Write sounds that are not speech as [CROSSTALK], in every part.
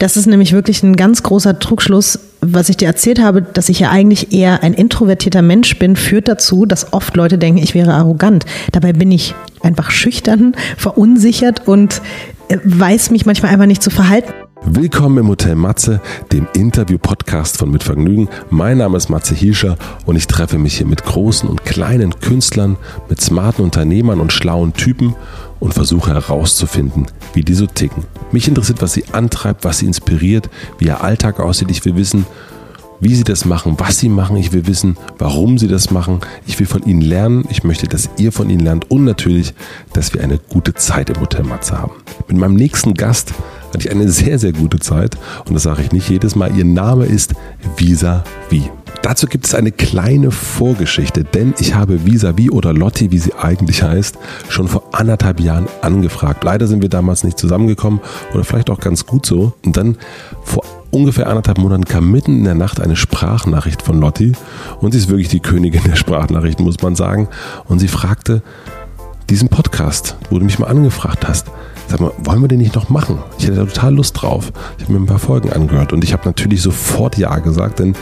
Das ist nämlich wirklich ein ganz großer Trugschluss. Was ich dir erzählt habe, dass ich ja eigentlich eher ein introvertierter Mensch bin, führt dazu, dass oft Leute denken, ich wäre arrogant. Dabei bin ich einfach schüchtern, [LAUGHS] verunsichert und äh, weiß mich manchmal einfach nicht zu verhalten. Willkommen im Hotel Matze, dem Interview-Podcast von Mit Vergnügen. Mein Name ist Matze Hielscher und ich treffe mich hier mit großen und kleinen Künstlern, mit smarten Unternehmern und schlauen Typen und versuche herauszufinden, wie die so ticken. Mich interessiert, was sie antreibt, was sie inspiriert, wie ihr Alltag aussieht. Ich will wissen, wie sie das machen, was sie machen. Ich will wissen, warum sie das machen. Ich will von ihnen lernen. Ich möchte, dass ihr von ihnen lernt und natürlich, dass wir eine gute Zeit im Hotel Matze haben. Mit meinem nächsten Gast hatte ich eine sehr, sehr gute Zeit und das sage ich nicht jedes Mal. Ihr Name ist Visa Wie. Dazu gibt es eine kleine Vorgeschichte, denn ich habe Visavi oder Lotti, wie sie eigentlich heißt, schon vor anderthalb Jahren angefragt. Leider sind wir damals nicht zusammengekommen oder vielleicht auch ganz gut so. Und dann vor ungefähr anderthalb Monaten kam mitten in der Nacht eine Sprachnachricht von Lotti und sie ist wirklich die Königin der Sprachnachrichten, muss man sagen. Und sie fragte, diesen Podcast, wo du mich mal angefragt hast, sag mal, wollen wir den nicht noch machen? Ich hätte da total Lust drauf. Ich habe mir ein paar Folgen angehört und ich habe natürlich sofort Ja gesagt, denn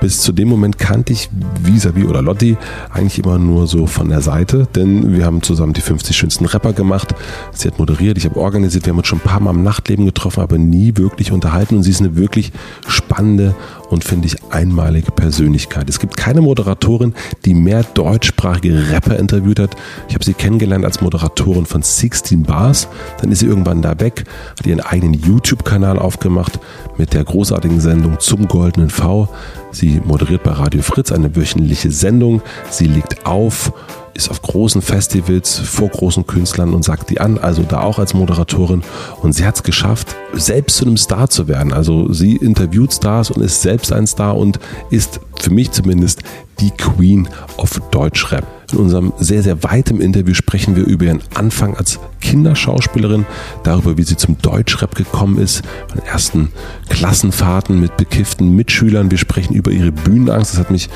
bis zu dem Moment kannte ich Visavi oder Lotti eigentlich immer nur so von der Seite, denn wir haben zusammen die 50 schönsten Rapper gemacht. Sie hat moderiert, ich habe organisiert, wir haben uns schon ein paar Mal im Nachtleben getroffen, aber nie wirklich unterhalten und sie ist eine wirklich spannende und finde ich einmalige Persönlichkeit. Es gibt keine Moderatorin, die mehr deutschsprachige Rapper interviewt hat. Ich habe sie kennengelernt als Moderatorin von 16 Bars. Dann ist sie irgendwann da weg, hat ihren eigenen YouTube-Kanal aufgemacht mit der großartigen Sendung zum Goldenen V. Sie moderiert bei Radio Fritz eine wöchentliche Sendung. Sie legt auf, ist auf großen Festivals vor großen Künstlern und sagt die an, also da auch als Moderatorin. Und sie hat es geschafft, selbst zu einem Star zu werden. Also sie interviewt Stars und ist selbst ein Star und ist für mich zumindest die Queen of Deutschrap. In unserem sehr, sehr weiten Interview sprechen wir über ihren Anfang als Kinderschauspielerin, darüber, wie sie zum Deutschrap gekommen ist, von ersten Klassenfahrten mit bekifften Mitschülern. Wir sprechen über ihre Bühnenangst. Das hat mich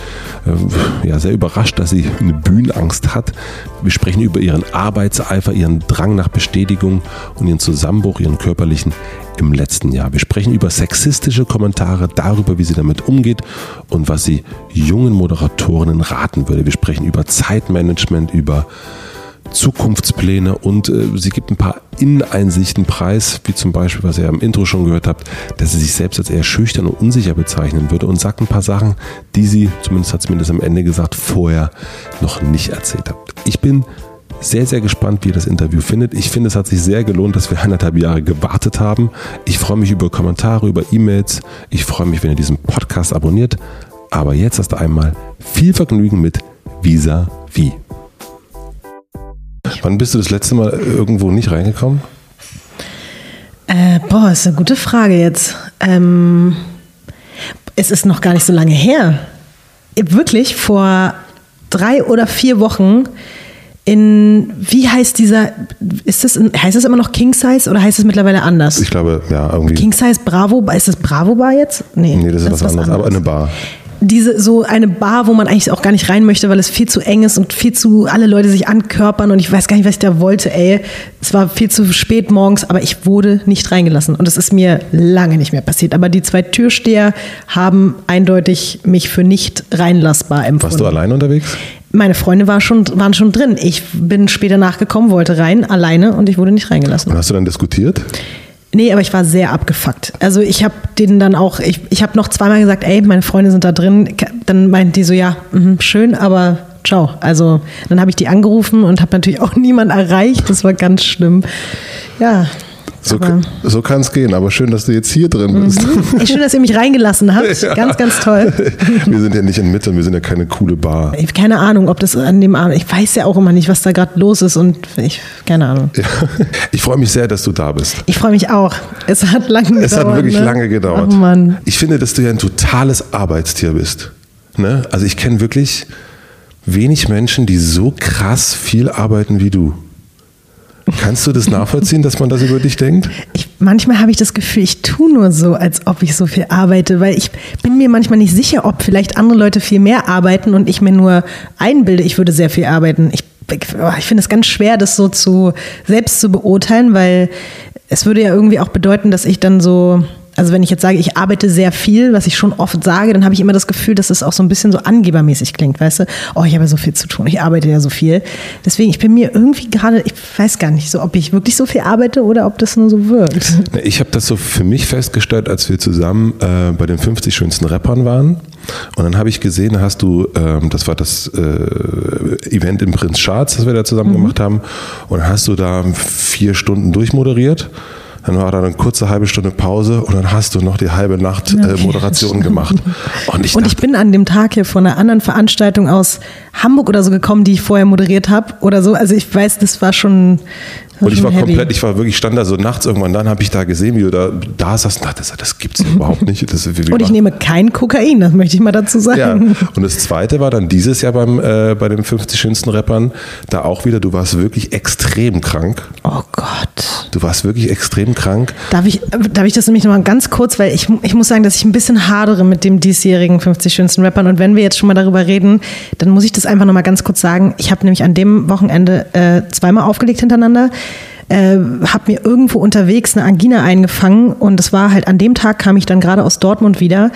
äh, ja, sehr überrascht, dass sie eine Bühnenangst hat. Wir sprechen über ihren Arbeitseifer, ihren Drang nach Bestätigung und ihren Zusammenbruch, ihren körperlichen im letzten Jahr. Wir sprechen über sexistische Kommentare, darüber, wie sie damit umgeht und was sie jungen Moderatorinnen raten würde. Wir sprechen über Zeitmanagement, über Zukunftspläne und äh, sie gibt ein paar Inneneinsichten preis, wie zum Beispiel, was ihr am Intro schon gehört habt, dass sie sich selbst als eher schüchtern und unsicher bezeichnen würde und sagt ein paar Sachen, die sie, zumindest hat sie mir das am Ende gesagt, vorher noch nicht erzählt hat. Ich bin sehr, sehr gespannt, wie ihr das Interview findet. Ich finde, es hat sich sehr gelohnt, dass wir eineinhalb Jahre gewartet haben. Ich freue mich über Kommentare, über E-Mails. Ich freue mich, wenn ihr diesen Podcast abonniert. Aber jetzt erst einmal viel Vergnügen mit Visa Wie. Wann bist du das letzte Mal irgendwo nicht reingekommen? Äh, boah, ist eine gute Frage jetzt. Ähm, es ist noch gar nicht so lange her. Wirklich, vor drei oder vier Wochen in, wie heißt dieser, ist das, heißt das immer noch King Size oder heißt es mittlerweile anders? Ich glaube, ja, irgendwie. King Size Bravo, ist das Bravo Bar jetzt? Nee, nee das ist das was, was anderes, anderes, aber eine Bar diese so eine Bar, wo man eigentlich auch gar nicht rein möchte, weil es viel zu eng ist und viel zu alle Leute sich ankörpern und ich weiß gar nicht, was ich da wollte, ey. Es war viel zu spät morgens, aber ich wurde nicht reingelassen und es ist mir lange nicht mehr passiert. Aber die zwei Türsteher haben eindeutig mich für nicht reinlassbar empfunden. Warst du allein unterwegs? Meine Freunde war schon, waren schon drin. Ich bin später nachgekommen, wollte rein, alleine und ich wurde nicht reingelassen. Und hast du dann diskutiert? Nee, aber ich war sehr abgefuckt. Also ich habe denen dann auch, ich, ich habe noch zweimal gesagt, ey, meine Freunde sind da drin. Dann meinten die so, ja, mh, schön, aber ciao. Also dann habe ich die angerufen und habe natürlich auch [LAUGHS] niemand erreicht. Das war ganz schlimm. Ja, so, so kann es gehen, aber schön, dass du jetzt hier drin bist. Mhm. [LAUGHS] Schön, dass ihr mich reingelassen habt. [LAUGHS] Ja. Ganz, ganz toll. [LAUGHS] Wir sind ja nicht in Mitte, wir sind ja keine coole Bar. Ich habe keine Ahnung, ob das an dem Abend, ich weiß ja auch immer nicht, was da gerade los ist und ich, keine Ahnung. Ja. Ich freue mich sehr, dass du da bist. Ich freue mich auch. Es hat lange gedauert. Es hat wirklich ne? lange gedauert. Oh Mann. Ich finde, dass du ja ein totales Arbeitstier bist. Ne? Also ich kenne wirklich wenig Menschen, die so krass viel arbeiten wie du. Kannst du das nachvollziehen, dass man das über dich denkt? Ich, manchmal habe ich das Gefühl, ich tue nur so, als ob ich so viel arbeite, weil ich bin mir manchmal nicht sicher, ob vielleicht andere Leute viel mehr arbeiten und ich mir nur einbilde, ich würde sehr viel arbeiten. Ich, ich finde es ganz schwer, das so zu selbst zu beurteilen, weil es würde ja irgendwie auch bedeuten, dass ich dann so Also wenn ich jetzt sage, ich arbeite sehr viel, was ich schon oft sage, dann habe ich immer das Gefühl, dass es auch so ein bisschen so angebermäßig klingt, weißt du? Oh, ich habe ja so viel zu tun, ich arbeite ja so viel. Deswegen, ich bin mir irgendwie gerade, ich weiß gar nicht so, ob ich wirklich so viel arbeite oder ob das nur so wirkt. Ich habe das so für mich festgestellt, als wir zusammen äh, bei den 50 schönsten Rappern waren. Und dann habe ich gesehen, hast du, ähm, das war das äh, Event in Prinz Charles, das wir da zusammen mhm. gemacht haben, und hast du da vier Stunden durchmoderiert. Dann war da eine kurze halbe Stunde Pause und dann hast du noch die halbe Nacht äh, Moderation gemacht. Und ich, und ich bin an dem Tag hier von einer anderen Veranstaltung aus Hamburg oder so gekommen, die ich vorher moderiert habe oder so. Also ich weiß, das war schon und ich war heavy. komplett, ich war wirklich, stand da so nachts irgendwann, dann habe ich da gesehen, wie du da, da saßt und dachte, das, das gibt es überhaupt nicht. Das, und ich nehme kein Kokain, das möchte ich mal dazu sagen. Ja. Und das zweite war dann dieses Jahr beim, äh, bei den 50 schönsten Rappern, da auch wieder, du warst wirklich extrem krank. Oh Gott. Du warst wirklich extrem krank. Darf ich, darf ich das nämlich nochmal ganz kurz, weil ich, ich muss sagen, dass ich ein bisschen hadere mit dem diesjährigen 50 schönsten Rappern und wenn wir jetzt schon mal darüber reden, dann muss ich das einfach nochmal ganz kurz sagen. Ich habe nämlich an dem Wochenende äh, zweimal aufgelegt hintereinander äh, habe mir irgendwo unterwegs eine Angina eingefangen und es war halt an dem Tag kam ich dann gerade aus Dortmund wieder,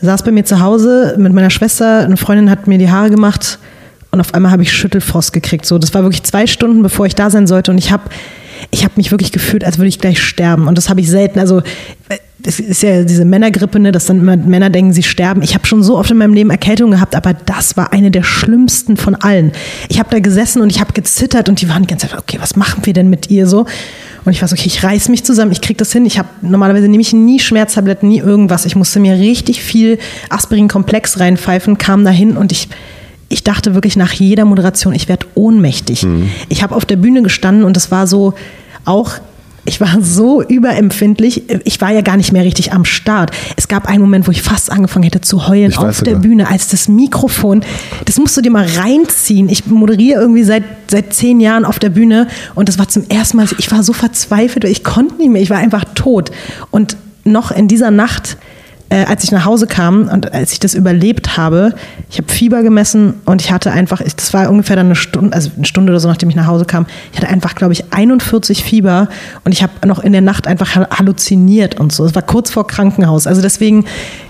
saß bei mir zu Hause mit meiner Schwester, eine Freundin hat mir die Haare gemacht und auf einmal habe ich Schüttelfrost gekriegt. So, das war wirklich zwei Stunden, bevor ich da sein sollte und ich habe ich habe mich wirklich gefühlt, als würde ich gleich sterben. Und das habe ich selten. Also es ist ja diese Männergrippe, ne, dass dann immer Männer denken, sie sterben. Ich habe schon so oft in meinem Leben Erkältung gehabt, aber das war eine der schlimmsten von allen. Ich habe da gesessen und ich habe gezittert und die waren die ganze Zeit, okay, was machen wir denn mit ihr so? Und ich war so, okay, ich reiß mich zusammen, ich krieg das hin. Ich habe normalerweise nehme ich nie Schmerztabletten, nie irgendwas. Ich musste mir richtig viel Aspirin-Komplex reinpfeifen, kam dahin und ich ich dachte wirklich nach jeder Moderation, ich werde ohnmächtig. Mhm. Ich habe auf der Bühne gestanden und es war so auch ich war [LAUGHS] so überempfindlich. Ich war ja gar nicht mehr richtig am Start. Es gab einen Moment, wo ich fast angefangen hätte zu heulen ich auf der sogar. Bühne, als das Mikrofon, das musst du dir mal reinziehen. Ich moderiere irgendwie seit, seit zehn Jahren auf der Bühne und das war zum ersten Mal, ich war so verzweifelt, ich konnte nicht mehr, ich war einfach tot. Und noch in dieser Nacht äh, als ich nach Hause kam und als ich das überlebt habe, ich habe Fieber gemessen und ich hatte einfach, ich, das war ungefähr dann eine Stunde, also eine Stunde oder so, nachdem ich nach Hause kam, ich hatte einfach, glaube ich, 41 Fieber und ich habe noch in der Nacht einfach halluziniert und so. Es war kurz vor Krankenhaus. Also deswegen,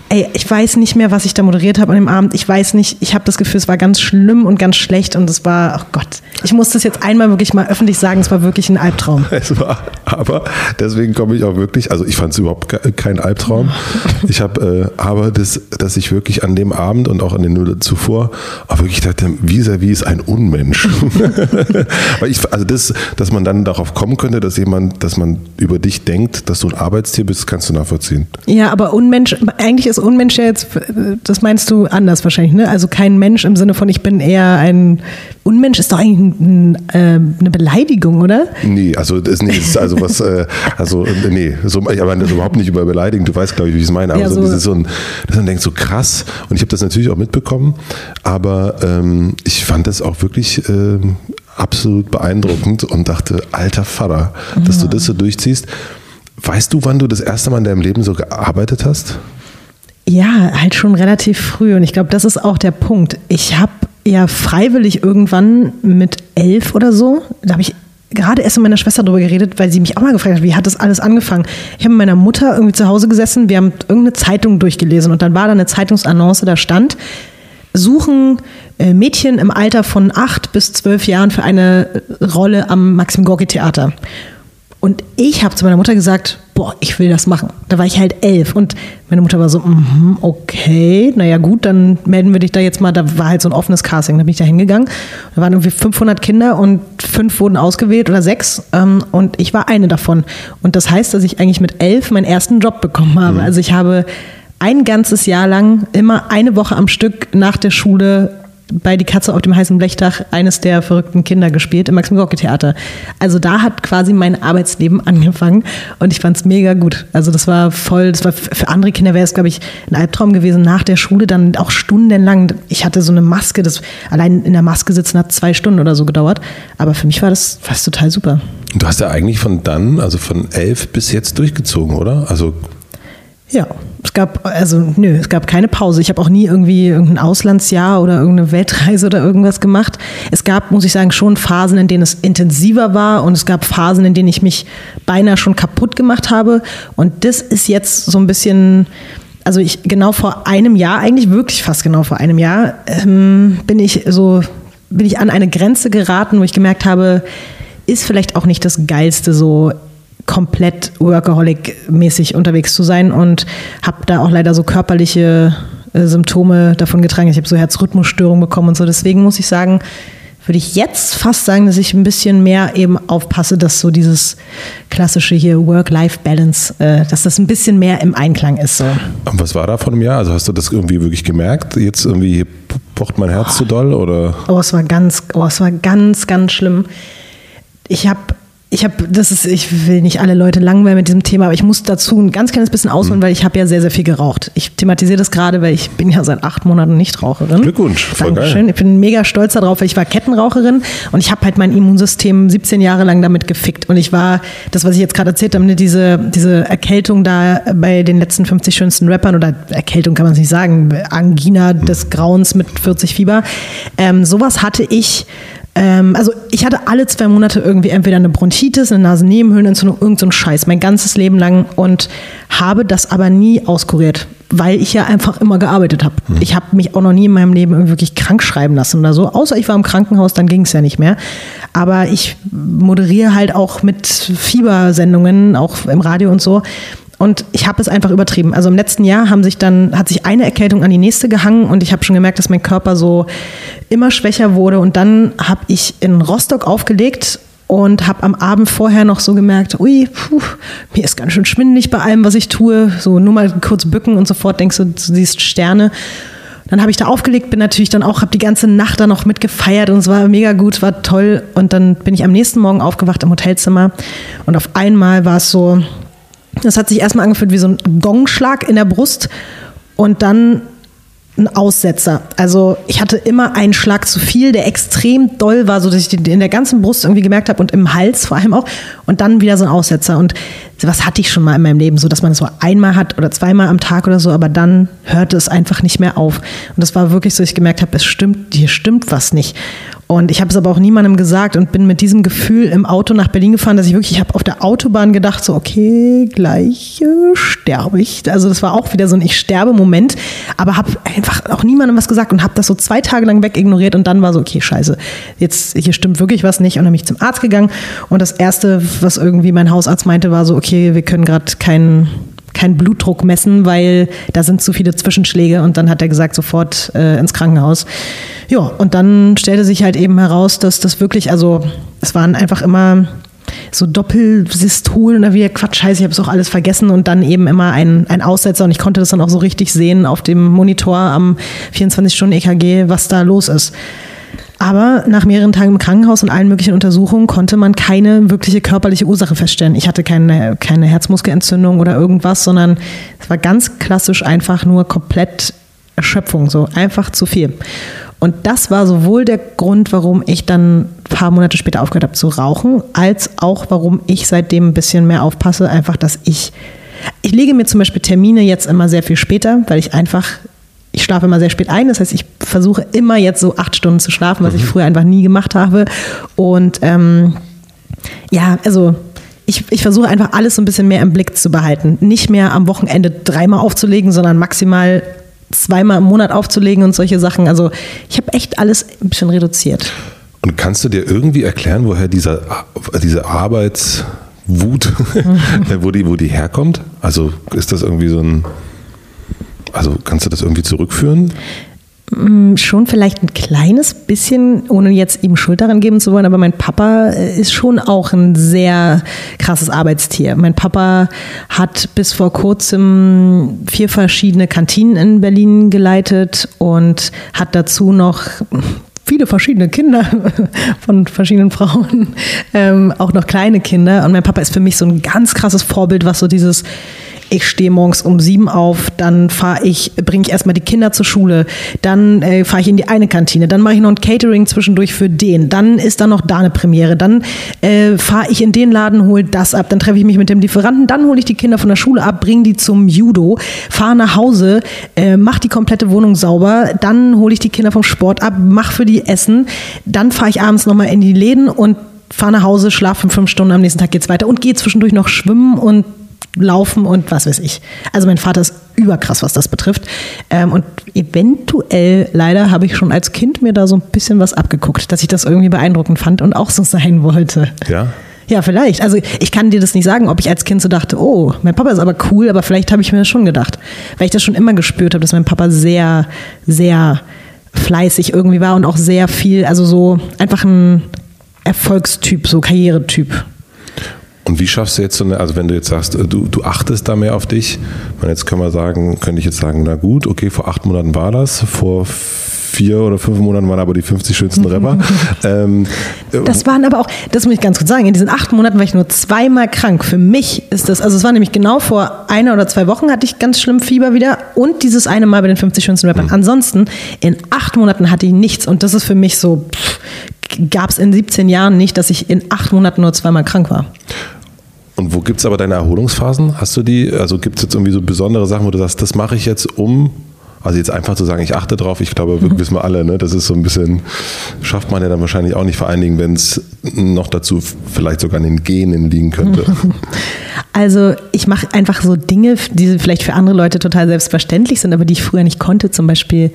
ey, ich weiß nicht mehr, was ich da moderiert habe an dem Abend. Ich weiß nicht, ich habe das Gefühl, es war ganz schlimm und ganz schlecht und es war, oh Gott, ich muss das jetzt einmal wirklich mal öffentlich sagen, es war wirklich ein Albtraum. [LAUGHS] Es war, aber deswegen komme ich auch wirklich, also ich fand es überhaupt kein Albtraum. [LAUGHS] Ich habe äh, aber das, dass ich wirklich an dem Abend und auch an den Null zuvor auch wirklich dachte, vis-à-vis ist ein Unmensch. [LAUGHS] Weil ich, also das, dass man dann darauf kommen könnte, dass jemand, dass man über dich denkt, dass du ein Arbeitstier bist, kannst du nachvollziehen. Ja, aber Unmensch, eigentlich ist Unmensch ja jetzt, das meinst du anders wahrscheinlich, ne? Also kein Mensch im Sinne von, ich bin eher ein Unmensch, ist doch eigentlich ein, ein, äh, eine Beleidigung, oder? Nee, also das, nee, ist also was, äh, also nee, so, ich meine das überhaupt nicht über Beleidigen, du weißt, glaube ich, wie ich es meine, aber ja, so, das ist so ein, dass man denkt, so krass, und ich habe das natürlich auch mitbekommen, aber ähm, ich fand das auch wirklich äh, absolut beeindruckend und dachte, alter Vater, dass ja. du das so durchziehst. Weißt du, wann du das erste Mal in deinem Leben so gearbeitet hast? Ja, halt schon relativ früh. Und ich glaube, das ist auch der Punkt. Ich habe ja freiwillig irgendwann mit elf oder so, da habe ich gerade erst mit meiner Schwester darüber geredet, weil sie mich auch mal gefragt hat, wie hat das alles angefangen? Ich habe mit meiner Mutter irgendwie zu Hause gesessen, wir haben irgendeine Zeitung durchgelesen und dann war da eine Zeitungsannonce, da stand, suchen äh, Mädchen im Alter von acht bis zwölf Jahren für eine Rolle am Maxim Gorki Theater. Und ich habe zu meiner Mutter gesagt, boah, ich will das machen. Da war ich halt elf und meine Mutter war so, mm, okay, naja gut, dann melden wir dich da jetzt mal. Da war halt so ein offenes Casting, da bin ich da hingegangen. Da waren irgendwie 500 Kinder und fünf wurden ausgewählt oder sechs ähm, und ich war eine davon. Und das heißt, dass ich eigentlich mit elf meinen ersten Job bekommen habe. Mhm. Also ich habe ein ganzes Jahr lang immer eine Woche am Stück nach der Schule bei Die Katze auf dem heißen Blechdach eines der verrückten Kinder gespielt im Maxim Gorki Theater. Also da hat quasi mein Arbeitsleben angefangen und ich fand es mega gut. Also das war voll, das war für andere Kinder wäre es, glaube ich, ein Albtraum gewesen, nach der Schule dann auch stundenlang. Ich hatte so eine Maske, das allein in der Maske sitzen hat zwei Stunden oder so gedauert. Aber für mich war das fast total super. Du hast ja eigentlich von dann, also von elf bis jetzt durchgezogen, oder? Also ja, es gab, also nö, es gab keine Pause. Ich habe auch nie irgendwie irgendein Auslandsjahr oder irgendeine Weltreise oder irgendwas gemacht. Es gab, muss ich sagen, schon Phasen, in denen es intensiver war und es gab Phasen, in denen ich mich beinahe schon kaputt gemacht habe. Und das ist jetzt so ein bisschen, also ich genau vor einem Jahr, eigentlich wirklich fast genau vor einem Jahr, ähm, bin ich so, bin ich an eine Grenze geraten, wo ich gemerkt habe, ist vielleicht auch nicht das Geilste, so komplett workaholic-mäßig unterwegs zu sein und habe da auch leider so körperliche äh, Symptome davon getragen. Ich habe so Herzrhythmusstörungen bekommen und so. Deswegen muss ich sagen, würde ich jetzt fast sagen, dass ich ein bisschen mehr eben aufpasse, dass so dieses klassische hier Work-Life-Balance, äh, dass das ein bisschen mehr im Einklang ist. So. Und was war da vor einem Jahr? Also hast du das irgendwie wirklich gemerkt? Jetzt irgendwie pocht mein Herz oh. zu doll oder? Oh, es war ganz, oh, es war ganz, ganz schlimm. Ich habe ich habe, das ist, ich will nicht alle Leute langweilen mit diesem Thema, aber ich muss dazu ein ganz kleines bisschen ausholen, mhm. weil ich habe ja sehr, sehr viel geraucht. Ich thematisiere das gerade, weil ich bin ja seit acht Monaten Nichtraucherin. Glückwunsch, voll Dankeschön. Geil. Ich bin mega stolz darauf, weil ich war Kettenraucherin und ich habe halt mein Immunsystem 17 Jahre lang damit gefickt. Und ich war, das, was ich jetzt gerade erzählt habe, ne, diese, diese Erkältung da bei den letzten 50 schönsten Rappern oder Erkältung kann man es nicht sagen, Angina mhm. des Grauens mit 40 Fieber. Ähm, sowas hatte ich ähm, also ich hatte alle zwei Monate irgendwie entweder eine Bronchitis, eine Nasennebenhöhlenentzündung, irgend so ein Scheiß, mein ganzes Leben lang und habe das aber nie auskuriert, weil ich ja einfach immer gearbeitet habe. Mhm. Ich habe mich auch noch nie in meinem Leben wirklich krank schreiben lassen oder so, außer ich war im Krankenhaus, dann ging es ja nicht mehr. Aber ich moderiere halt auch mit Fiebersendungen, auch im Radio und so. Und ich habe es einfach übertrieben. Also im letzten Jahr haben sich dann, hat sich eine Erkältung an die nächste gehangen und ich habe schon gemerkt, dass mein Körper so immer schwächer wurde. Und dann habe ich in Rostock aufgelegt und habe am Abend vorher noch so gemerkt, ui, puh, mir ist ganz schön schwindelig bei allem, was ich tue. So nur mal kurz bücken und sofort denkst du, du siehst Sterne. Dann habe ich da aufgelegt, bin natürlich dann auch, habe die ganze Nacht dann noch mitgefeiert und es war mega gut, war toll. Und dann bin ich am nächsten Morgen aufgewacht im Hotelzimmer und auf einmal war es so, das hat sich erstmal angefühlt wie so ein Gongschlag in der Brust und dann ein Aussetzer. Also ich hatte immer einen Schlag zu viel, der extrem doll war, so dass ich in der ganzen Brust irgendwie gemerkt habe und im Hals vor allem auch. Und dann wieder so ein Aussetzer. Und was hatte ich schon mal in meinem Leben, so dass man es so einmal hat oder zweimal am Tag oder so, aber dann hörte es einfach nicht mehr auf. Und das war wirklich so, dass ich gemerkt habe, es stimmt, hier stimmt was nicht. Und ich habe es aber auch niemandem gesagt und bin mit diesem Gefühl im Auto nach Berlin gefahren, dass ich wirklich, ich habe auf der Autobahn gedacht, so, okay, gleich äh, sterbe ich. Also das war auch wieder so ein Ich sterbe-Moment, aber habe einfach auch niemandem was gesagt und habe das so zwei Tage lang weg ignoriert und dann war so, okay, scheiße, jetzt hier stimmt wirklich was nicht und dann bin ich zum Arzt gegangen und das Erste, was irgendwie mein Hausarzt meinte, war so, okay, wir können gerade keinen keinen Blutdruck messen, weil da sind zu viele Zwischenschläge und dann hat er gesagt, sofort äh, ins Krankenhaus. Ja, und dann stellte sich halt eben heraus, dass das wirklich, also es waren einfach immer so Doppelsystolen oder wie Quatsch heißt, ich habe es auch alles vergessen und dann eben immer ein, ein Aussetzer und ich konnte das dann auch so richtig sehen auf dem Monitor am 24-Stunden-EKG, was da los ist. Aber nach mehreren Tagen im Krankenhaus und allen möglichen Untersuchungen konnte man keine wirkliche körperliche Ursache feststellen. Ich hatte keine, keine Herzmuskelentzündung oder irgendwas, sondern es war ganz klassisch einfach nur komplett Erschöpfung, so einfach zu viel. Und das war sowohl der Grund, warum ich dann ein paar Monate später aufgehört habe zu rauchen, als auch warum ich seitdem ein bisschen mehr aufpasse, einfach, dass ich, ich lege mir zum Beispiel Termine jetzt immer sehr viel später, weil ich einfach ich schlafe immer sehr spät ein. Das heißt, ich versuche immer jetzt so acht Stunden zu schlafen, was mhm. ich früher einfach nie gemacht habe. Und ähm, ja, also ich, ich versuche einfach alles so ein bisschen mehr im Blick zu behalten. Nicht mehr am Wochenende dreimal aufzulegen, sondern maximal zweimal im Monat aufzulegen und solche Sachen. Also ich habe echt alles ein bisschen reduziert. Und kannst du dir irgendwie erklären, woher dieser, diese Arbeitswut, [LAUGHS] [LAUGHS] wo, die, wo die herkommt? Also ist das irgendwie so ein also kannst du das irgendwie zurückführen? Mm, schon vielleicht ein kleines bisschen, ohne jetzt ihm Schuld daran geben zu wollen, aber mein Papa äh, ist schon auch ein sehr krasses Arbeitstier. Mein Papa hat bis vor kurzem vier verschiedene Kantinen in Berlin geleitet und hat dazu noch viele verschiedene Kinder [LAUGHS] von verschiedenen Frauen, [LAUGHS] ähm, auch noch kleine Kinder. Und mein Papa ist für mich so ein ganz krasses Vorbild, was so dieses Ich stehe morgens um sieben auf, dann fahre ich, bringe ich erstmal die Kinder zur Schule, dann äh, fahre ich in die eine Kantine, dann mache ich noch ein Catering zwischendurch für den, dann ist da noch da eine Premiere, dann äh, fahre ich in den Laden, hole das ab, dann treffe ich mich mit dem Lieferanten, dann hole ich die Kinder von der Schule ab, bringe die zum Judo, fahre nach Hause, äh, mache die komplette Wohnung sauber, dann hole ich die Kinder vom Sport ab, mache für die Essen, dann fahre ich abends nochmal in die Läden und fahre nach Hause, schlafe fünf Stunden, am nächsten Tag geht's weiter und gehe zwischendurch noch schwimmen und laufen und was weiß ich. Also mein Vater ist überkrass, was das betrifft. Ähm, und eventuell, leider, habe ich schon als Kind mir da so ein bisschen was abgeguckt, dass ich das irgendwie beeindruckend fand und auch so sein wollte. Ja. Ja, vielleicht. Also ich kann dir das nicht sagen, ob ich als Kind so dachte, oh, mein Papa ist aber cool, aber vielleicht habe ich mir das schon gedacht. Weil ich das schon immer gespürt habe, dass mein Papa sehr, sehr fleißig irgendwie war und auch sehr viel, also so einfach ein Erfolgstyp, so Karrieretyp. Und wie schaffst du jetzt so eine, also wenn du jetzt sagst, äh, du, du achtest da mehr auf dich, meine, jetzt können wir sagen, könnte ich jetzt sagen, na gut, okay, vor acht Monaten war das, vor vier oder fünf Monaten waren aber die 50 schönsten Rapper. [LAUGHS] ähm, das waren aber auch, das muss ich ganz kurz sagen, in diesen acht Monaten war ich nur zweimal krank. Für mich ist das, also es war nämlich genau vor einer oder zwei Wochen hatte ich ganz schlimm Fieber wieder und dieses eine Mal bei den 50 schönsten Rappern. Mhm. Ansonsten in acht Monaten hatte ich nichts und das ist für mich so, gab es in 17 Jahren nicht, dass ich in acht Monaten nur zweimal krank war. Und wo gibt es aber deine Erholungsphasen? Hast du die? Also gibt es jetzt irgendwie so besondere Sachen, wo du sagst, das mache ich jetzt um also jetzt einfach zu sagen, ich achte drauf, ich glaube, mhm. wissen wir alle, ne? das ist so ein bisschen, schafft man ja dann wahrscheinlich auch nicht vor allen Dingen, wenn es noch dazu vielleicht sogar in den Genen liegen könnte. [LAUGHS] Also ich mache einfach so Dinge, die vielleicht für andere Leute total selbstverständlich sind, aber die ich früher nicht konnte, zum Beispiel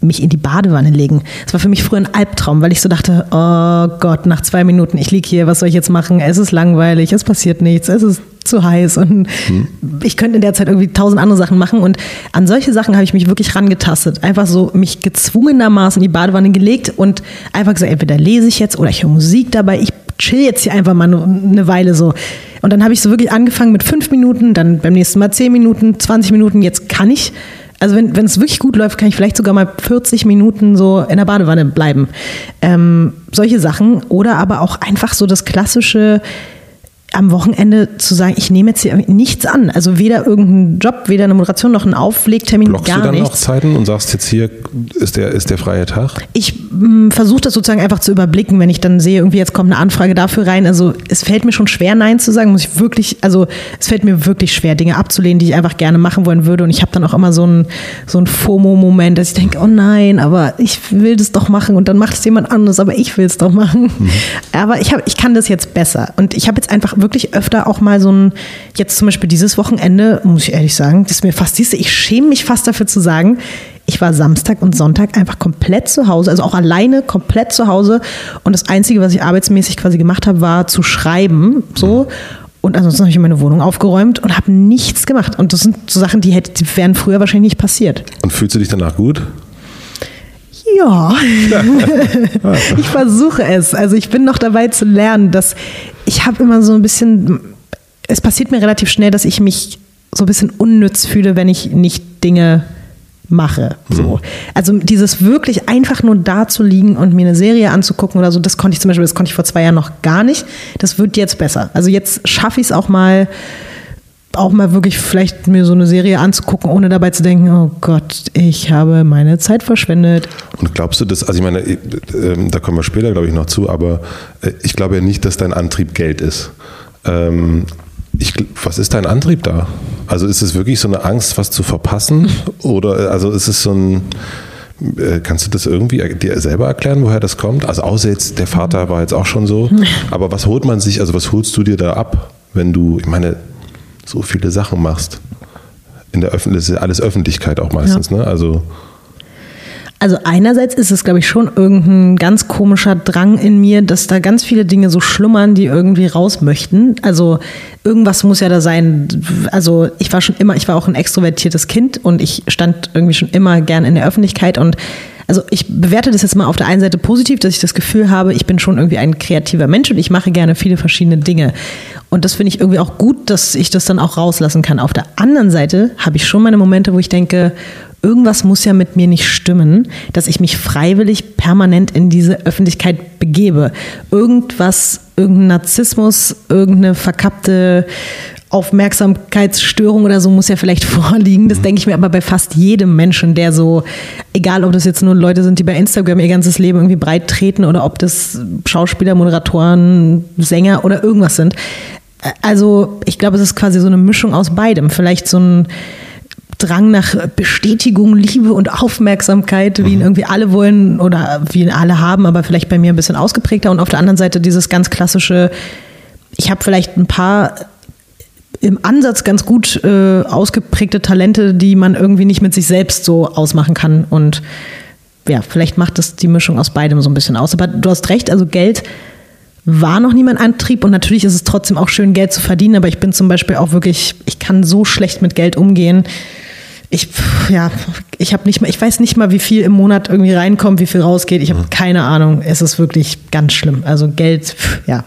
mich in die Badewanne legen. Das war für mich früher ein Albtraum, weil ich so dachte, oh Gott, nach zwei Minuten, ich liege hier, was soll ich jetzt machen? Es ist langweilig, es passiert nichts, es ist zu heiß und hm. ich könnte in der Zeit irgendwie tausend andere Sachen machen und an solche Sachen habe ich mich wirklich rangetastet. Einfach so mich gezwungenermaßen in die Badewanne gelegt und einfach gesagt, entweder lese ich jetzt oder ich höre Musik dabei, ich chill jetzt hier einfach mal eine Weile so. Und dann habe ich so wirklich angefangen mit fünf Minuten, dann beim nächsten Mal zehn Minuten, 20 Minuten, jetzt kann ich also wenn, es wirklich gut läuft, kann ich vielleicht sogar mal 40 Minuten so in der Badewanne bleiben. Ähm, solche Sachen. Oder aber auch einfach so das klassische, am Wochenende zu sagen, ich nehme jetzt hier nichts an. Also weder irgendeinen Job, weder eine Moderation noch einen Auflegtermin, Blockst gar du dann nichts. noch Zeiten und sagst jetzt hier ist der, ist der freie Tag? Ich mm, versuche das sozusagen einfach zu überblicken, wenn ich dann sehe, irgendwie jetzt kommt eine Anfrage dafür rein. Also es fällt mir schon schwer, Nein zu sagen, muss ich wirklich, also es fällt mir wirklich schwer, Dinge abzulehnen, die ich einfach gerne machen wollen würde. Und ich habe dann auch immer so einen so FOMO-Moment, dass ich denke, oh nein, aber ich will das doch machen und dann macht es jemand anderes, aber ich will es doch machen. Mhm. Aber ich, hab, ich kann das jetzt besser. Und ich habe jetzt einfach wirklich wirklich öfter auch mal so ein, jetzt zum Beispiel dieses Wochenende, muss ich ehrlich sagen, das ist mir fast, siehst ich schäme mich fast dafür zu sagen, ich war Samstag und Sonntag einfach komplett zu Hause, also auch alleine komplett zu Hause. Und das Einzige, was ich arbeitsmäßig quasi gemacht habe, war zu schreiben. So. Und ansonsten habe ich meine Wohnung aufgeräumt und habe nichts gemacht. Und das sind so Sachen, die, hätte, die wären früher wahrscheinlich nicht passiert. Und fühlst du dich danach gut? Ja, [LAUGHS] ich versuche es. Also ich bin noch dabei zu lernen, dass ich habe immer so ein bisschen, es passiert mir relativ schnell, dass ich mich so ein bisschen unnütz fühle, wenn ich nicht Dinge mache. So. Mhm. Also dieses wirklich einfach nur da zu liegen und mir eine Serie anzugucken oder so, das konnte ich zum Beispiel, das konnte ich vor zwei Jahren noch gar nicht. Das wird jetzt besser. Also jetzt schaffe ich es auch mal, auch mal wirklich vielleicht mir so eine Serie anzugucken, ohne dabei zu denken, oh Gott, ich habe meine Zeit verschwendet. Und glaubst du das, also ich meine, äh, äh, da kommen wir später, glaube ich, noch zu, aber äh, ich glaube ja nicht, dass dein Antrieb Geld ist. Ähm, ich, was ist dein Antrieb da? Also ist es wirklich so eine Angst, was zu verpassen? [LAUGHS] Oder also ist es so ein, Kannst du das irgendwie dir selber erklären, woher das kommt? Also außer jetzt, der Vater war jetzt auch schon so. [LAUGHS] Aber was holt man sich, also was holst du dir da ab, wenn du, ich meine, so viele Sachen machst. In der Öffentlichkeit, alles Öffentlichkeit auch meistens, ja. ne? Also. Also einerseits ist es, glaube ich, schon irgendein ganz komischer Drang in mir, dass da ganz viele Dinge so schlummern, die irgendwie raus möchten. Also irgendwas muss ja da sein. Also ich war schon immer, ich war auch ein extrovertiertes Kind und ich stand irgendwie schon immer gern in der Öffentlichkeit und also ich bewerte das jetzt mal auf der einen Seite positiv, dass ich das Gefühl habe, ich bin schon irgendwie ein kreativer Mensch und ich mache gerne viele verschiedene Dinge. Und das finde ich irgendwie auch gut, dass ich das dann auch rauslassen kann. Auf der anderen Seite habe ich schon meine Momente, wo ich denke, irgendwas muss ja mit mir nicht stimmen, dass ich mich freiwillig permanent in diese Öffentlichkeit begebe. Irgendwas, irgendein Narzissmus, irgendeine verkappte Aufmerksamkeitsstörung oder so muss ja vielleicht [LAUGHS] vorliegen. Das denke ich mir aber bei fast jedem Menschen, der so, egal ob das jetzt nur Leute sind, die bei Instagram ihr ganzes Leben irgendwie breit treten oder ob das Schauspieler, Moderatoren, Sänger oder irgendwas sind. Also ich glaube, es ist quasi so eine Mischung aus beidem. Vielleicht so ein Drang nach Bestätigung, Liebe und Aufmerksamkeit, wie ihn mhm. irgendwie alle wollen oder wie ihn alle haben, aber vielleicht bei mir ein bisschen ausgeprägter. Und auf der anderen Seite dieses ganz klassische, ich habe vielleicht ein paar im Ansatz ganz gut äh, ausgeprägte Talente, die man irgendwie nicht mit sich selbst so ausmachen kann. Und ja, vielleicht macht das die Mischung aus beidem so ein bisschen aus. Aber du hast recht, also Geld war noch nie mein Antrieb und natürlich ist es trotzdem auch schön, Geld zu verdienen, aber ich bin zum Beispiel auch wirklich, ich kann so schlecht mit Geld umgehen. Ich, ja, ich habe nicht mal, ich weiß nicht mal, wie viel im Monat irgendwie reinkommt, wie viel rausgeht. Ich habe mhm. keine Ahnung. Es ist wirklich ganz schlimm. Also Geld, ja,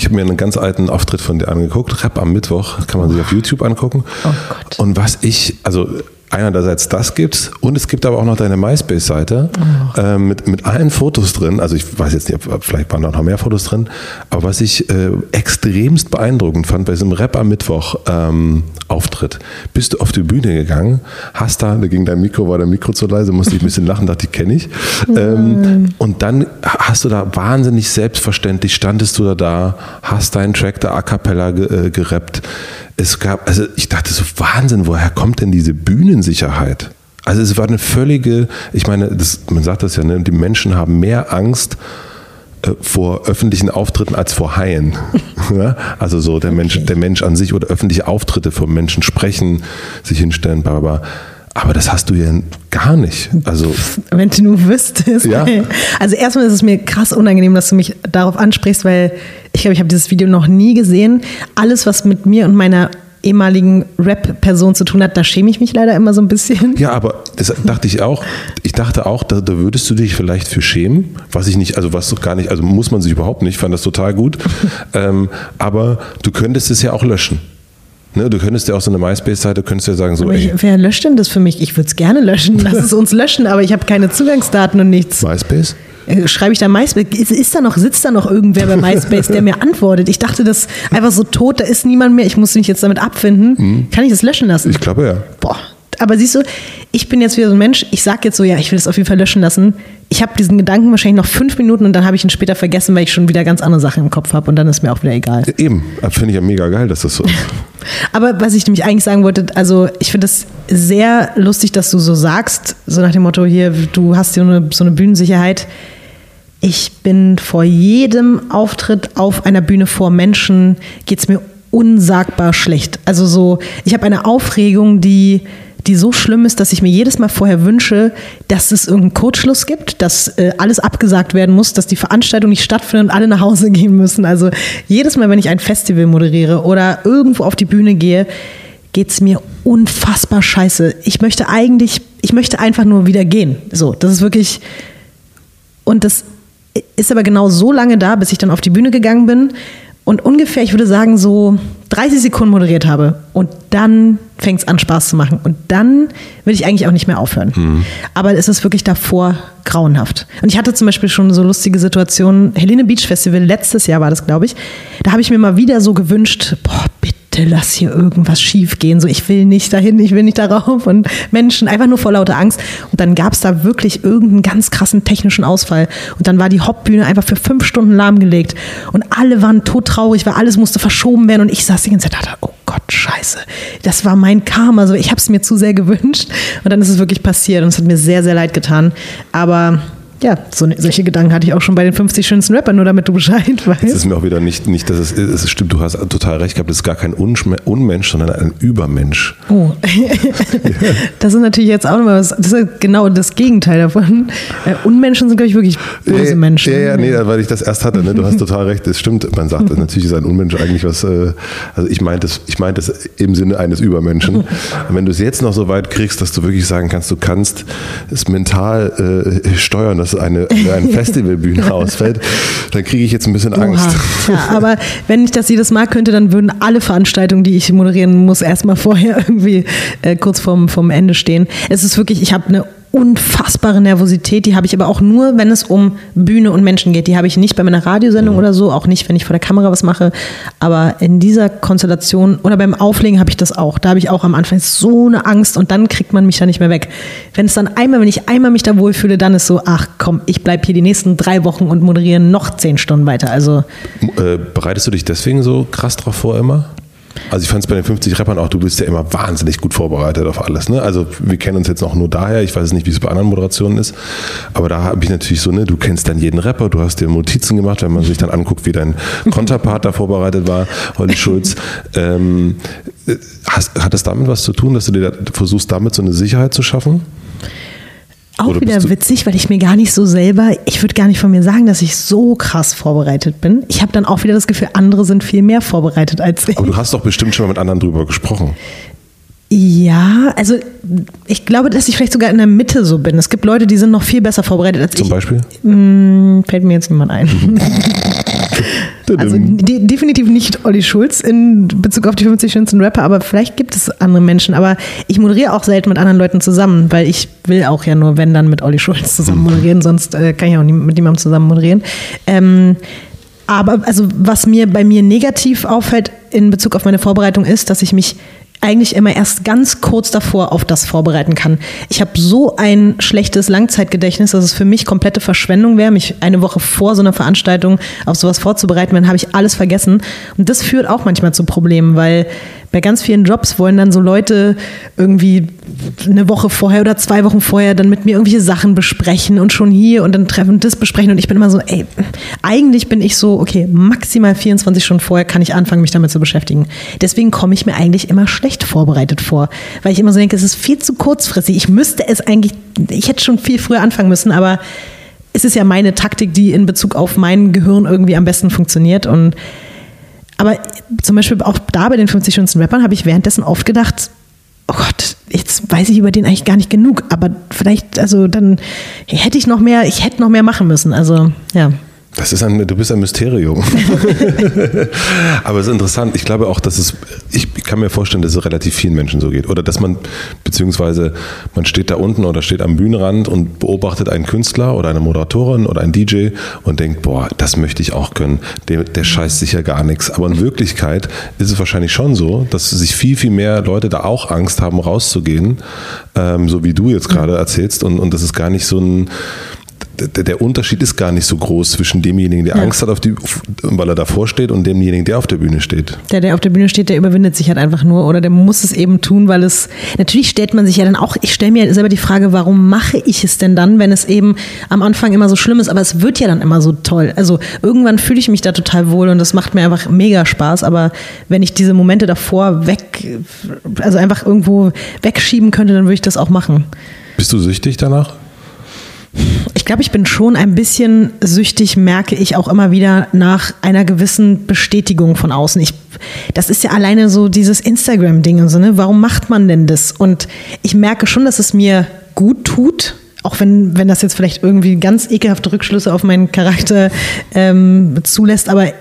ich habe mir einen ganz alten Auftritt von dir angeguckt, Rap am Mittwoch, kann man sich auf YouTube angucken. Oh Gott. Und was ich, also einerseits das gibt's und es gibt aber auch noch deine MySpace-Seite oh. äh, mit, mit allen Fotos drin. Also ich weiß jetzt nicht, vielleicht waren da noch mehr Fotos drin, aber was ich äh, extremst beeindruckend fand bei diesem Rap am Mittwoch ähm, Auftritt, bist du auf die Bühne gegangen, hast da, gegen dein Mikro war der Mikro zu leise, musste ich ein bisschen lachen, dachte, die kenne ich. Ähm, und dann hast du da wahnsinnig selbstverständlich, standest du da da, hast deinen Track der A Cappella ge, äh, gerappt es gab, also ich dachte so, Wahnsinn, woher kommt denn diese Bühnensicherheit? Also es war eine völlige, ich meine, das, man sagt das ja, ne, die Menschen haben mehr Angst äh, vor öffentlichen Auftritten als vor Haien. [LAUGHS] Also so der Mensch, der Mensch an sich oder öffentliche Auftritte vor Menschen sprechen, sich hinstellen, bla bla. Aber das hast du ja gar nicht. Also wenn du nur wüsstest. Ja. Also erstmal ist es mir krass unangenehm, dass du mich darauf ansprichst, weil ich glaube, ich habe dieses Video noch nie gesehen. Alles, was mit mir und meiner ehemaligen Rap-Person zu tun hat, da schäme ich mich leider immer so ein bisschen. Ja, aber das dachte ich auch. Ich dachte auch, da, da würdest du dich vielleicht für schämen, was ich nicht, also was doch gar nicht, also muss man sich überhaupt nicht, fand das total gut. [LAUGHS] ähm, aber du könntest es ja auch löschen. Ne, du könntest ja auch so eine MySpace-Seite, könntest ja sagen, so. Aber ich, wer löscht denn das für mich? Ich würde es gerne löschen. [LAUGHS] Lass es uns löschen, aber ich habe keine Zugangsdaten und nichts. MySpace? Äh, schreibe ich da MySpace? Ist, ist, da noch, sitzt da noch irgendwer bei MySpace, der mir antwortet? Ich dachte, das ist einfach so tot, da ist niemand mehr, ich muss mich jetzt damit abfinden. Mhm. Kann ich das löschen lassen? Ich glaube ja. Boah, aber siehst du, ich bin jetzt wieder so ein Mensch, ich sage jetzt so, ja, ich will das auf jeden Fall löschen lassen. Ich habe diesen Gedanken wahrscheinlich noch fünf Minuten und dann habe ich ihn später vergessen, weil ich schon wieder ganz andere Sachen im Kopf habe und dann ist mir auch wieder egal. Eben, finde ich ja mega geil, dass das so ist. [LAUGHS] Aber was ich nämlich eigentlich sagen wollte, also ich finde es sehr lustig, dass du so sagst, so nach dem Motto hier, du hast hier so eine, so eine Bühnensicherheit. Ich bin vor jedem Auftritt auf einer Bühne vor Menschen, geht es mir unsagbar schlecht. Also so, ich habe eine Aufregung, die die so schlimm ist, dass ich mir jedes Mal vorher wünsche, dass es irgendeinen Kurzschluss gibt, dass äh, alles abgesagt werden muss, dass die Veranstaltung nicht stattfindet und alle nach Hause [LAUGHS] gehen müssen. Also jedes Mal, wenn ich ein Festival moderiere oder irgendwo auf die Bühne gehe, geht es mir unfassbar scheiße. Ich möchte eigentlich, ich möchte einfach nur wieder gehen. So, das ist wirklich. Und das ist aber genau so lange da, bis ich dann auf die Bühne gegangen bin und ungefähr, ich würde sagen, so 30 Sekunden moderiert habe. Und dann fängt es an, Spaß zu machen. Und dann will ich eigentlich auch nicht mehr aufhören. Mhm. Aber es ist wirklich davor grauenhaft. Und ich hatte zum Beispiel schon so lustige Situationen. Helene Beach Festival, letztes Jahr war das, glaube ich. Da habe ich mir mal wieder so gewünscht, boah, bitte bitte lass hier irgendwas schief gehen. So, ich will nicht dahin, ich will nicht darauf. Und Menschen einfach nur vor lauter Angst. Und dann gab es da wirklich irgendeinen ganz krassen technischen Ausfall. Und dann war die Hauptbühne einfach für fünf Stunden lahmgelegt. Und alle waren todtraurig, weil alles musste verschoben werden. Und ich saß die ganze Zeit da, oh Gott, scheiße. Das war mein Karma. Also ich habe es mir zu sehr gewünscht. Und dann ist es wirklich passiert. Und es hat mir sehr, sehr leid getan. Aber ja, so, solche Gedanken hatte ich auch schon bei den 50 schönsten Rappern, nur damit du Bescheid [LAUGHS] weißt. Es ist mir auch wieder nicht, nicht dass es, es stimmt, du hast total recht gehabt, es ist gar kein Unmensch, sondern ein Übermensch. Oh, [LAUGHS] das ist natürlich jetzt auch nochmal was, das ist genau das Gegenteil davon. Äh, Unmenschen sind, glaube ich, wirklich böse Menschen. Ja, ja, nee, weil ich das erst hatte, ne? du hast total recht, es stimmt, man sagt, [LAUGHS] natürlich ist ein Unmensch eigentlich was, äh, also ich meinte es ich meint im Sinne eines Übermenschen. Und wenn du es jetzt noch so weit kriegst, dass du wirklich sagen kannst, du kannst es mental äh, steuern, dass dass eine, eine [LAUGHS] Festivalbühne ausfällt, dann kriege ich jetzt ein bisschen Angst. Ja, aber wenn ich das jedes Mal könnte, dann würden alle Veranstaltungen, die ich moderieren muss, erstmal vorher [LAUGHS] irgendwie äh, kurz vorm, vorm Ende stehen. Es ist wirklich, ich habe eine unfassbare Nervosität, die habe ich aber auch nur, wenn es um Bühne und Menschen geht. Die habe ich nicht bei meiner Radiosendung oder so, auch nicht, wenn ich vor der Kamera was mache. Aber in dieser Konstellation oder beim Auflegen habe ich das auch. Da habe ich auch am Anfang so eine Angst und dann kriegt man mich da nicht mehr weg. Wenn es dann einmal, wenn ich einmal mich da wohlfühle, dann ist so, ach komm, ich bleibe hier die nächsten drei Wochen und moderiere noch zehn Stunden weiter. Also Äh, bereitest du dich deswegen so krass drauf vor immer? Also ich fand es bei den 50 Rappern auch, du bist ja immer wahnsinnig gut vorbereitet auf alles. Ne? Also wir kennen uns jetzt noch nur daher, ich weiß nicht, wie es bei anderen Moderationen ist, aber da habe ich natürlich so, ne, du kennst dann jeden Rapper, du hast dir Notizen gemacht, wenn man sich dann anguckt, wie dein [LAUGHS] Konterpart da vorbereitet war, Holly Schulz. [LAUGHS] Ähm, äh, hast, hat das damit was zu tun, dass du dir da versuchst, damit so eine Sicherheit zu schaffen? Auch wieder witzig, weil ich mir gar nicht so selber, ich würde gar nicht von mir sagen, dass ich so krass vorbereitet bin. Ich habe dann auch wieder das Gefühl, andere sind viel mehr vorbereitet als ich. Aber du hast doch bestimmt schon mal mit anderen drüber gesprochen. Ja, also ich glaube, dass ich vielleicht sogar in der Mitte so bin. Es gibt Leute, die sind noch viel besser vorbereitet als Zum ich. Beispiel? Hm, Fällt mir jetzt niemand ein. [LAUGHS] Also de definitiv nicht Olli Schulz in Bezug auf die 50 schönsten Rapper, aber vielleicht gibt es andere Menschen. Aber ich moderiere auch selten mit anderen Leuten zusammen, weil ich will auch ja nur, wenn dann mit Olli Schulz zusammen moderieren, sonst äh, kann ich auch nie mit jemandem zusammen moderieren. Ähm, aber also was mir bei mir negativ auffällt in Bezug auf meine Vorbereitung ist, dass ich mich eigentlich immer erst ganz kurz davor auf das vorbereiten kann. Ich habe so ein schlechtes Langzeitgedächtnis, dass es für mich komplette Verschwendung wäre, mich eine Woche vor so einer Veranstaltung auf sowas vorzubereiten. Dann habe ich alles vergessen. Und das führt auch manchmal zu Problemen, weil bei ganz vielen Jobs wollen dann so Leute irgendwie eine Woche vorher oder zwei Wochen vorher dann mit mir irgendwelche Sachen besprechen und schon hier und dann treffen und das besprechen und ich bin immer so, ey, eigentlich bin ich so, okay, maximal 24 Stunden vorher kann ich anfangen, mich damit zu beschäftigen. Deswegen komme ich mir eigentlich immer schlecht vorbereitet vor, weil ich immer so denke, es ist viel zu kurzfristig. Ich müsste es eigentlich, ich hätte schon viel früher anfangen müssen, aber es ist ja meine Taktik, die in Bezug auf mein Gehirn irgendwie am besten funktioniert und aber zum Beispiel auch da bei den 50 schönsten Rappern habe ich währenddessen oft gedacht, oh Gott, jetzt weiß ich über den eigentlich gar nicht genug, aber vielleicht, also dann hätte ich noch mehr, ich hätte noch mehr machen müssen. Also ja. Das ist ein, du bist ein Mysterium. [LAUGHS] Aber es ist interessant. Ich glaube auch, dass es, ich kann mir vorstellen, dass es relativ vielen Menschen so geht. Oder dass man, beziehungsweise man steht da unten oder steht am Bühnenrand und beobachtet einen Künstler oder eine Moderatorin oder einen DJ und denkt, boah, das möchte ich auch können. Der, der scheißt sicher gar nichts. Aber in Wirklichkeit ist es wahrscheinlich schon so, dass sich viel, viel mehr Leute da auch Angst haben, rauszugehen, ähm, so wie du jetzt gerade erzählst. Und, und das ist gar nicht so ein, der, der Unterschied ist gar nicht so groß zwischen demjenigen, der Ja. Angst hat, auf die, weil er davor steht, und demjenigen, der auf der Bühne steht. Der, der auf der Bühne steht, der überwindet sich halt einfach nur oder der muss es eben tun, weil es, natürlich stellt man sich ja dann auch, ich stelle mir selber die Frage, warum mache ich es denn dann, wenn es eben am Anfang immer so schlimm ist, aber es wird ja dann immer so toll. Also irgendwann fühle ich mich da total wohl und das macht mir einfach mega Spaß, aber wenn ich diese Momente davor weg, also einfach irgendwo wegschieben könnte, dann würde ich das auch machen. Bist du süchtig danach? Ich glaube, ich bin schon ein bisschen süchtig, merke ich auch immer wieder nach einer gewissen Bestätigung von außen. Ich, das ist ja alleine so dieses Instagram-Ding und so, ne? Warum macht man denn das? Und ich merke schon, dass es mir gut tut. Auch wenn, wenn das jetzt vielleicht irgendwie ganz ekelhafte Rückschlüsse auf meinen Charakter ähm, zulässt, aber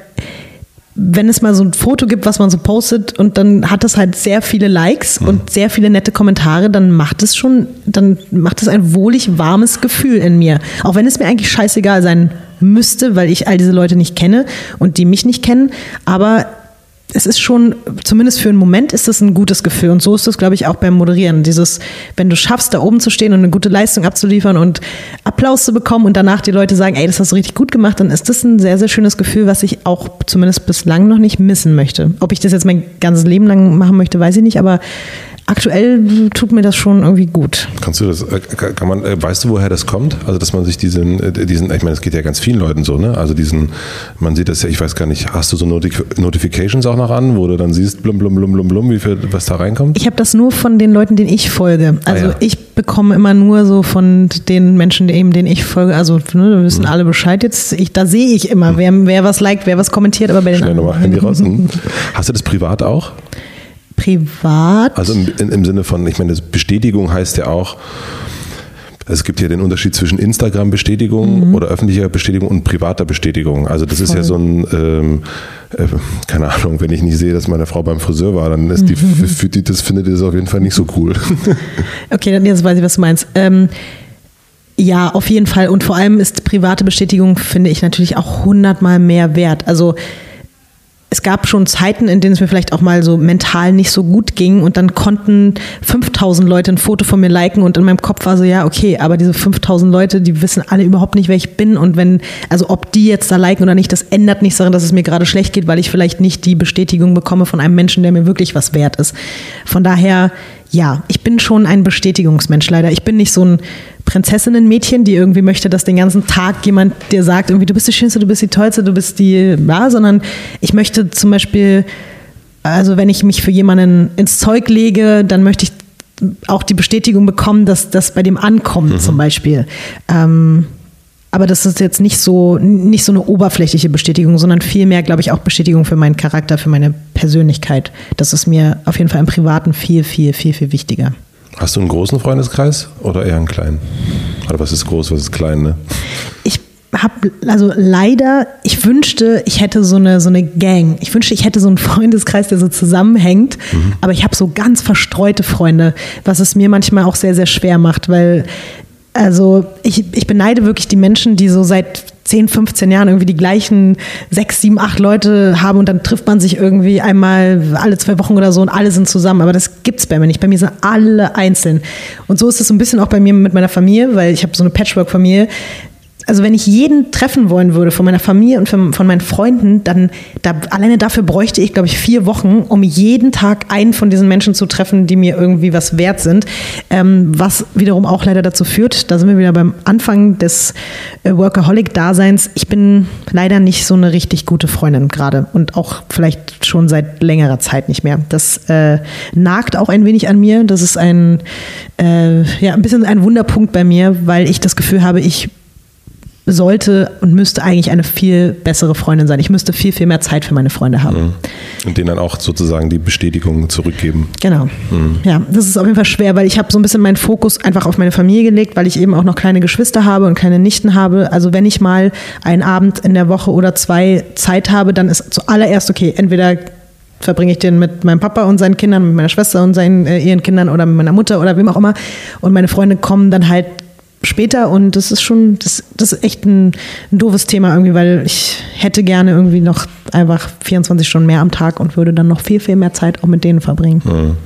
wenn es mal so ein Foto gibt, was man so postet und dann hat es halt sehr viele Likes und sehr viele nette Kommentare, dann macht es schon, dann macht es ein wohlig warmes Gefühl in mir. Auch wenn es mir eigentlich scheißegal sein müsste, weil ich all diese Leute nicht kenne und die mich nicht kennen, aber es ist schon, zumindest für einen Moment ist es ein gutes Gefühl. Und so ist es, glaube ich, auch beim Moderieren. Dieses, wenn du schaffst, da oben zu stehen und eine gute Leistung abzuliefern und Applaus zu bekommen und danach die Leute sagen, ey, das hast du richtig gut gemacht, dann ist das ein sehr, sehr schönes Gefühl, was ich auch zumindest bislang noch nicht missen möchte. Ob ich das jetzt mein ganzes Leben lang machen möchte, weiß ich nicht, aber aktuell tut mir das schon irgendwie gut. Kannst du das, äh, kann man, äh, weißt du, woher das kommt? Also, dass man sich diesen, äh, diesen, ich meine, es geht ja ganz vielen Leuten so, ne? Also diesen, man sieht das ja, ich weiß gar nicht, hast du so Notif Notifications auch noch an, wo du dann siehst, blum, blum, blum, blum, blum, wie viel, was da reinkommt? Ich habe das nur von den Leuten, denen ich folge. Also Ah, ja. ich bekomme immer nur so von den Menschen, denen denen ich folge. Also ne, wir wissen alle Bescheid jetzt. Ich, da sehe ich immer, wer, wer was liked, wer was kommentiert. Aber bei den Schnell nochmal Handy raus. [LAUGHS] Hm. Hast du das privat auch? Privat. Also im, im Sinne von, ich meine, Bestätigung heißt ja auch, es gibt ja den Unterschied zwischen Instagram-Bestätigung oder öffentlicher Bestätigung und privater Bestätigung. Also das ist ja so ein, ähm, äh, keine Ahnung, wenn ich nicht sehe, dass meine Frau beim Friseur war, dann ist die, für die, das findet die das auf jeden Fall nicht so cool. [LAUGHS] Okay, dann jetzt weiß ich, was du meinst. Ähm, Ja, auf jeden Fall. Und vor allem ist private Bestätigung, finde ich, natürlich auch hundertmal mehr wert. Also es gab schon Zeiten, in denen es mir vielleicht auch mal so mental nicht so gut ging und dann konnten 5000 Leute ein Foto von mir liken und in meinem Kopf war so, ja, okay, aber diese 5000 Leute, die wissen alle überhaupt nicht, wer ich bin und wenn, also ob die jetzt da liken oder nicht, das ändert nichts daran, dass es mir gerade schlecht geht, weil ich vielleicht nicht die Bestätigung bekomme von einem Menschen, der mir wirklich was wert ist. Von daher, ja, ich bin schon ein Bestätigungsmensch leider. Ich bin nicht so ein Prinzessinnenmädchen, die irgendwie möchte, dass den ganzen Tag jemand dir sagt, irgendwie du bist die Schönste, du bist die Tollste, du bist die, ja, sondern ich möchte zum Beispiel, also wenn ich mich für jemanden ins Zeug lege, dann möchte ich auch die Bestätigung bekommen, dass das bei dem ankommt mhm. zum Beispiel. Ähm, aber das ist jetzt nicht so, nicht so eine oberflächliche Bestätigung, sondern vielmehr, glaube ich, auch Bestätigung für meinen Charakter, für meine Persönlichkeit. Das ist mir auf jeden Fall im Privaten viel, viel, viel, viel wichtiger. Hast du einen großen Freundeskreis oder eher einen kleinen? Oder was ist groß, was ist klein, ne? Ich habe, also leider, ich wünschte, ich hätte so eine, so eine Gang. Ich wünschte, ich hätte so einen Freundeskreis, der so zusammenhängt. Mhm. Aber ich habe so ganz verstreute Freunde, was es mir manchmal auch sehr, sehr schwer macht, weil also ich, ich beneide wirklich die Menschen, die so seit 10, 15 Jahren irgendwie die gleichen sechs, sieben, acht Leute haben und dann trifft man sich irgendwie einmal alle zwei Wochen oder so und alle sind zusammen. Aber das gibt's bei mir nicht. Bei mir sind alle einzeln. Und so ist es so ein bisschen auch bei mir mit meiner Familie, weil ich habe so eine Patchwork-Familie also wenn ich jeden treffen wollen würde von meiner Familie und von, von meinen Freunden, dann da, alleine dafür bräuchte ich, glaube ich, vier Wochen, um jeden Tag einen von diesen Menschen zu treffen, die mir irgendwie was wert sind. Ähm, was wiederum auch leider dazu führt, da sind wir wieder beim Anfang des äh, Workaholic-Daseins. Ich bin leider nicht so eine richtig gute Freundin gerade und auch vielleicht schon seit längerer Zeit nicht mehr. Das äh, nagt auch ein wenig an mir. Das ist ein, äh, ja, ein bisschen ein Wunderpunkt bei mir, weil ich das Gefühl habe, ich sollte und müsste eigentlich eine viel bessere Freundin sein. Ich müsste viel, viel mehr Zeit für meine Freunde haben. Mhm. Und denen dann auch sozusagen die Bestätigung zurückgeben. Genau. Mhm. Ja, das ist auf jeden Fall schwer, weil ich habe so ein bisschen meinen Fokus einfach auf meine Familie gelegt, weil ich eben auch noch kleine Geschwister habe und keine Nichten habe. Also wenn ich mal einen Abend in der Woche oder zwei Zeit habe, dann ist zuallererst okay, entweder verbringe ich den mit meinem Papa und seinen Kindern, mit meiner Schwester und seinen äh, ihren Kindern oder mit meiner Mutter oder wem auch immer. Und meine Freunde kommen dann halt später und das ist schon, das, das ist echt ein, ein, doofes Thema irgendwie, weil ich hätte gerne irgendwie noch einfach 24 Stunden mehr am Tag und würde dann noch viel, viel mehr Zeit auch mit denen verbringen. Mhm.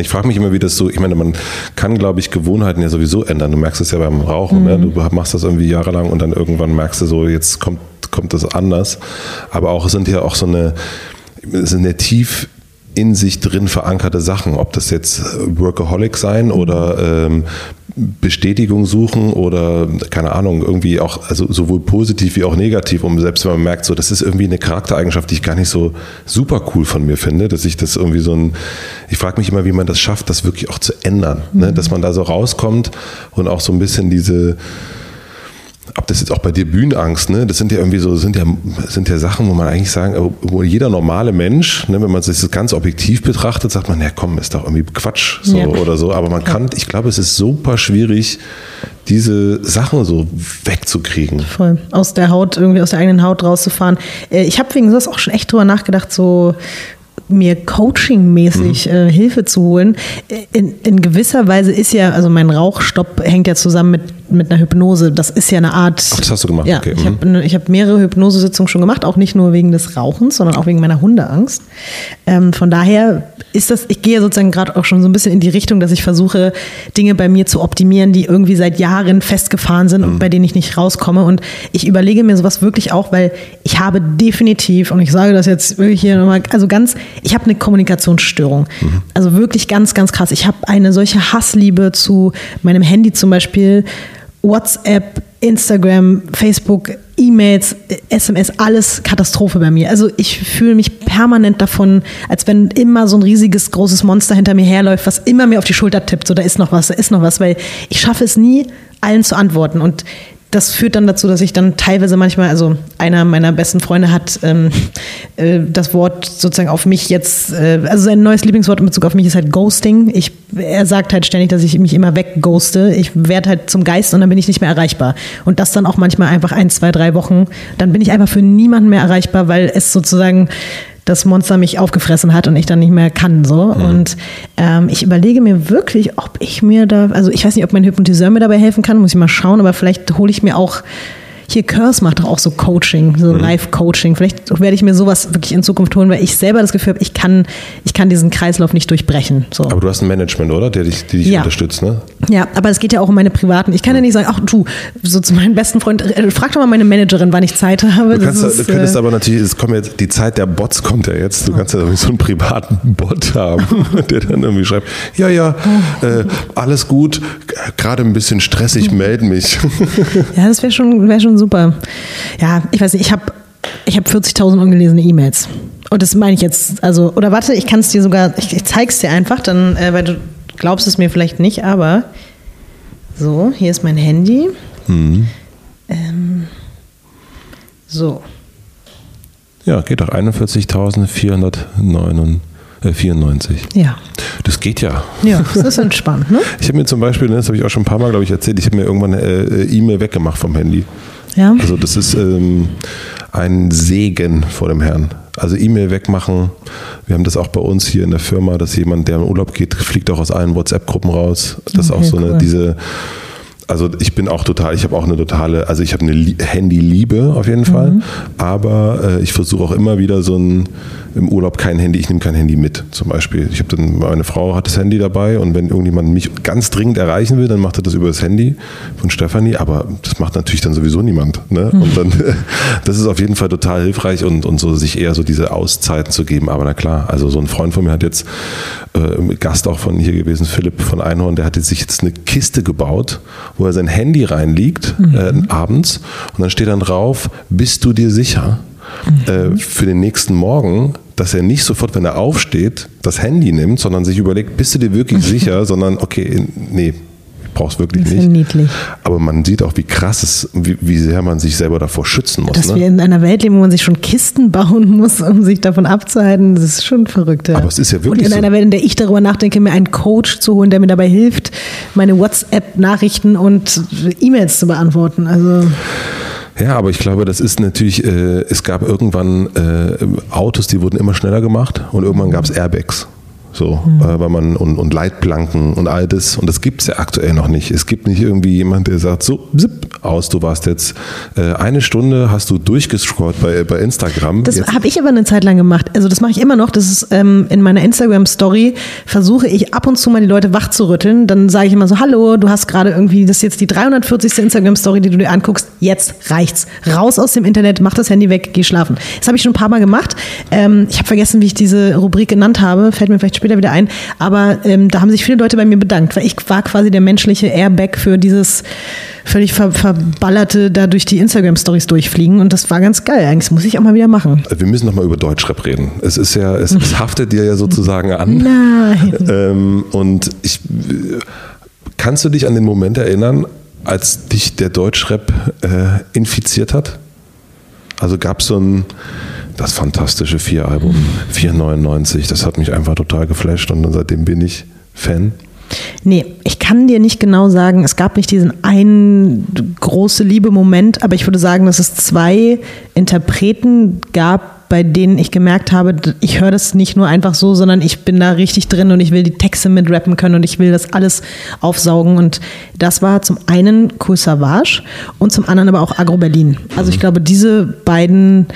Ich frage mich immer, wie das so, ich meine, man kann, glaube ich, Gewohnheiten ja sowieso ändern. Du merkst es ja beim Rauchen, ne? mhm. ne? du machst das irgendwie jahrelang und dann irgendwann merkst du so, jetzt kommt, kommt das anders. Aber auch es sind ja auch so eine, es sind ja tief in sich drin verankerte Sachen, ob das jetzt Workaholic sein oder ähm, Bestätigung suchen oder keine Ahnung, irgendwie auch, also sowohl positiv wie auch negativ, um selbst wenn man merkt, so, das ist irgendwie eine Charaktereigenschaft, die ich gar nicht so super cool von mir finde, dass ich das irgendwie so ein, ich frage mich immer, wie man das schafft, das wirklich auch zu ändern, ne? mhm. ne? dass man da so rauskommt und auch so ein bisschen diese, ob das jetzt auch bei dir Bühnenangst, ne? Das sind ja irgendwie so, sind ja, sind ja Sachen, wo man eigentlich sagen, wo jeder normale Mensch, ne, wenn man sich das ganz objektiv betrachtet, sagt man, ja komm, ist doch irgendwie Quatsch so ja. oder so. Aber man kann, ich glaube, es ist super schwierig, diese Sachen so wegzukriegen. Voll. Aus der Haut, irgendwie aus der eigenen Haut rauszufahren. Äh, ich habe wegen sowas auch schon echt drüber nachgedacht, so mir coachingmäßig mhm. äh, Hilfe zu holen. In, in, gewisser Weise ist ja, also mein Rauchstopp hängt ja zusammen mit, mit einer Hypnose. Das ist ja eine Art. Ach, das hast du gemacht. Ja, okay. ich habe mhm. hab mehrere Hypnosesitzungen schon gemacht, auch nicht nur wegen des Rauchens, sondern auch wegen meiner Hundeangst. Ähm, von daher ist das, ich gehe sozusagen gerade auch schon so ein bisschen in die Richtung, dass ich versuche, Dinge bei mir zu optimieren, die irgendwie seit Jahren festgefahren sind und mhm. bei denen ich nicht rauskomme. Und ich überlege mir sowas wirklich auch, weil ich habe definitiv, und ich sage das jetzt wirklich hier nochmal, also ganz, ich habe eine Kommunikationsstörung. Mhm. Also wirklich ganz, ganz krass. Ich habe eine solche Hassliebe zu meinem Handy zum Beispiel, WhatsApp, Instagram, Facebook, E-Mails, SMS, alles Katastrophe bei mir. Also ich fühle mich permanent davon, als wenn immer so ein riesiges, großes Monster hinter mir herläuft, was immer mir auf die Schulter tippt, so da ist noch was, da ist noch was, weil ich schaffe es nie, allen zu antworten. Und das führt dann dazu, dass ich dann teilweise manchmal, also einer meiner besten Freunde hat ähm, äh, das Wort sozusagen auf mich jetzt, äh, also sein neues Lieblingswort in Bezug auf mich ist halt Ghosting. Ich, er sagt halt ständig, dass ich mich immer wegghoste. Ich werde halt zum Geist und dann bin ich nicht mehr erreichbar. Und das dann auch manchmal einfach ein, zwei, drei Wochen. Dann bin ich einfach für niemanden mehr erreichbar, weil es sozusagen das Monster mich aufgefressen hat und ich dann nicht mehr kann. So. Mhm. Und ähm, ich überlege mir wirklich, ob ich mir da, also ich weiß nicht, ob mein Hypnotiseur mir dabei helfen kann, muss ich mal schauen, aber vielleicht hole ich mir auch hier Curse macht doch auch so Coaching, so mhm. Live-Coaching. Vielleicht werde ich mir sowas wirklich in Zukunft holen, weil ich selber das Gefühl habe, ich kann, ich kann diesen Kreislauf nicht durchbrechen. So. Aber du hast ein Management, oder? Der dich, die dich ja. unterstützt, ne? Ja, aber es geht ja auch um meine privaten. Ich kann ja nicht sagen, ach du, so zu meinem besten Freund, äh, frag doch mal meine Managerin, wann ich Zeit habe. Du, kannst, ist, du könntest äh, aber natürlich, es kommt jetzt, die Zeit der Bots kommt ja jetzt. Du kannst ja so einen privaten Bot haben, [LAUGHS] der dann irgendwie schreibt, ja, ja, äh, alles gut, gerade ein bisschen stressig, meld mich. Ja, das wäre schon, wär schon super. Ja, ich weiß nicht, ich habe ich hab 40.000 ungelesene E-Mails. Und das meine ich jetzt, also, oder warte, ich kann es dir sogar, ich, ich zeige es dir einfach, dann, äh, weil du glaubst es mir vielleicht nicht, aber so, hier ist mein Handy. Mhm. Ähm, so. Ja, geht doch 41.494. Äh, ja. Das geht ja. Ja, das ist entspannt, ne? [LAUGHS] Ich habe mir zum Beispiel, ne, das habe ich auch schon ein paar Mal, glaube ich, erzählt, ich habe mir irgendwann eine äh, E-Mail weggemacht vom Handy. Ja. Also das ist ähm, ein Segen vor dem Herrn. Also E-Mail wegmachen. Wir haben das auch bei uns hier in der Firma, dass jemand, der in Urlaub geht, fliegt auch aus allen WhatsApp-Gruppen raus. Das ist okay, auch so eine, cool. diese also ich bin auch total, ich habe auch eine totale, also ich habe eine Handy-Liebe auf jeden Fall, mhm. aber äh, ich versuche auch immer wieder so ein, im Urlaub kein Handy, ich nehme kein Handy mit zum Beispiel. Ich habe dann, meine Frau hat das Handy dabei und wenn irgendjemand mich ganz dringend erreichen will, dann macht er das über das Handy von Stefanie, aber das macht natürlich dann sowieso niemand. Ne? Mhm. Und dann, [LAUGHS] das ist auf jeden Fall total hilfreich und, und so sich eher so diese Auszeiten zu geben. Aber na klar, also so ein Freund von mir hat jetzt äh, Gast auch von hier gewesen, Philipp von Einhorn, der hat sich jetzt eine Kiste gebaut, wo er sein Handy reinliegt mhm. äh, abends und dann steht dann drauf, bist du dir sicher? Mhm. Äh, für den nächsten Morgen, dass er nicht sofort, wenn er aufsteht, das Handy nimmt, sondern sich überlegt, bist du dir wirklich [LAUGHS] sicher, sondern okay, nee, brauchst wirklich das nicht. Niedlich. Aber man sieht auch, wie krass es, wie, wie sehr man sich selber davor schützen muss. Dass ne? wir in einer Welt leben, wo man sich schon Kisten bauen muss, um sich davon abzuhalten, das ist schon verrückt. Ja. Aber es ist ja wirklich. Und in so. einer Welt, in der ich darüber nachdenke, mir einen Coach zu holen, der mir dabei hilft, meine WhatsApp-Nachrichten und E-Mails zu beantworten. Also. Ja, aber ich glaube, das ist natürlich, äh, es gab irgendwann äh, Autos, die wurden immer schneller gemacht und irgendwann gab es Airbags. So, mhm. äh, weil man und, und Leitplanken und all das. Und das gibt es ja aktuell noch nicht. Es gibt nicht irgendwie jemand, der sagt, so, zip, aus, du warst jetzt äh, eine Stunde, hast du durchgescrollt bei, bei Instagram. Das habe ich aber eine Zeit lang gemacht. Also das mache ich immer noch. Das ist ähm, in meiner Instagram-Story, versuche ich ab und zu mal die Leute wach zu rütteln. Dann sage ich immer so, hallo, du hast gerade irgendwie, das ist jetzt die 340. Instagram-Story, die du dir anguckst. Jetzt reicht's. Raus aus dem Internet, mach das Handy weg, geh schlafen. Das habe ich schon ein paar Mal gemacht. Ähm, ich habe vergessen, wie ich diese Rubrik genannt habe. Fällt mir vielleicht später wieder ein. Aber ähm, da haben sich viele Leute bei mir bedankt, weil ich war quasi der menschliche Airbag für dieses völlig ver verballerte da durch die Instagram-Stories durchfliegen. Und das war ganz geil. Eigentlich muss ich auch mal wieder machen. Wir müssen noch mal über Deutschrap reden. Es ist ja, es, es haftet dir ja sozusagen an. [LAUGHS] Nein. [LAUGHS] Ähm, und ich kannst du dich an den Moment erinnern, als dich der Deutschrap äh, infiziert hat? Also gab es so ein das fantastische Vier-Album, 499. Das hat mich einfach total geflasht und seitdem bin ich Fan. Nee, ich kann dir nicht genau sagen, es gab nicht diesen einen große Liebe-Moment, aber ich würde sagen, dass es zwei Interpreten gab, bei denen ich gemerkt habe, ich höre das nicht nur einfach so, sondern ich bin da richtig drin und ich will die Texte mitrappen können und ich will das alles aufsaugen. Und das war zum einen Cool Savage und zum anderen aber auch Agro Berlin. Also ich glaube, diese beiden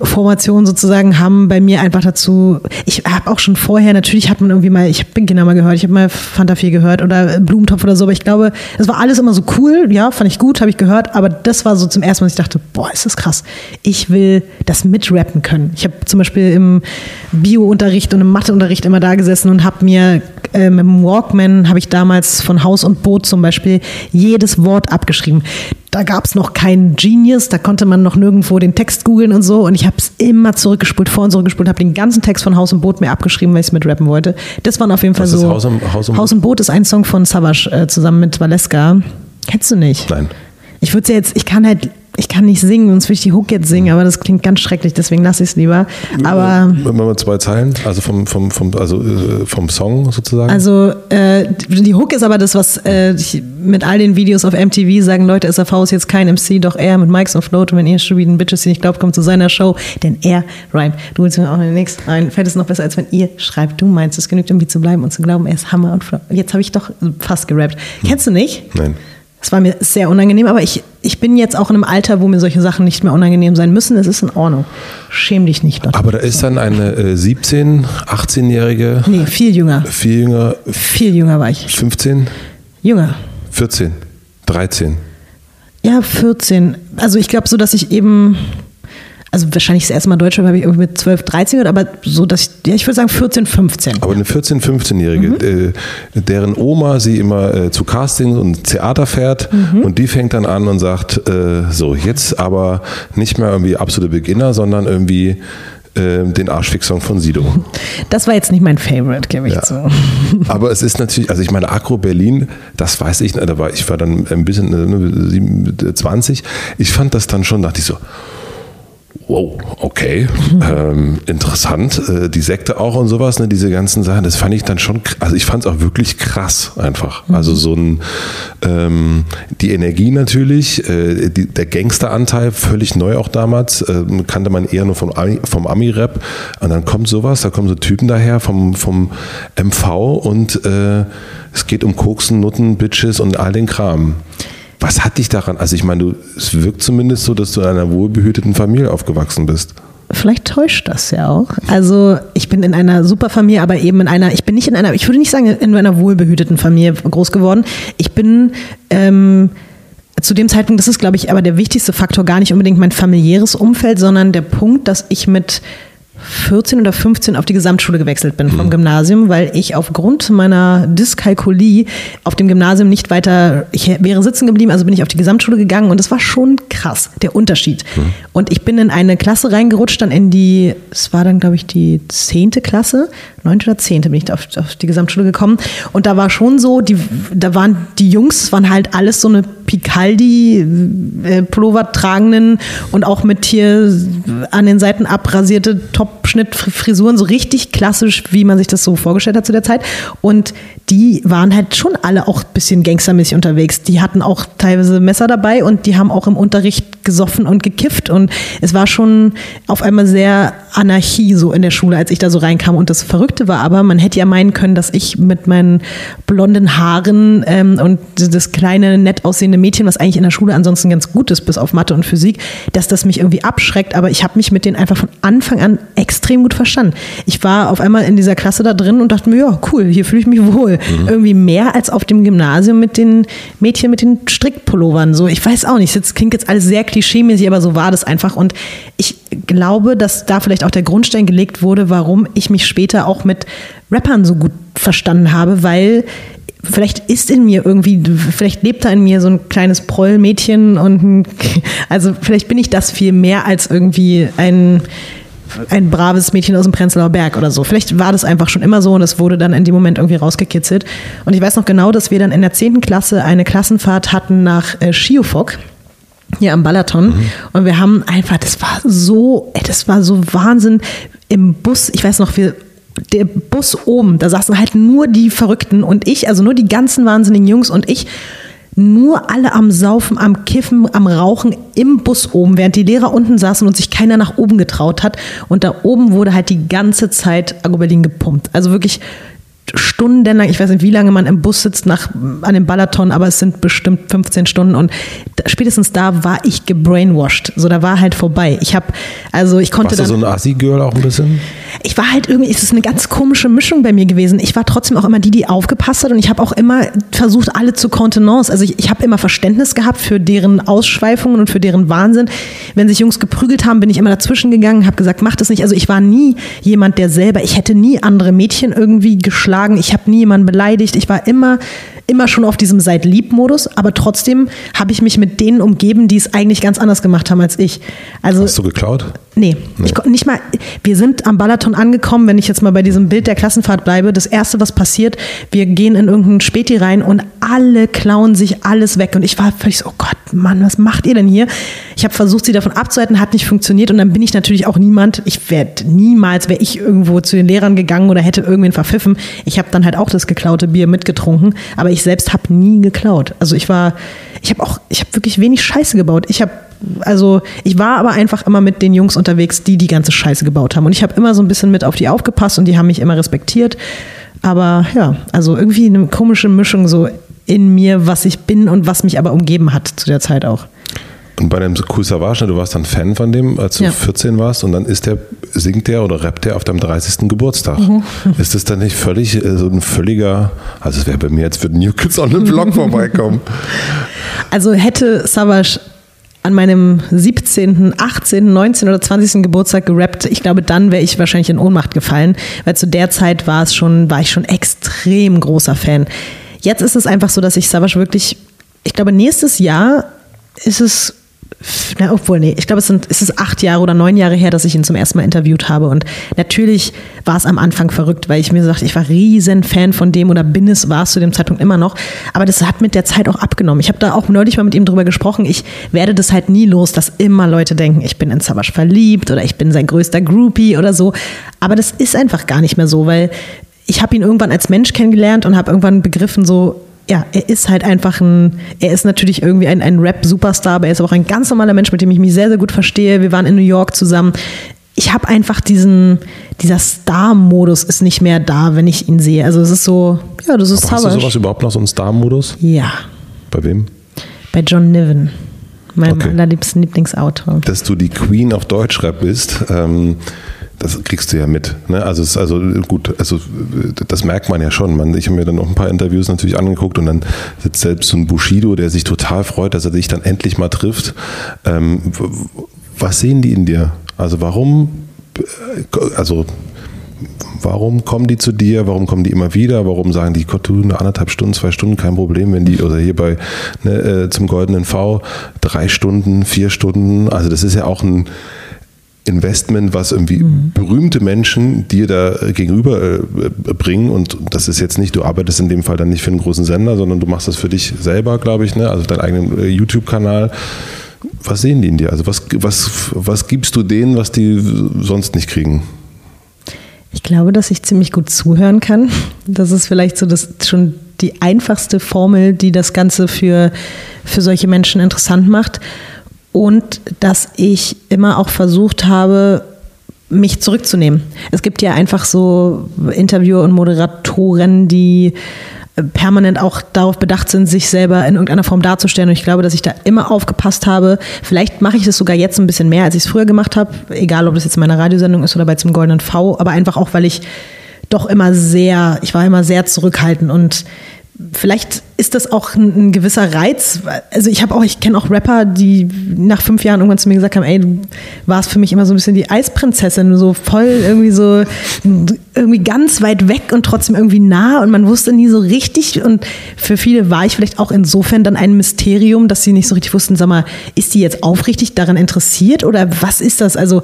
Formationen sozusagen haben bei mir einfach dazu, ich habe auch schon vorher, natürlich hat man irgendwie mal, ich habe Kinder mal gehört, ich habe mal Fanta 4 gehört oder Blumentopf oder so, aber ich glaube, es war alles immer so cool, ja, fand ich gut, habe ich gehört, aber das war so zum ersten Mal, dass ich dachte, boah, ist das krass. Ich will das mitrappen können. Ich habe zum Beispiel im Bio-Unterricht und im Matheunterricht immer da gesessen und habe mir äh, mit dem Walkman, habe ich damals von Haus und Boot zum Beispiel jedes Wort abgeschrieben. Da gab es noch keinen Genius, da konnte man noch nirgendwo den Text googeln und so. Und ich habe es immer zurückgespult, vor und zurückgespult, habe den ganzen Text von Haus und Boot mir abgeschrieben, weil ich es mit rappen wollte. Das waren auf jeden Fall Was so. Haus und, Haus, und Haus und Boot ist ein Song von Savage äh, zusammen mit Valeska. Kennst du nicht? Nein. Ich würde jetzt, ich kann halt ich kann nicht singen, sonst würde ich die Hook jetzt singen, aber das klingt ganz schrecklich, deswegen lasse ich es lieber. Aber Mal zwei Zeilen, also vom, vom, vom, also äh, vom Song sozusagen. Also äh, die Hook ist aber das, was äh, ich, mit all den Videos auf MTV sagen Leute, SAV ist jetzt kein MC, doch er mit Mikes und Float und wenn ihr Studien Bitches, die nicht glaubt, kommt zu seiner Show, denn er rhymt. Du willst mir auch nichts ein. Fällt es noch besser, als wenn ihr schreibt. Du meinst, es genügt, um wie zu bleiben und zu glauben, er ist Hammer und Float. Jetzt habe ich doch fast gerappt. Kennst du nicht? Nein. Das war mir sehr unangenehm, aber ich, ich bin jetzt auch in einem Alter, wo mir solche Sachen nicht mehr unangenehm sein müssen. Es ist in Ordnung. Schäm dich nicht. Dort. Aber da ist dann eine äh, 17-, 18-Jährige, Nee, viel jünger. viel jünger, Viel jünger war ich. 15, Jünger. 14, 13. Ja, 14. Also ich glaube so, dass ich eben, also wahrscheinlich das erste Mal Deutsch habe ich irgendwie mit 12, 13 gehört, aber so, dass ich, ja, ich würde sagen 14, 15. Aber eine 14-, 15-Jährige, Mhm. äh, deren Oma sie immer äh, zu Castings und Theater fährt Mhm. und die fängt dann an und sagt, äh, so, jetzt aber nicht mehr irgendwie absolute Beginner, sondern irgendwie äh, den Arschfix-Song von Sido. [LAUGHS] Das war jetzt nicht mein Favorite, gebe ich Ja. zu. [LAUGHS] Aber es ist natürlich, also ich meine, Agro Berlin, das weiß ich, da war, ich war dann ein bisschen äh, sieben- 20. Ich fand das dann schon, dachte ich so, wow, okay, ähm, interessant. Äh, die Sekte auch und sowas, ne, diese ganzen Sachen, das fand ich dann schon, also ich fand es auch wirklich krass einfach. Also so ein, ähm, die Energie natürlich, äh, die, der Gangsteranteil, völlig neu auch damals, äh, kannte man eher nur vom, Ami, vom Ami-Rap. Und dann kommt sowas, da kommen so Typen daher vom, vom MV und äh, es geht um Koksen, Nutten, Bitches und all den Kram. Was hat dich daran? Also ich meine, du, es wirkt zumindest so, dass du in einer wohlbehüteten Familie aufgewachsen bist. Vielleicht täuscht das ja auch. Also ich bin in einer super Familie, aber eben in einer, ich bin nicht in einer, ich würde nicht sagen in einer wohlbehüteten Familie groß geworden. Ich bin ähm, zu dem Zeitpunkt, das ist glaube ich aber der wichtigste Faktor, gar nicht unbedingt mein familiäres Umfeld, sondern der Punkt, dass ich mit 14 oder 15 auf die Gesamtschule gewechselt bin vom Gymnasium, weil ich aufgrund meiner Dyskalkulie auf dem Gymnasium nicht weiter, ich wäre sitzen geblieben, also bin ich auf die Gesamtschule gegangen und es war schon krass, der Unterschied. Und ich bin in eine Klasse reingerutscht, dann in die, es war dann glaube ich die zehnte Klasse, neunte oder zehnte bin ich auf, auf die Gesamtschule gekommen und da war schon so, die, da waren die Jungs, waren halt alles so eine Picaldi äh, tragenden und auch mit hier an den Seiten abrasierte Top-Schnitt-Frisuren, so richtig klassisch, wie man sich das so vorgestellt hat zu der Zeit. Und die waren halt schon alle auch ein bisschen gangstermäßig unterwegs. Die hatten auch teilweise Messer dabei und die haben auch im Unterricht gesoffen und gekifft. Und es war schon auf einmal sehr Anarchie so in der Schule, als ich da so reinkam. Und das Verrückte war aber, man hätte ja meinen können, dass ich mit meinen blonden Haaren ähm, und das kleine, nett aussehende Mädchen, was eigentlich in der Schule ansonsten ganz gut ist, bis auf Mathe und Physik, dass das mich irgendwie abschreckt. Aber ich habe mich mit denen einfach von Anfang an extrem gut verstanden. Ich war auf einmal in dieser Klasse da drin und dachte mir, ja, cool, hier fühle ich mich wohl. Irgendwie mehr als auf dem Gymnasium mit den Mädchen mit den Strickpullovern. So, ich weiß auch nicht, das klingt jetzt alles sehr klischeemäßig, aber so war das einfach. Und ich glaube, dass da vielleicht auch der Grundstein gelegt wurde, warum ich mich später auch mit Rappern so gut verstanden habe, weil vielleicht ist in mir irgendwie, vielleicht lebt da in mir so ein kleines Prollmädchen und also vielleicht bin ich das viel mehr als irgendwie ein ein braves Mädchen aus dem Prenzlauer Berg oder so. Vielleicht war das einfach schon immer so und es wurde dann in dem Moment irgendwie rausgekitzelt. Und ich weiß noch genau, dass wir dann in der 10. Klasse eine Klassenfahrt hatten nach äh, Schiofok hier am Balaton. Und wir haben einfach, das war so, ey, das war so Wahnsinn im Bus. Ich weiß noch, wir, der Bus oben, da saßen halt nur die Verrückten und ich, also nur die ganzen wahnsinnigen Jungs und ich nur alle am Saufen, am Kiffen, am Rauchen im Bus oben, während die Lehrer unten saßen und sich keiner nach oben getraut hat. Und da oben wurde halt die ganze Zeit Agro Berlin gepumpt. Also wirklich stundenlang, ich weiß nicht, wie lange man im Bus sitzt nach, an dem Balaton, aber es sind bestimmt 15 Stunden und spätestens da war ich gebrainwashed. So, da war halt vorbei. Ich habe, also ich konnte Warst du dann so ein Assi-Girl auch ein bisschen? ich war halt irgendwie, es ist eine ganz komische Mischung bei mir gewesen. Ich war trotzdem auch immer die, die aufgepasst hat und ich habe auch immer versucht, alle zu Kontenance. Also ich, ich habe immer Verständnis gehabt für deren Ausschweifungen und für deren Wahnsinn. Wenn sich Jungs geprügelt haben, bin ich immer dazwischen gegangen, habe gesagt, mach das nicht. Also ich war nie jemand, der selber, ich hätte nie andere Mädchen irgendwie geschlagen. Ich habe nie jemanden beleidigt. Ich war immer immer schon auf diesem Seid lieb Modus, aber trotzdem habe ich mich mit denen umgeben, die es eigentlich ganz anders gemacht haben als ich. Also Hast du geklaut? Nee, nee. Ich, nicht mal. Wir sind am Balaton angekommen, wenn ich jetzt mal bei diesem Bild der Klassenfahrt bleibe. Das erste, was passiert, wir gehen in irgendeinen Späti rein und alle klauen sich alles weg. Und ich war völlig so, oh Gott, Mann, was macht ihr denn hier? Ich habe versucht, sie davon abzuhalten, hat nicht funktioniert. Und dann bin ich natürlich auch niemand, ich werde niemals, wäre ich irgendwo zu den Lehrern gegangen oder hätte irgendwen verpfiffen. Ich habe dann halt auch das geklaute Bier mitgetrunken. Aber ich selbst habe nie geklaut. Also ich war, ich habe auch, ich habe wirklich wenig Scheiße gebaut. Ich habe also ich war aber einfach immer mit den Jungs unterwegs, die die ganze Scheiße gebaut haben. Und ich habe immer so ein bisschen mit auf die aufgepasst und die haben mich immer respektiert. Aber ja, also irgendwie eine komische Mischung so in mir, was ich bin und was mich aber umgeben hat zu der Zeit auch. Und bei dem Cool Savage, du warst dann Fan von dem, als du ja. 14 warst und dann ist der, singt der oder rappt der auf deinem 30. Geburtstag. Mhm. [LAUGHS] Ist das dann nicht völlig äh, so ein völliger, also es wäre bei mir jetzt für New Kids on the Block vorbeikommen. Also hätte Savage an meinem 17., 18., 19. oder 20. Geburtstag gerappt. Ich glaube, dann wäre ich wahrscheinlich in Ohnmacht gefallen, weil zu der Zeit war es schon, war ich schon extrem großer Fan. Jetzt ist es einfach so, dass ich Savage wirklich, ich glaube, nächstes Jahr ist es na, obwohl, nee, ich glaube, es, sind, es ist acht Jahre oder neun Jahre her, dass ich ihn zum ersten Mal interviewt habe. Und natürlich war es am Anfang verrückt, weil ich mir sagte, ich war riesen Fan von dem oder bin es, war es zu dem Zeitpunkt immer noch. Aber das hat mit der Zeit auch abgenommen. Ich habe da auch neulich mal mit ihm drüber gesprochen. Ich werde das halt nie los, dass immer Leute denken, ich bin in Savage verliebt oder ich bin sein größter Groupie oder so. Aber das ist einfach gar nicht mehr so, weil ich habe ihn irgendwann als Mensch kennengelernt und habe irgendwann begriffen, so ja, er ist halt einfach ein, er ist natürlich irgendwie ein, ein Rap-Superstar, aber er ist auch ein ganz normaler Mensch, mit dem ich mich sehr, sehr gut verstehe. Wir waren in New York zusammen. Ich habe einfach diesen, dieser Star-Modus ist nicht mehr da, wenn ich ihn sehe. Also es ist so, ja, das ist aber Hast du sowas überhaupt noch, so einen Star-Modus? Ja. Bei wem? Bei John Niven, meinem okay. allerliebsten Lieblingsautor. Dass du die Queen auf Deutschrap bist, ähm, das kriegst du ja mit. Ne? Also, es, also gut, also das merkt man ja schon. Man, ich habe mir dann noch ein paar Interviews natürlich angeguckt und dann sitzt selbst so ein Bushido, der sich total freut, dass er sich dann endlich mal trifft. Ähm, was sehen die in dir? Also warum, also warum kommen die zu dir? Warum kommen die immer wieder? Warum sagen die, Gott, du eine anderthalb Stunden, zwei Stunden, kein Problem, wenn die, oder hier bei ne, äh, zum Goldenen V, drei Stunden, vier Stunden, also das ist ja auch ein Investment, was irgendwie mhm. berühmte Menschen dir da gegenüber äh, bringen. Und das ist jetzt nicht, du arbeitest in dem Fall dann nicht für einen großen Sender, sondern du machst das für dich selber, glaube ich, ne? also deinen eigenen äh, YouTube-Kanal. Was sehen die in dir? Also was, was, was gibst du denen, was die sonst nicht kriegen? Ich glaube, dass ich ziemlich gut zuhören kann. Das ist vielleicht so das schon die einfachste Formel, die das Ganze für, für solche Menschen interessant macht und dass ich immer auch versucht habe, mich zurückzunehmen. Es gibt ja einfach so Interviewer und Moderatoren, die permanent auch darauf bedacht sind, sich selber in irgendeiner Form darzustellen. Und ich glaube, dass ich da immer aufgepasst habe. Vielleicht mache ich das sogar jetzt ein bisschen mehr, als ich es früher gemacht habe. Egal, ob das jetzt in meiner Radiosendung ist oder bei zum Goldenen V. Aber einfach auch, weil ich doch immer sehr, ich war immer sehr zurückhaltend und Vielleicht ist das auch ein, ein gewisser Reiz. Also ich habe auch, ich kenne auch Rapper, die nach fünf Jahren irgendwann zu mir gesagt haben, ey, du warst für mich immer so ein bisschen die Eisprinzessin, so voll irgendwie so irgendwie ganz weit weg und trotzdem irgendwie nah und man wusste nie so richtig. Und für viele war ich vielleicht auch insofern dann ein Mysterium, dass sie nicht so richtig wussten, sag mal, ist die jetzt aufrichtig daran interessiert oder was ist das? Also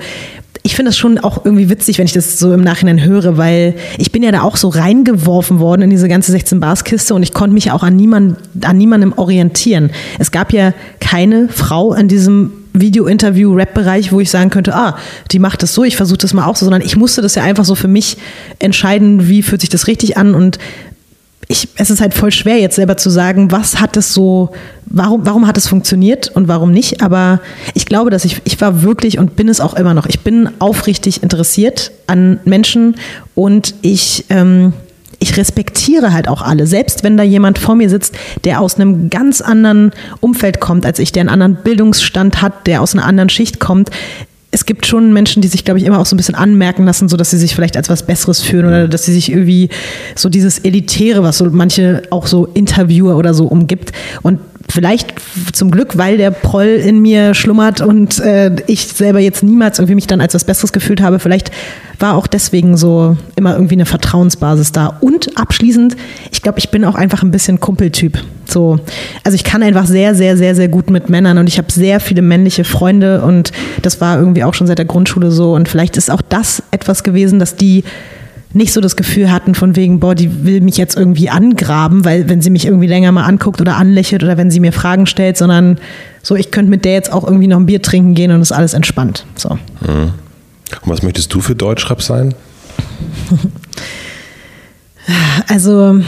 ich finde das schon auch irgendwie witzig, wenn ich das so im Nachhinein höre, weil ich bin ja da auch so reingeworfen worden in diese ganze 16 Bars Kiste und ich konnte mich auch an, niemand, an niemandem orientieren. Es gab ja keine Frau an diesem Video-Interview-Rap-Bereich, wo ich sagen könnte, ah, die macht das so, ich versuche das mal auch so, sondern ich musste das ja einfach so für mich entscheiden, wie fühlt sich das richtig an und ich, es ist halt voll schwer jetzt selber zu sagen, was hat es so, warum, warum hat es funktioniert und warum nicht. Aber ich glaube, dass ich, ich war wirklich und bin es auch immer noch. Ich bin aufrichtig interessiert an Menschen und ich, ähm, ich respektiere halt auch alle. Selbst wenn da jemand vor mir sitzt, der aus einem ganz anderen Umfeld kommt als ich, der einen anderen Bildungsstand hat, der aus einer anderen Schicht kommt es gibt schon Menschen, die sich, glaube ich, immer auch so ein bisschen anmerken lassen, so dass sie sich vielleicht als was Besseres fühlen oder dass sie sich irgendwie so dieses Elitäre, was so manche auch so Interviewer oder so umgibt. Und Vielleicht zum Glück, weil der Proll in mir schlummert und äh, ich selber jetzt niemals irgendwie mich dann als was Besseres gefühlt habe. Vielleicht war auch deswegen so immer irgendwie eine Vertrauensbasis da. Und abschließend, ich glaube, ich bin auch einfach ein bisschen Kumpeltyp. So, also ich kann einfach sehr, sehr, sehr, sehr gut mit Männern und ich habe sehr viele männliche Freunde und das war irgendwie auch schon seit der Grundschule so. Und vielleicht ist auch das etwas gewesen, dass die nicht so das Gefühl hatten von wegen, boah, die will mich jetzt irgendwie angraben, weil wenn sie mich irgendwie länger mal anguckt oder anlächelt oder wenn sie mir Fragen stellt, sondern so, ich könnte mit der jetzt auch irgendwie noch ein Bier trinken gehen und ist alles entspannt. So. Mhm. Und was möchtest du für Deutschrap sein? [LAUGHS] Also,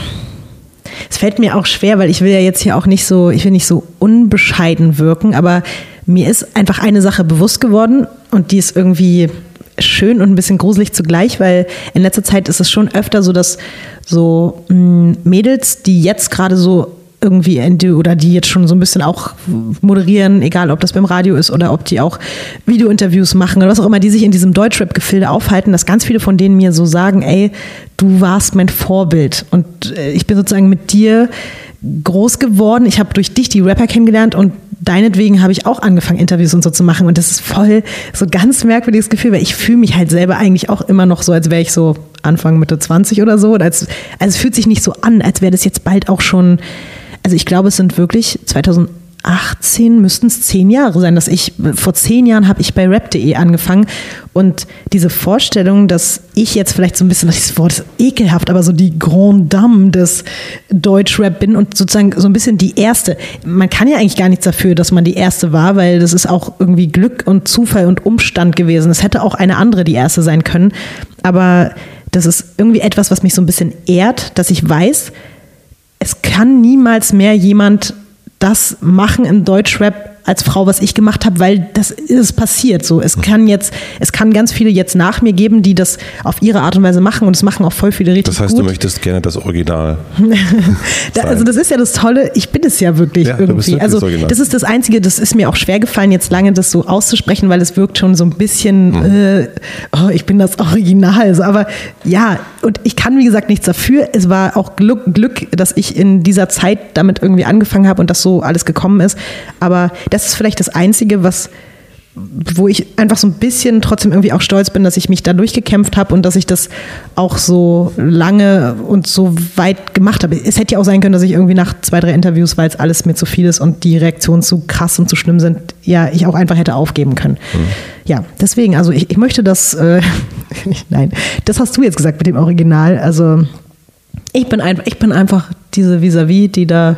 es fällt mir auch schwer, weil ich will ja jetzt hier auch nicht so, ich will nicht so unbescheiden wirken, aber mir ist einfach eine Sache bewusst geworden und die ist irgendwie schön und ein bisschen gruselig zugleich, weil in letzter Zeit ist es schon öfter so, dass so mm, Mädels, die jetzt gerade so irgendwie oder die jetzt schon so ein bisschen auch moderieren, egal ob das beim Radio ist oder ob die auch Videointerviews machen oder was auch immer, die sich in diesem Deutschrap-Gefilde aufhalten, dass ganz viele von denen mir so sagen, ey, du warst mein Vorbild und äh, ich bin sozusagen mit dir groß geworden. Ich habe durch dich die Rapper kennengelernt und deinetwegen habe ich auch angefangen, Interviews und so zu machen. Und das ist voll so ganz merkwürdiges Gefühl, weil ich fühle mich halt selber eigentlich auch immer noch so, als wäre ich so Anfang, Mitte 20 oder so. als, also es fühlt sich nicht so an, als wäre das jetzt bald auch schon also ich glaube, es sind wirklich 2018 müssten es zehn Jahre sein, dass ich, vor zehn Jahren habe ich bei rap.de angefangen und diese Vorstellung, dass ich jetzt vielleicht so ein bisschen, das Wort ist ekelhaft, aber so die Grand Dame des Deutschrap bin und sozusagen so ein bisschen die Erste. Man kann ja eigentlich gar nichts dafür, dass man die Erste war, weil das ist auch irgendwie Glück und Zufall und Umstand gewesen. Es hätte auch eine andere die Erste sein können, aber das ist irgendwie etwas, was mich so ein bisschen ehrt, dass ich weiß, es kann niemals mehr jemand das machen im Deutschrap als Frau, was ich gemacht habe, weil das ist passiert so. Es kann jetzt, es kann ganz viele jetzt nach mir geben, die das auf ihre Art und Weise machen und es machen auch voll viele richtig Das heißt, gut. du möchtest gerne das Original. [LAUGHS] da, also das ist ja das Tolle, ich bin es ja wirklich ja, irgendwie. Wirklich also das, das ist das Einzige, das ist mir auch schwer gefallen, jetzt lange das so auszusprechen, weil es wirkt schon so ein bisschen, mhm. äh, oh, ich bin das Original. So. Aber ja, und ich kann wie gesagt nichts dafür. Es war auch Glück, Glück, dass ich in dieser Zeit damit irgendwie angefangen habe und das so alles gekommen ist. Aber das ist vielleicht das Einzige, was wo ich einfach so ein bisschen trotzdem irgendwie auch stolz bin, dass ich mich da durchgekämpft habe und dass ich das auch so lange und so weit gemacht habe. Es hätte ja auch sein können, dass ich irgendwie nach zwei, drei Interviews, weil es alles mir zu viel ist und die Reaktionen zu krass und zu schlimm sind, ja, ich auch einfach hätte aufgeben können. Mhm. Ja, deswegen, also ich, ich möchte das, äh, [LAUGHS] nein, das hast du jetzt gesagt mit dem Original. Also ich bin, ein, ich bin einfach diese Vis-a-vis, -vis, die da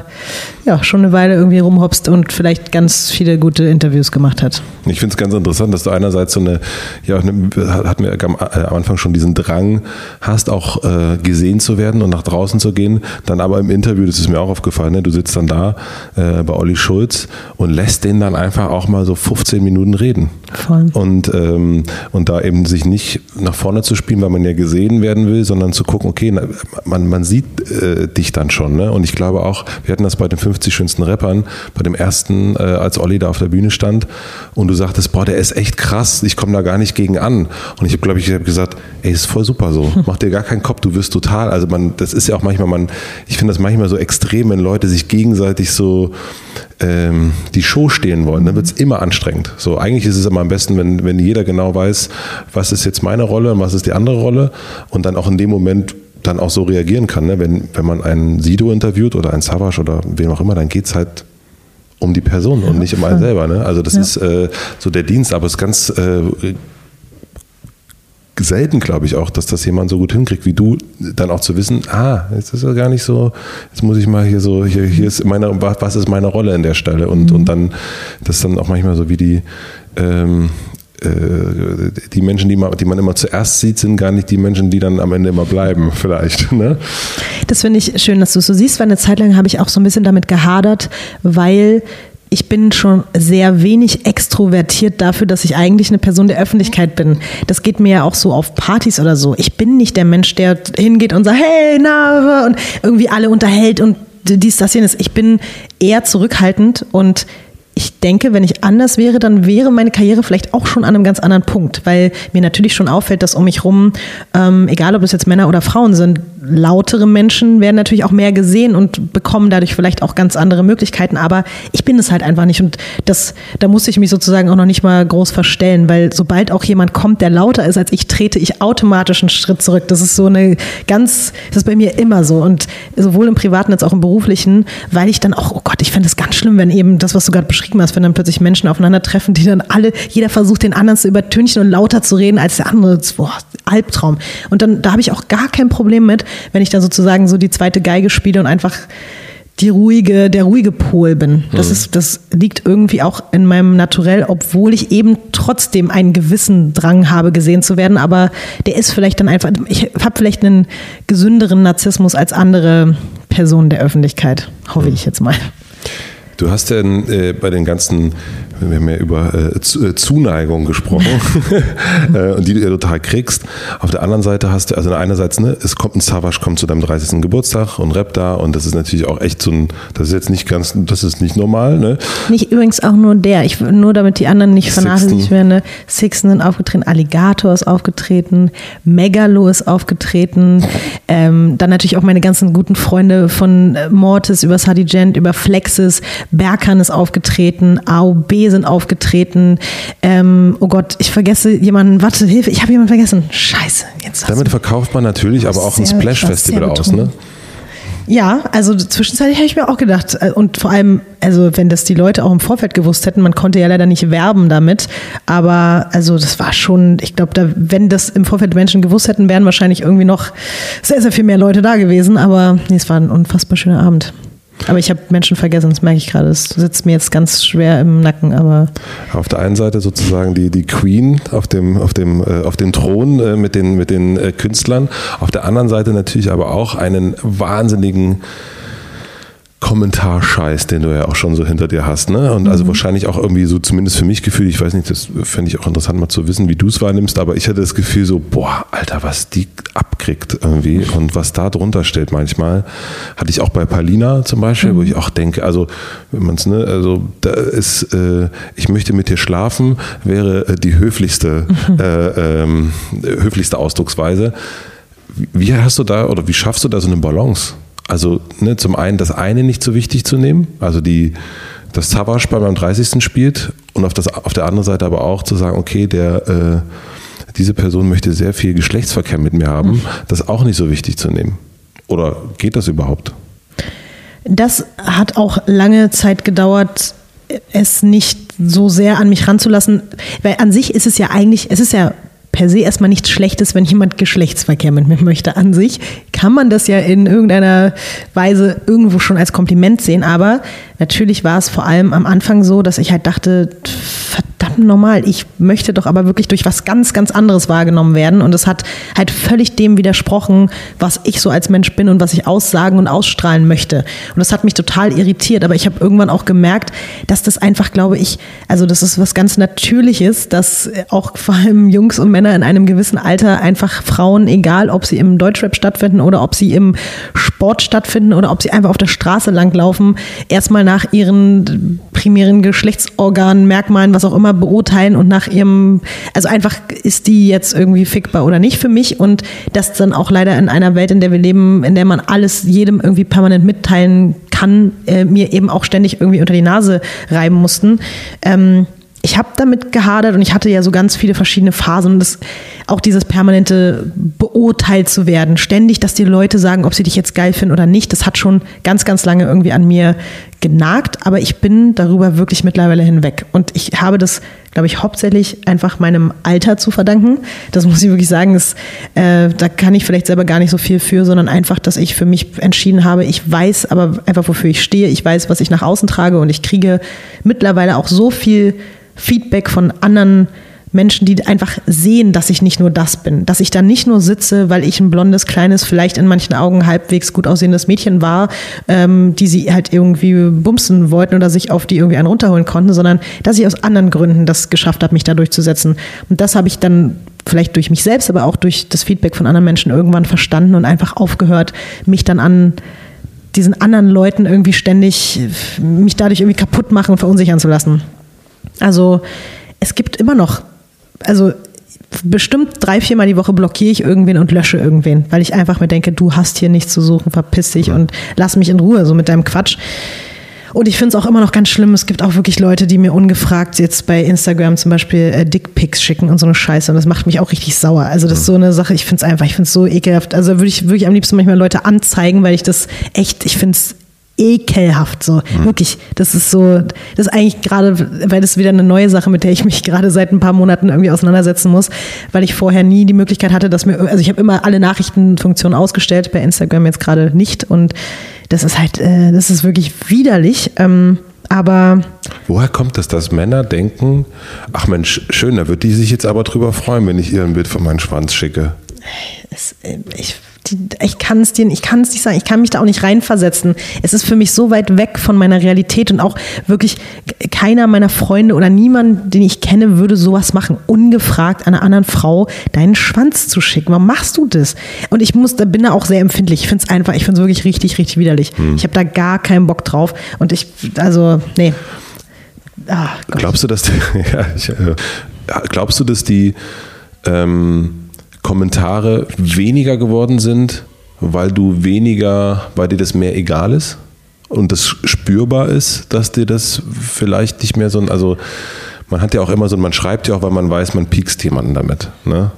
ja schon eine Weile irgendwie rumhopst und vielleicht ganz viele gute Interviews gemacht hat. Ich finde es ganz interessant, dass du einerseits so eine, ja, eine, hatten wir am, äh, am Anfang schon diesen Drang hast, auch äh, gesehen zu werden und nach draußen zu gehen. Dann aber im Interview, das ist mir auch aufgefallen, ne, du sitzt dann da äh, bei Olli Schulz und lässt den dann einfach auch mal so 15 Minuten reden. Voll. Und, ähm, und da eben sich nicht nach vorne zu spielen, weil man ja gesehen werden will, sondern zu gucken, okay, man, man sieht äh, dich dann schon schon. Ne? Und ich glaube auch, wir hatten das bei den 50 schönsten Rappern, bei dem ersten, äh, als Olli da auf der Bühne stand und du sagtest, boah, der ist echt krass, ich komme da gar nicht gegen an. Und ich habe, glaube ich, hab gesagt, ey, ist voll super so. [LAUGHS] Mach dir gar keinen Kopf, du wirst total, also man, das ist ja auch manchmal, man, ich finde das manchmal so extrem, wenn Leute sich gegenseitig so ähm, die Show stehen wollen, dann wird es immer anstrengend. So, eigentlich ist es immer am besten, wenn, wenn jeder genau weiß, was ist jetzt meine Rolle und was ist die andere Rolle und dann auch in dem Moment dann auch so reagieren kann. Ne? Wenn, wenn man einen Sido interviewt oder einen Savage oder wem auch immer, dann geht es halt um die Person ja, und nicht um einen selber. Ne? Also das ja. ist äh, so der Dienst, aber es ist ganz äh, selten, glaube ich auch, dass das jemand so gut hinkriegt wie du, dann auch zu wissen, ah, jetzt ist er gar nicht so, jetzt muss ich mal hier so, hier, hier ist meine, was ist meine Rolle in der Stelle und, mhm. und dann, das ist dann auch manchmal so wie die, ähm, äh, die Menschen, die man, die man immer zuerst sieht, sind gar nicht die Menschen, die dann am Ende immer bleiben, [LAUGHS] vielleicht. Ne? Das finde ich schön, dass du es so siehst, weil eine Zeit lang habe ich auch so ein bisschen damit gehadert, weil ich bin schon sehr wenig extrovertiert dafür, dass ich eigentlich eine Person der Öffentlichkeit bin. Das geht mir ja auch so auf Partys oder so. Ich bin nicht der Mensch, der hingeht und sagt, hey, na, und irgendwie alle unterhält und dies, das, jenes. Ich bin eher zurückhaltend und denke, wenn ich anders wäre, dann wäre meine Karriere vielleicht auch schon an einem ganz anderen Punkt, weil mir natürlich schon auffällt, dass um mich rum, ähm, egal ob es jetzt Männer oder Frauen sind, lautere Menschen werden natürlich auch mehr gesehen und bekommen dadurch vielleicht auch ganz andere Möglichkeiten, aber ich bin es halt einfach nicht und das, da muss ich mich sozusagen auch noch nicht mal groß verstellen, weil sobald auch jemand kommt, der lauter ist als ich, trete ich automatisch einen Schritt zurück. Das ist so eine ganz, das ist bei mir immer so und sowohl im Privaten als auch im Beruflichen, weil ich dann auch, oh Gott, ich finde es ganz schlimm, wenn eben das, was du gerade beschrieben hast, wenn dann plötzlich Menschen aufeinandertreffen, die dann alle, jeder versucht den anderen zu übertünchen und lauter zu reden als der andere. Boah, Albtraum. Und dann, da habe ich auch gar kein Problem mit, wenn ich dann sozusagen so die zweite Geige spiele und einfach die ruhige, der ruhige Pol bin. Das, mhm. ist, das liegt irgendwie auch in meinem Naturell, obwohl ich eben trotzdem einen gewissen Drang habe, gesehen zu werden. Aber der ist vielleicht dann einfach, ich habe vielleicht einen gesünderen Narzissmus als andere Personen der Öffentlichkeit, hoffe mhm. ich jetzt mal. Du hast ja äh, bei den ganzen wir haben ja über äh, äh Zuneigung gesprochen [LAUGHS] äh, und die du ja total kriegst. Auf der anderen Seite hast du, also einerseits, ne, es kommt ein Savage, kommt zu deinem 30. Geburtstag und rappt da und das ist natürlich auch echt so ein, das ist jetzt nicht ganz, das ist nicht normal, ne? Nicht übrigens auch nur der, ich, nur damit die anderen nicht vernachlässigt werden, ne? Sixten sind aufgetreten, Alligator ist aufgetreten, Megalo ist aufgetreten, ähm, dann natürlich auch meine ganzen guten Freunde von äh, Mortis über Sadie über Flexes, Berkan ist aufgetreten, AOB sind aufgetreten. Ähm, oh Gott, ich vergesse jemanden. Warte, Hilfe, ich habe jemanden vergessen. Scheiße. Jetzt Damit verkauft man natürlich aber auch ein Splash-Festival aus, ne? Ja, also zwischenzeitlich hätte ich mir auch gedacht. Äh, und vor allem, also wenn das die Leute auch im Vorfeld gewusst hätten, man konnte ja leider nicht werben damit. Aber also das war schon, ich glaube, da, wenn das im Vorfeld Menschen gewusst hätten, wären wahrscheinlich irgendwie noch sehr, sehr viel mehr Leute da gewesen. Aber nee, es war ein unfassbar schöner Abend. Aber ich habe Menschen vergessen, das merke ich gerade. Das sitzt mir jetzt ganz schwer im Nacken. Aber auf der einen Seite sozusagen die, die Queen auf dem, auf dem, äh, auf dem Thron äh, mit den, mit den äh, Künstlern. Auf der anderen Seite natürlich aber auch einen wahnsinnigen Kommentarscheiß, den du ja auch schon so hinter dir hast, ne? Und also mhm. wahrscheinlich auch irgendwie so, zumindest für mich Gefühl, ich weiß nicht, das fände ich auch interessant mal zu wissen, wie du es wahrnimmst, aber ich hatte das Gefühl so, boah, Alter, was die abkriegt irgendwie und was da drunter steht manchmal, hatte ich auch bei Palina zum Beispiel, mhm. wo ich auch denke, also, wenn man es, ne, also da ist, äh, ich möchte mit dir schlafen, wäre äh, die höflichste, mhm. äh, ähm, höflichste Ausdrucksweise. Wie hast du da oder wie schaffst du da so eine Balance? Also ne, zum einen das eine nicht so wichtig zu nehmen, also die, das Savage bei meinem 30. spielt und auf, das, auf der anderen Seite aber auch zu sagen, okay, der, äh, diese Person möchte sehr viel Geschlechtsverkehr mit mir haben, mhm. das auch nicht so wichtig zu nehmen. Oder geht das überhaupt? Das hat auch lange Zeit gedauert, es nicht so sehr an mich ranzulassen, weil an sich ist es ja eigentlich, es ist ja per se erstmal nichts Schlechtes, wenn jemand Geschlechtsverkehr mit mir möchte. An sich kann man das ja in irgendeiner Weise irgendwo schon als Kompliment sehen, aber natürlich war es vor allem am Anfang so, dass ich halt dachte, verdammt normal, ich möchte doch aber wirklich durch was ganz, ganz anderes wahrgenommen werden. Und es hat halt völlig dem widersprochen, was ich so als Mensch bin und was ich aussagen und ausstrahlen möchte. Und das hat mich total irritiert, aber ich habe irgendwann auch gemerkt, dass das einfach, glaube ich, also das ist was ganz Natürliches, dass auch vor allem Jungs und Männer Männer in einem gewissen Alter einfach Frauen, egal ob sie im Deutschrap stattfinden oder ob sie im Sport stattfinden oder ob sie einfach auf der Straße langlaufen, erstmal nach ihren primären Geschlechtsorganen, Merkmalen, was auch immer beurteilen und nach ihrem, also einfach ist die jetzt irgendwie fickbar oder nicht für mich und das dann auch leider in einer Welt, in der wir leben, in der man alles jedem irgendwie permanent mitteilen kann, äh, mir eben auch ständig irgendwie unter die Nase reiben mussten. Ähm, ich habe damit gehadert und ich hatte ja so ganz viele verschiedene Phasen und das, auch dieses permanente beurteilt zu werden, ständig, dass die Leute sagen, ob sie dich jetzt geil finden oder nicht, das hat schon ganz, ganz lange irgendwie an mir genagt, aber ich bin darüber wirklich mittlerweile hinweg. Und ich habe das, glaube ich, hauptsächlich einfach meinem Alter zu verdanken. Das muss ich wirklich sagen, das, äh, da kann ich vielleicht selber gar nicht so viel für, sondern einfach, dass ich für mich entschieden habe, ich weiß aber einfach, wofür ich stehe, ich weiß, was ich nach außen trage und ich kriege mittlerweile auch so viel Feedback von anderen Menschen, die einfach sehen, dass ich nicht nur das bin, dass ich da nicht nur sitze, weil ich ein blondes, kleines, vielleicht in manchen Augen halbwegs gut aussehendes Mädchen war, ähm, die sie halt irgendwie bumsen wollten oder sich auf die irgendwie einen runterholen konnten, sondern dass ich aus anderen Gründen das geschafft habe, mich da durchzusetzen. Und das habe ich dann vielleicht durch mich selbst, aber auch durch das Feedback von anderen Menschen irgendwann verstanden und einfach aufgehört, mich dann an diesen anderen Leuten irgendwie ständig mich dadurch irgendwie kaputt machen und verunsichern zu lassen. Also es gibt immer noch, also bestimmt drei, viermal die Woche blockiere ich irgendwen und lösche irgendwen, weil ich einfach mir denke, du hast hier nichts zu suchen, verpiss dich und lass mich in Ruhe, so mit deinem Quatsch. Und ich finde es auch immer noch ganz schlimm. Es gibt auch wirklich Leute, die mir ungefragt jetzt bei Instagram zum Beispiel äh, Dickpics schicken und so eine Scheiße. Und das macht mich auch richtig sauer. Also das ist so eine Sache, ich finde es einfach, ich finde es so ekelhaft. Also würde ich wirklich am liebsten manchmal Leute anzeigen, weil ich das echt, ich finde es ekelhaft so. Mhm. Wirklich. Das ist so, das ist eigentlich gerade, weil das wieder eine neue Sache, mit der ich mich gerade seit ein paar Monaten irgendwie auseinandersetzen muss, weil ich vorher nie die Möglichkeit hatte, dass mir, also ich habe immer alle Nachrichtenfunktionen ausgestellt, bei Instagram jetzt gerade nicht und das ist halt, äh, das ist wirklich widerlich. Ähm, aber. Woher kommt es, dass Männer denken, ach Mensch, schön, da wird die sich jetzt aber drüber freuen, wenn ich ihr ein Bild von meinem Schwanz schicke? Es, äh, ich ich kann es dir, ich kann es nicht sagen, ich kann mich da auch nicht reinversetzen. Es ist für mich so weit weg von meiner Realität und auch wirklich keiner meiner Freunde oder niemand, den ich kenne, würde sowas machen, ungefragt einer anderen Frau deinen Schwanz zu schicken. Warum machst du das? Und ich muss, da bin da auch sehr empfindlich. Ich finde es einfach, ich finde es wirklich richtig, richtig widerlich. Hm. Ich habe da gar keinen Bock drauf und ich, also, nee. Ah, glaubst du, dass die, [LAUGHS] ja, ich, äh, glaubst du, dass die ähm, Kommentare weniger geworden sind, weil du weniger, weil dir das mehr egal ist und das spürbar ist, dass dir das vielleicht nicht mehr so ein, also man hat ja auch immer so, man schreibt ja auch, weil man weiß, man piekst jemanden damit. Ne?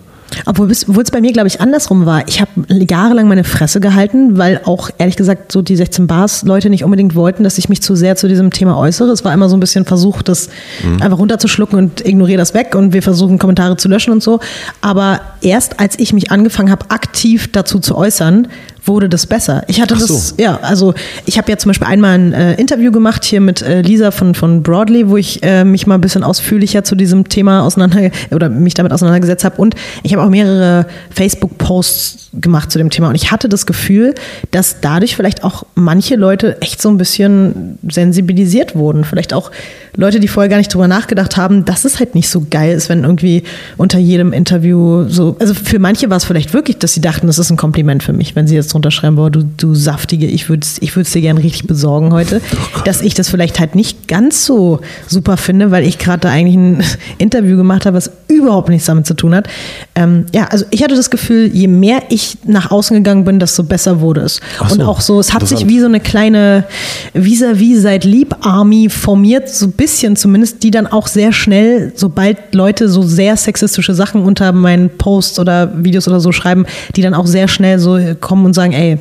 Obwohl es bei mir, glaube ich, andersrum war. Ich habe jahrelang meine Fresse gehalten, weil auch, ehrlich gesagt, so die 16 Bars Leute nicht unbedingt wollten, dass ich mich zu sehr zu diesem Thema äußere. Es war immer so ein bisschen versucht, das mhm. einfach runterzuschlucken und ignoriere das weg und wir versuchen, Kommentare zu löschen und so. Aber erst als ich mich angefangen habe, aktiv dazu zu äußern, wurde das besser. Ich hatte so. das, ja, also ich habe ja zum Beispiel einmal ein äh, Interview gemacht hier mit äh, Lisa von, von Broadly, wo ich äh, mich mal ein bisschen ausführlicher zu diesem Thema auseinander oder mich damit auseinandergesetzt habe. Und ich habe auch mehrere Facebook-Posts gemacht zu dem Thema. Und ich hatte das Gefühl, dass dadurch vielleicht auch manche Leute echt so ein bisschen sensibilisiert wurden. Vielleicht auch Leute, die vorher gar nicht drüber nachgedacht haben, dass es halt nicht so geil ist, wenn irgendwie unter jedem Interview so, also für manche war es vielleicht wirklich, dass sie dachten, das ist ein Kompliment für mich, wenn sie jetzt drunter schreiben, boah, du, du saftige, ich würde es ich dir gerne richtig besorgen heute, [LAUGHS] oh dass ich das vielleicht halt nicht ganz so super finde, weil ich gerade da eigentlich ein [LAUGHS] Interview gemacht habe, was überhaupt nichts damit zu tun hat. Ähm, ja, also ich hatte das Gefühl, je mehr ich nach außen gegangen bin, desto besser wurde es. So, und auch so, es hat sich wie so eine kleine vis-à-vis seit Lieb Army formiert, so bis bisschen zumindest, die dann auch sehr schnell, sobald Leute so sehr sexistische Sachen unter meinen Posts oder Videos oder so schreiben, die dann auch sehr schnell so kommen und sagen, ey,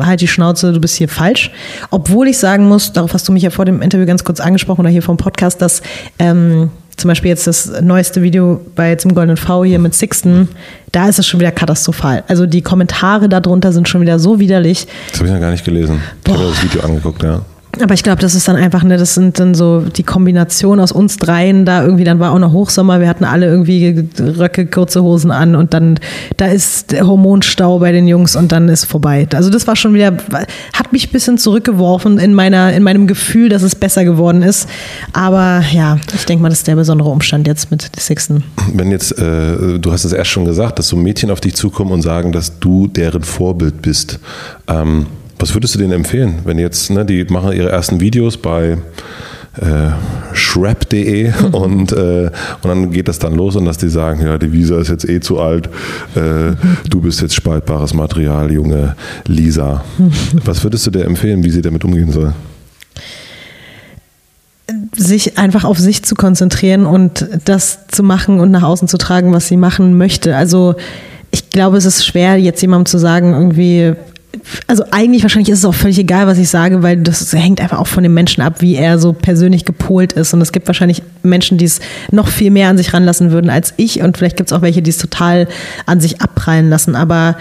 halt die Schnauze, du bist hier falsch. Obwohl ich sagen muss, darauf hast du mich ja vor dem Interview ganz kurz angesprochen oder hier vom Podcast, dass ähm, zum Beispiel jetzt das neueste Video bei zum Goldenen V hier mit Sixten, da ist es schon wieder katastrophal. Also die Kommentare darunter sind schon wieder so widerlich. Das habe ich noch gar nicht gelesen. Ich habe das Video angeguckt, ja. Aber ich glaube, das ist dann einfach, ne, das sind dann so die Kombination aus uns dreien da irgendwie, dann war auch noch Hochsommer, wir hatten alle irgendwie Röcke, kurze Hosen an und dann, da ist der Hormonstau bei den Jungs und dann ist vorbei. Also das war schon wieder, hat mich ein bisschen zurückgeworfen in meiner, in meinem Gefühl, dass es besser geworden ist. Aber ja, ich denke mal, das ist der besondere Umstand jetzt mit Sixten. Wenn jetzt, äh, du hast es erst schon gesagt, dass so Mädchen auf dich zukommen und sagen, dass du deren Vorbild bist. Ähm, was würdest du denen empfehlen, wenn jetzt, ne, die machen ihre ersten Videos bei äh, shrap.de mhm. und, äh, und dann geht das dann los und dass die sagen, ja, die Visa ist jetzt eh zu alt, äh, du bist jetzt spaltbares Material, junge Lisa. Was würdest du dir empfehlen, wie sie damit umgehen soll? sich einfach auf sich zu konzentrieren und das zu machen und nach außen zu tragen, was sie machen möchte. Also ich glaube, es ist schwer, jetzt jemandem zu sagen, irgendwie, also eigentlich wahrscheinlich ist es auch völlig egal, was ich sage, weil das hängt einfach auch von dem Menschen ab, wie er so persönlich gepolt ist. Und es gibt wahrscheinlich Menschen, die es noch viel mehr an sich ranlassen würden als ich. Und vielleicht gibt es auch welche, die es total an sich abprallen lassen. Aber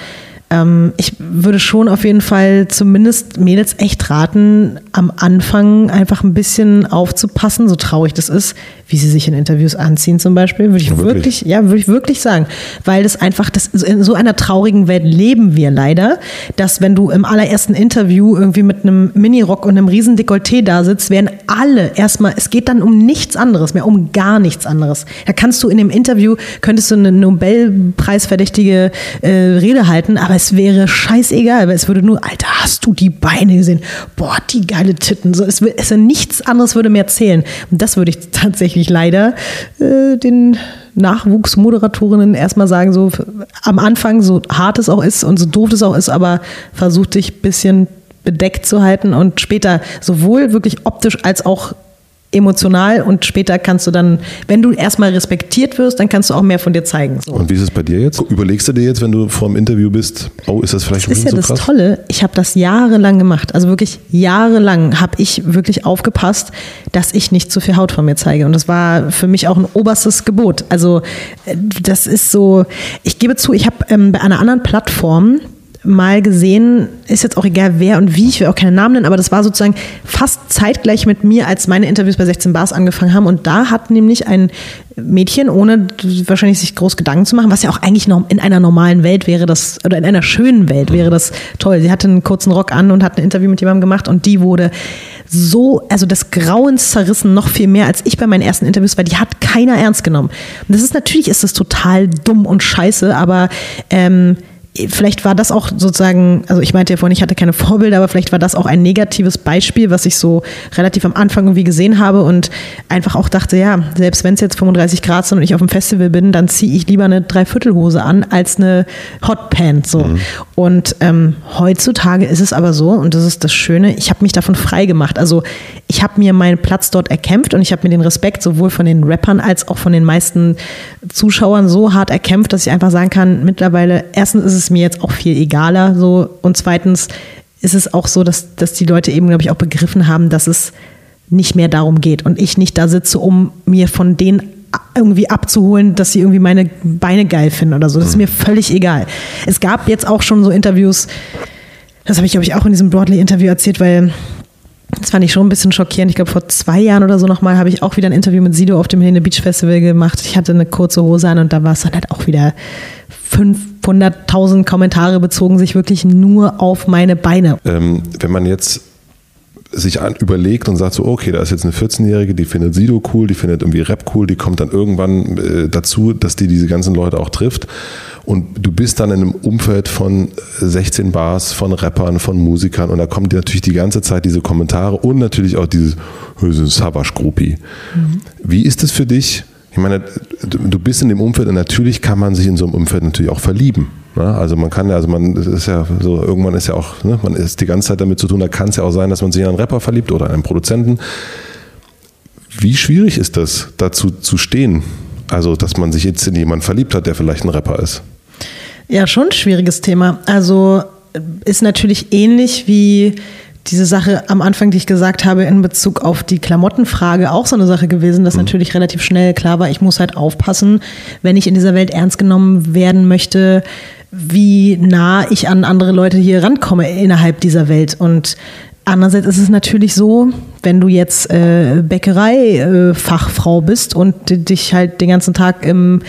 ähm, ich würde schon auf jeden Fall zumindest Mädels echt raten, am Anfang einfach ein bisschen aufzupassen, so traurig das ist, wie sie sich in Interviews anziehen zum Beispiel, würde ich wirklich? wirklich, ja, würde ich wirklich sagen, weil das einfach, das, in so einer traurigen Welt leben wir leider, dass wenn du im allerersten Interview irgendwie mit einem Minirock und einem riesen Dekolleté da sitzt, werden alle erstmal, es geht dann um nichts anderes mehr, um gar nichts anderes. Da kannst du in dem Interview, könntest du eine Nobelpreisverdächtige äh, Rede halten, aber es wäre scheißegal, weil es würde nur, Alter, hast du die Beine gesehen? Boah, die geile Titten. So, es, es nichts anderes würde mehr zählen. Und das würde ich [LAUGHS] tatsächlich leider äh, den Nachwuchsmoderatorinnen erstmal sagen, so am Anfang, so hart es auch ist und so doof es auch ist, aber versuch dich ein bisschen bedeckt zu halten und später sowohl wirklich optisch als auch emotional und später kannst du dann, wenn du erstmal respektiert wirst, dann kannst du auch mehr von dir zeigen. So. Und wie ist es bei dir jetzt? Überlegst du dir jetzt, wenn du vor dem Interview bist, oh, ist das vielleicht das ist ja so das krass? Tolle, ich habe das jahrelang gemacht, also wirklich jahrelang habe ich wirklich aufgepasst, dass ich nicht zu viel Haut von mir zeige und das war für mich auch ein oberstes Gebot. Also äh, das ist so, ich gebe zu, ich habe ähm, bei einer anderen Plattform mal gesehen, ist jetzt auch egal wer und wie, ich will auch keine Namen nennen, aber das war sozusagen fast zeitgleich mit mir, als meine Interviews bei 16 Bars angefangen haben. Und da hat nämlich ein Mädchen, ohne wahrscheinlich sich groß Gedanken zu machen, was ja auch eigentlich in einer normalen Welt wäre das, oder in einer schönen Welt wäre das toll. Sie hatte einen kurzen Rock an und hat ein Interview mit jemandem gemacht und die wurde so, also des Grauens zerrissen, noch viel mehr als ich bei meinen ersten Interviews, weil die hat keiner ernst genommen. Und das ist natürlich ist das total dumm und scheiße, aber ähm, vielleicht war das auch sozusagen, also ich meinte ja vorhin, ich hatte keine Vorbilder, aber vielleicht war das auch ein negatives Beispiel, was ich so relativ am Anfang irgendwie gesehen habe und einfach auch dachte, ja, selbst wenn es jetzt 35 Grad sind und ich auf dem Festival bin, dann ziehe ich lieber eine Dreiviertelhose an als eine Hotpant. So. Mhm. Und ähm, heutzutage ist es aber so, und das ist das Schöne, ich habe mich davon frei gemacht. Also ich habe mir meinen Platz dort erkämpft und ich habe mir den Respekt sowohl von den Rappern als auch von den meisten Zuschauern so hart erkämpft, dass ich einfach sagen kann, mittlerweile, erstens ist es mir jetzt auch viel egaler so und zweitens ist es auch so, dass, dass die Leute eben, glaube ich, auch begriffen haben, dass es nicht mehr darum geht und ich nicht da sitze, um mir von denen irgendwie abzuholen, dass sie irgendwie meine Beine geil finden oder so. Das ist mhm. mir völlig egal. Es gab jetzt auch schon so Interviews, das habe ich, glaube ich, auch in diesem Broadly-Interview erzählt, weil das fand ich schon ein bisschen schockierend. Ich glaube, vor zwei Jahren oder so nochmal habe ich auch wieder ein Interview mit Sido auf dem Helene Beach Festival gemacht. Ich hatte eine kurze Hose an und da war es dann halt auch wieder 500.000 Kommentare bezogen sich wirklich nur auf meine Beine. Ähm, wenn man jetzt sich an, überlegt und sagt so, okay, da ist jetzt eine 14-Jährige, die findet Sido cool, die findet irgendwie Rap cool, die kommt dann irgendwann äh, dazu, dass die diese ganzen Leute auch trifft. Und du bist dann in einem Umfeld von 16 Bars, von Rappern, von Musikern und da kommen dir natürlich die ganze Zeit diese Kommentare und natürlich auch dieses Savage-Gruppi. Mhm. Wie ist es für dich? Ich meine, du bist in dem Umfeld und natürlich kann man sich in so einem Umfeld natürlich auch verlieben. Ne? Also man kann ja, also man ist ja so, irgendwann ist ja auch, ne, man ist die ganze Zeit damit zu tun, da kann es ja auch sein, dass man sich in einen Rapper verliebt oder einen Produzenten. Wie schwierig ist das, dazu zu stehen? Also, dass man sich jetzt in jemanden verliebt hat, der vielleicht ein Rapper ist. Ja, schon ein schwieriges Thema. Also ist natürlich ähnlich wie diese Sache am Anfang, die ich gesagt habe, in Bezug auf die Klamottenfrage auch so eine Sache gewesen, dass mhm. natürlich relativ schnell klar war, ich muss halt aufpassen, wenn ich in dieser Welt ernst genommen werden möchte, wie nah ich an andere Leute hier rankomme innerhalb dieser Welt. Und andererseits ist es natürlich so, wenn du jetzt äh, Bäckerei-Fachfrau äh, bist und dich halt den ganzen Tag im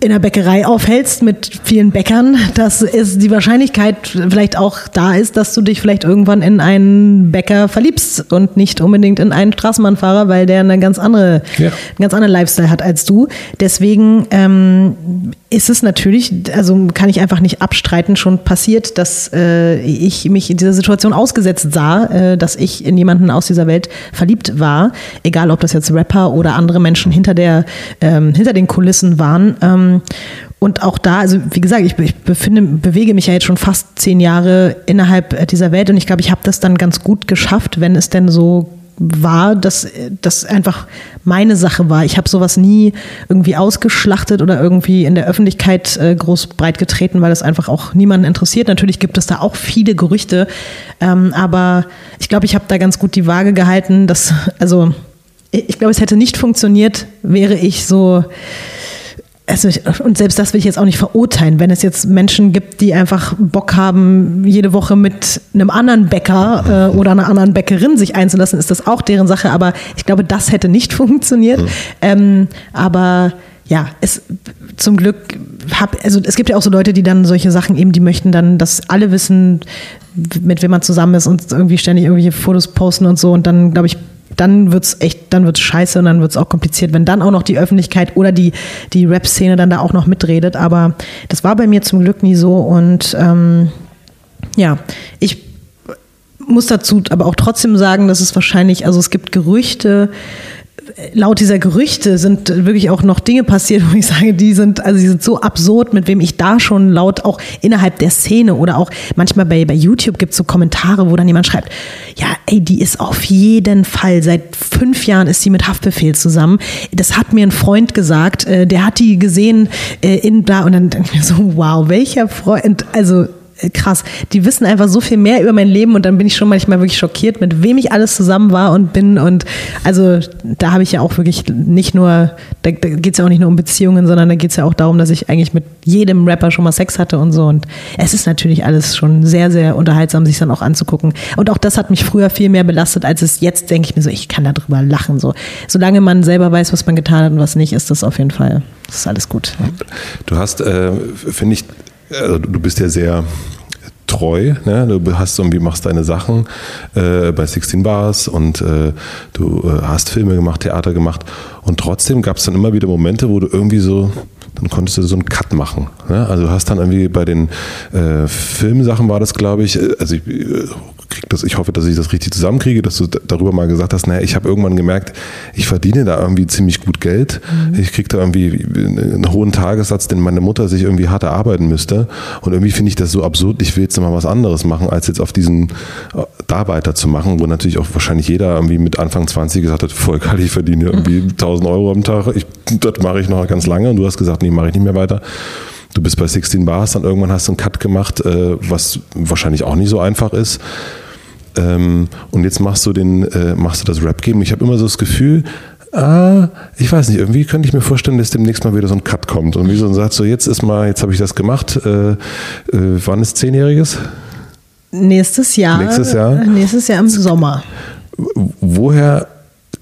in der Bäckerei aufhältst mit vielen Bäckern, dass es die Wahrscheinlichkeit vielleicht auch da ist, dass du dich vielleicht irgendwann in einen Bäcker verliebst und nicht unbedingt in einen Straßenbahnfahrer, weil der eine ganz andere, ja. einen ganz anderen Lifestyle hat als du. Deswegen ähm, ist es natürlich, also kann ich einfach nicht abstreiten, schon passiert, dass äh, ich mich in dieser Situation ausgesetzt sah, äh, dass ich in jemanden aus dieser Welt verliebt war, egal ob das jetzt Rapper oder andere Menschen hinter der ähm, hinter den Kulissen waren. Ähm, und auch da, also wie gesagt, ich, ich befinde, bewege mich ja jetzt schon fast zehn Jahre innerhalb dieser Welt und ich glaube, ich habe das dann ganz gut geschafft, wenn es denn so war, dass das einfach meine Sache war. Ich habe sowas nie irgendwie ausgeschlachtet oder irgendwie in der Öffentlichkeit äh, groß breit getreten, weil das einfach auch niemanden interessiert. Natürlich gibt es da auch viele Gerüchte, ähm, aber ich glaube, ich habe da ganz gut die Waage gehalten. Dass, also ich glaube, es hätte nicht funktioniert, wäre ich so also, und selbst das will ich jetzt auch nicht verurteilen, wenn es jetzt Menschen gibt, die einfach Bock haben, jede Woche mit einem anderen Bäcker äh, oder einer anderen Bäckerin sich einzulassen, ist das auch deren Sache. Aber ich glaube, das hätte nicht [LAUGHS] funktioniert. Mhm. Ähm, aber ja, es zum Glück hab, also es gibt ja auch so Leute, die dann solche Sachen eben, die möchten dann, dass alle wissen, mit wem man zusammen ist und irgendwie ständig irgendwelche Fotos posten und so. Und dann, glaube ich, dann wird es echt, dann wird es scheiße und dann wird es auch kompliziert, wenn dann auch noch die Öffentlichkeit oder die, die Rap-Szene dann da auch noch mitredet. Aber das war bei mir zum Glück nie so und ähm, ja, ich muss dazu aber auch trotzdem sagen, dass es wahrscheinlich, also es gibt Gerüchte, laut dieser Gerüchte sind wirklich auch noch Dinge passiert, [LAUGHS] wo ich sage, die sind, also die sind so absurd, mit wem ich da schon laut auch innerhalb der Szene oder auch manchmal bei, bei YouTube gibt es so Kommentare, wo dann jemand schreibt, ja, ey, die ist auf jeden Fall, seit fünf Jahren ist sie mit Haftbefehl zusammen. Das hat mir ein Freund gesagt, äh, der hat die gesehen äh, in da und dann denke ich mir so, wow, welcher Freund, also krass. Die wissen einfach so viel mehr über mein Leben und dann bin ich schon manchmal wirklich schockiert, mit wem ich alles zusammen war und bin. Und also da habe ich ja auch wirklich nicht nur, da, da geht es ja auch nicht nur um Beziehungen, sondern da geht es ja auch darum, dass ich eigentlich mit jedem Rapper schon mal Sex hatte und so. Und es ist natürlich alles schon sehr, sehr unterhaltsam, sich dann auch anzugucken. Und auch das hat mich früher viel mehr belastet, als es jetzt denke ich mir so, ich kann darüber lachen. So. Solange man selber weiß, was man getan hat und was nicht, ist das auf jeden Fall, das ist alles gut. Du hast, äh, finde ich, also du bist ja sehr treu. Ne? Du hast irgendwie machst deine Sachen äh, bei 16 Bars und äh, du äh, hast Filme gemacht, Theater gemacht und trotzdem gab es dann immer wieder Momente, wo du irgendwie so dann konntest du so einen Cut machen. Ne? Also du hast dann irgendwie bei den äh, Filmsachen war das, glaube ich, äh, also ich, äh, krieg das, ich hoffe, dass ich das richtig zusammenkriege, dass du darüber mal gesagt hast, naja, ich habe irgendwann gemerkt, ich verdiene da irgendwie ziemlich gut Geld. Mhm. Ich kriege da irgendwie einen hohen Tagessatz, den meine Mutter sich irgendwie hart erarbeiten müsste. Und irgendwie finde ich das so absurd, ich will jetzt mal was anderes machen, als jetzt auf diesen äh, da weiterzumachen, wo natürlich auch wahrscheinlich jeder irgendwie mit Anfang 20 gesagt hat, voll geil, ich verdiene irgendwie [LAUGHS] 1000 mhm. Euro am Tag, ich, das mache ich noch ganz lange. Und du hast gesagt, nee, mache ich nicht mehr weiter. Du bist bei 16 Bars, dann irgendwann hast du einen Cut gemacht, äh, was wahrscheinlich auch nicht so einfach ist. Ähm, und jetzt machst du den, äh, machst du das Rap-Game. Ich habe immer so das Gefühl, ah, ich weiß nicht, irgendwie könnte ich mir vorstellen, dass demnächst mal wieder so ein Cut kommt und wie so sagt, so jetzt ist mal, jetzt habe ich das gemacht. Äh, äh, wann ist Zehnjähriges? Nächstes Jahr. Nächstes Jahr. Nächstes Jahr im Sommer. Woher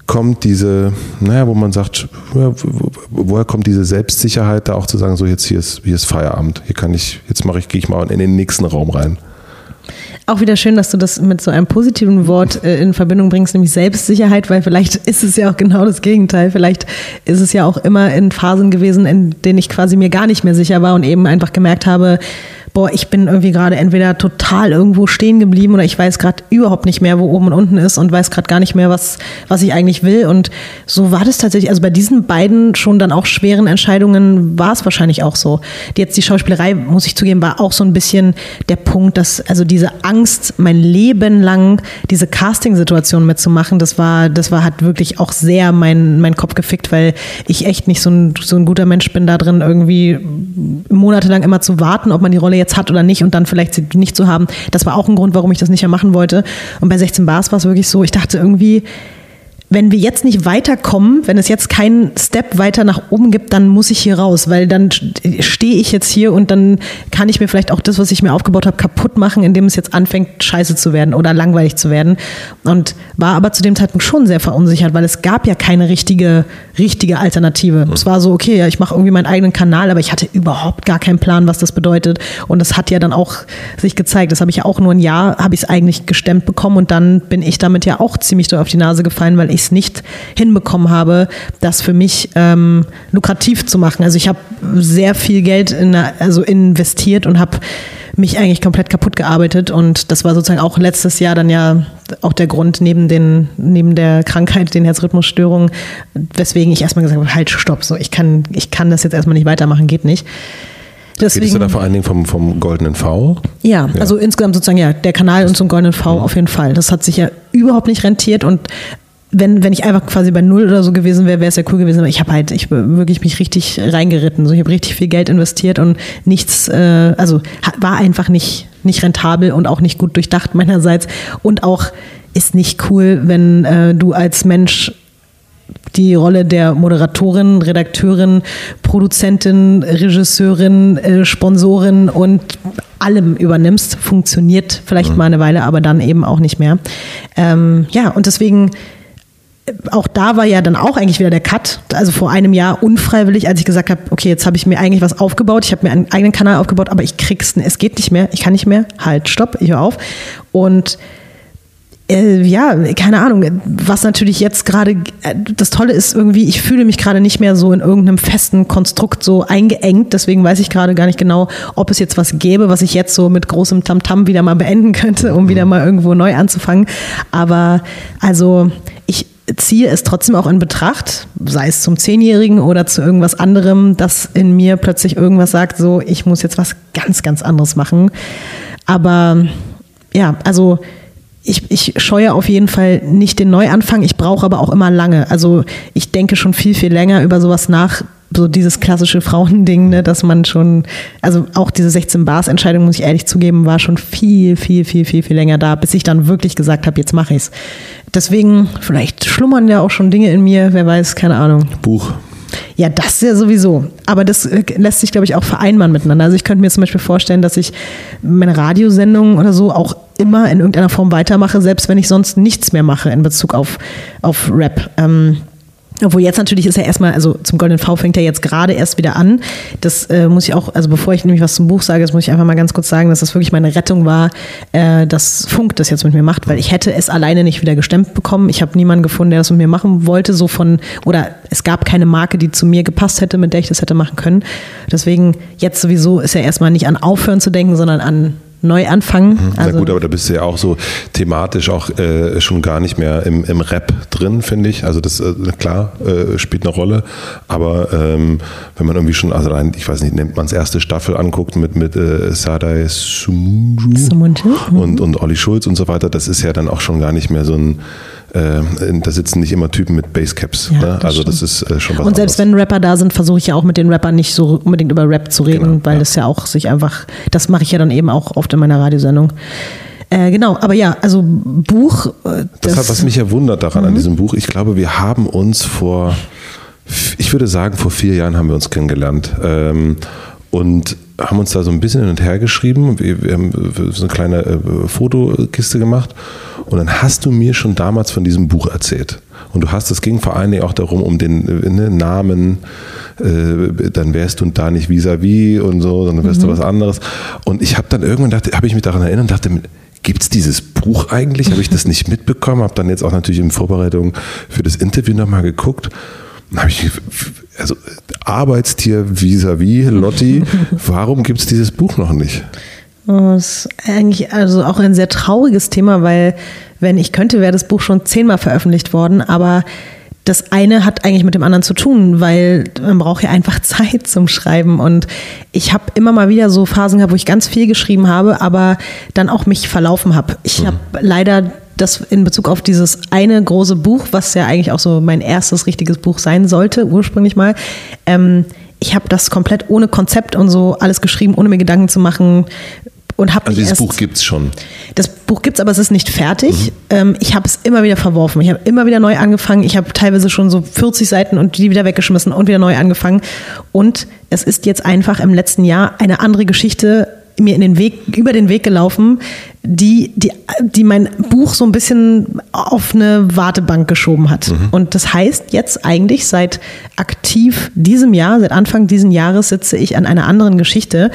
kommt diese, naja, wo man sagt, woher kommt diese Selbstsicherheit, da auch zu sagen, so jetzt hier ist, hier ist Feierabend, hier kann ich, jetzt mache ich, gehe ich mal in den nächsten Raum rein. Auch wieder schön, dass du das mit so einem positiven Wort äh, in Verbindung bringst, nämlich Selbstsicherheit, weil vielleicht [LAUGHS] ist es ja auch genau das Gegenteil. Vielleicht ist es ja auch immer in Phasen gewesen, in denen ich quasi mir gar nicht mehr sicher war und eben einfach gemerkt habe, boah, ich bin irgendwie gerade entweder total irgendwo stehen geblieben oder ich weiß gerade überhaupt nicht mehr, wo oben und unten ist und weiß gerade gar nicht mehr, was, was ich eigentlich will. Und so war das tatsächlich, also bei diesen beiden schon dann auch schweren Entscheidungen war es wahrscheinlich auch so. Jetzt die Schauspielerei, muss ich zugeben, war auch so ein bisschen der Punkt, dass also diese Angst, mein Leben lang diese Casting-Situation mitzumachen, das war, das war, hat wirklich auch sehr mein, mein Kopf gefickt, weil ich echt nicht so ein, so ein guter Mensch bin da drin, irgendwie monatelang immer zu warten, ob man die Rolle jetzt hat oder nicht und dann vielleicht sie nicht zu haben. Das war auch ein Grund, warum ich das nicht mehr machen wollte. Und bei 16 Bars war es wirklich so, ich dachte irgendwie, wenn wir jetzt nicht weiterkommen, wenn es jetzt keinen Step weiter nach oben gibt, dann muss ich hier raus, weil dann stehe ich jetzt hier und dann kann ich mir vielleicht auch das, was ich mir aufgebaut habe, kaputt machen, indem es jetzt anfängt, scheiße zu werden oder langweilig zu werden. Und war aber zu dem Zeitpunkt schon sehr verunsichert, weil es gab ja keine richtige, richtige Alternative. Mhm. Es war so, okay, ja, ich mache irgendwie meinen eigenen Kanal, aber ich hatte überhaupt gar keinen Plan, was das bedeutet. Und das hat ja dann auch sich gezeigt. Das habe ich ja auch nur ein Jahr, habe ich es eigentlich gestemmt bekommen und dann bin ich damit ja auch ziemlich doll auf die Nase gefallen, weil ich es nicht hinbekommen habe, das für mich ähm, lukrativ zu machen. Also ich habe sehr viel Geld in, also investiert und habe mich eigentlich komplett kaputt gearbeitet und das war sozusagen auch letztes Jahr dann ja auch der Grund neben den neben der Krankheit, den Herzrhythmusstörungen, weswegen ich erstmal gesagt habe, halt stopp, so ich kann ich kann das jetzt erstmal nicht weitermachen, geht nicht. Deswegen, Redest du da vor allen Dingen vom, vom Goldenen V? Ja, ja, also insgesamt sozusagen ja, der Kanal und zum Goldenen V mhm. auf jeden Fall. Das hat sich ja überhaupt nicht rentiert und wenn, wenn ich einfach quasi bei null oder so gewesen wäre, wäre es ja cool gewesen. Aber ich habe halt, ich wirklich mich richtig reingeritten. So, ich habe richtig viel Geld investiert und nichts, äh, also war einfach nicht, nicht rentabel und auch nicht gut durchdacht meinerseits. Und auch ist nicht cool, wenn äh, du als Mensch die Rolle der Moderatorin, Redakteurin, Produzentin, Regisseurin, äh, Sponsorin und allem übernimmst. Funktioniert vielleicht mhm. mal eine Weile, aber dann eben auch nicht mehr. Ähm, ja, und deswegen auch da war ja dann auch eigentlich wieder der Cut. Also vor einem Jahr unfreiwillig, als ich gesagt habe, okay, jetzt habe ich mir eigentlich was aufgebaut, ich habe mir einen eigenen Kanal aufgebaut, aber ich krieg's, es geht nicht mehr, ich kann nicht mehr, halt, stopp, ich höre auf. Und äh, ja, keine Ahnung, was natürlich jetzt gerade, äh, das Tolle ist irgendwie, ich fühle mich gerade nicht mehr so in irgendeinem festen Konstrukt so eingeengt, deswegen weiß ich gerade gar nicht genau, ob es jetzt was gäbe, was ich jetzt so mit großem Tamtam -Tam wieder mal beenden könnte, um wieder mal irgendwo neu anzufangen. Aber also ziehe es trotzdem auch in Betracht, sei es zum Zehnjährigen oder zu irgendwas anderem, dass in mir plötzlich irgendwas sagt, so, ich muss jetzt was ganz, ganz anderes machen. Aber ja, also ich, ich scheue auf jeden Fall nicht den Neuanfang, ich brauche aber auch immer lange. Also ich denke schon viel, viel länger über sowas nach, so dieses klassische Frauending, ne, dass man schon, also auch diese 16 Bars Entscheidung, muss ich ehrlich zugeben, war schon viel, viel, viel, viel, viel länger da, bis ich dann wirklich gesagt habe, jetzt mache ich's. Deswegen, vielleicht schlummern ja auch schon Dinge in mir, wer weiß, keine Ahnung. Buch. Ja, das ja sowieso. Aber das äh, lässt sich, glaube ich, auch vereinbaren miteinander. Also ich könnte mir zum Beispiel vorstellen, dass ich meine Radiosendungen oder so auch immer in irgendeiner Form weitermache, selbst wenn ich sonst nichts mehr mache in Bezug auf, auf Rap. Ähm, obwohl jetzt natürlich ist er erstmal, also zum Golden V fängt er jetzt gerade erst wieder an. Das äh, muss ich auch, also bevor ich nämlich was zum Buch sage, das muss ich einfach mal ganz kurz sagen, dass das wirklich meine Rettung war, äh, dass Funk das jetzt mit mir macht, weil ich hätte es alleine nicht wieder gestemmt bekommen. Ich habe niemanden gefunden, der das mit mir machen wollte, so von, oder es gab keine Marke, die zu mir gepasst hätte, mit der ich das hätte machen können. Deswegen jetzt sowieso ist er erstmal nicht an Aufhören zu denken, sondern an neu anfangen. Mhm. Also Na gut, aber da bist du ja auch so thematisch auch äh, schon gar nicht mehr im, im Rap drin, finde ich. Also das, äh, klar, äh, spielt eine Rolle. Aber ähm, wenn man irgendwie schon, also rein, ich weiß nicht, nimmt man das erste Staffel anguckt mit, mit äh, Sadai Sumunju mhm. und, und Olli Schulz und so weiter, das ist ja dann auch schon gar nicht mehr so ein äh, da sitzen nicht immer Typen mit Basecaps. Ja, ne? Also das ist äh, schon was Und selbst anderes. wenn Rapper da sind, versuche ich ja auch mit den Rappern nicht so unbedingt über Rap zu reden, genau, weil ja. das ja auch sich einfach, das mache ich ja dann eben auch oft in meiner Radiosendung. Äh, genau, aber ja, also Buch. Äh, das, das hat, was mich ja wundert daran mhm. an diesem Buch, ich glaube, wir haben uns vor, ich würde sagen, vor vier Jahren haben wir uns kennengelernt. Ähm, und haben uns da so ein bisschen hin und her geschrieben. Wir, wir haben so eine kleine äh, Fotokiste gemacht. Und dann hast du mir schon damals von diesem Buch erzählt. Und du hast, es ging vor allen Dingen auch darum, um den äh, ne, Namen, äh, dann wärst du da nicht vis-à-vis -vis und so, sondern wärst mhm. du was anderes. Und ich habe dann irgendwann dachte, habe ich mich daran erinnert und dachte, gibt es dieses Buch eigentlich? Habe ich das [LAUGHS] nicht mitbekommen? Habe dann jetzt auch natürlich in Vorbereitung für das Interview nochmal geguckt. Dann habe ich, also Arbeitstier vis-à-vis, -vis, Lotti, [LAUGHS] warum gibt es dieses Buch noch nicht? Oh, das ist eigentlich also auch ein sehr trauriges Thema, weil wenn ich könnte, wäre das Buch schon zehnmal veröffentlicht worden, aber das eine hat eigentlich mit dem anderen zu tun, weil man braucht ja einfach [LAUGHS] Zeit zum Schreiben. Und ich habe immer mal wieder so Phasen gehabt, wo ich ganz viel geschrieben habe, aber dann auch mich verlaufen habe. Ich mhm. habe leider das in Bezug auf dieses eine große Buch, was ja eigentlich auch so mein erstes richtiges Buch sein sollte, ursprünglich mal, ähm, ich habe das komplett ohne Konzept und so alles geschrieben, ohne mir Gedanken zu machen. Und hab also dieses Buch gibt es schon. Das Buch gibt es, aber es ist nicht fertig. Mhm. Ähm, ich habe es immer wieder verworfen. Ich habe immer wieder neu angefangen. Ich habe teilweise schon so 40 Seiten und die wieder weggeschmissen und wieder neu angefangen. Und es ist jetzt einfach im letzten Jahr eine andere Geschichte mir in den Weg, über den Weg gelaufen, die, die, die mein Buch so ein bisschen auf eine Wartebank geschoben hat. Mhm. Und das heißt, jetzt eigentlich seit aktiv diesem Jahr, seit Anfang dieses Jahres sitze ich an einer anderen Geschichte.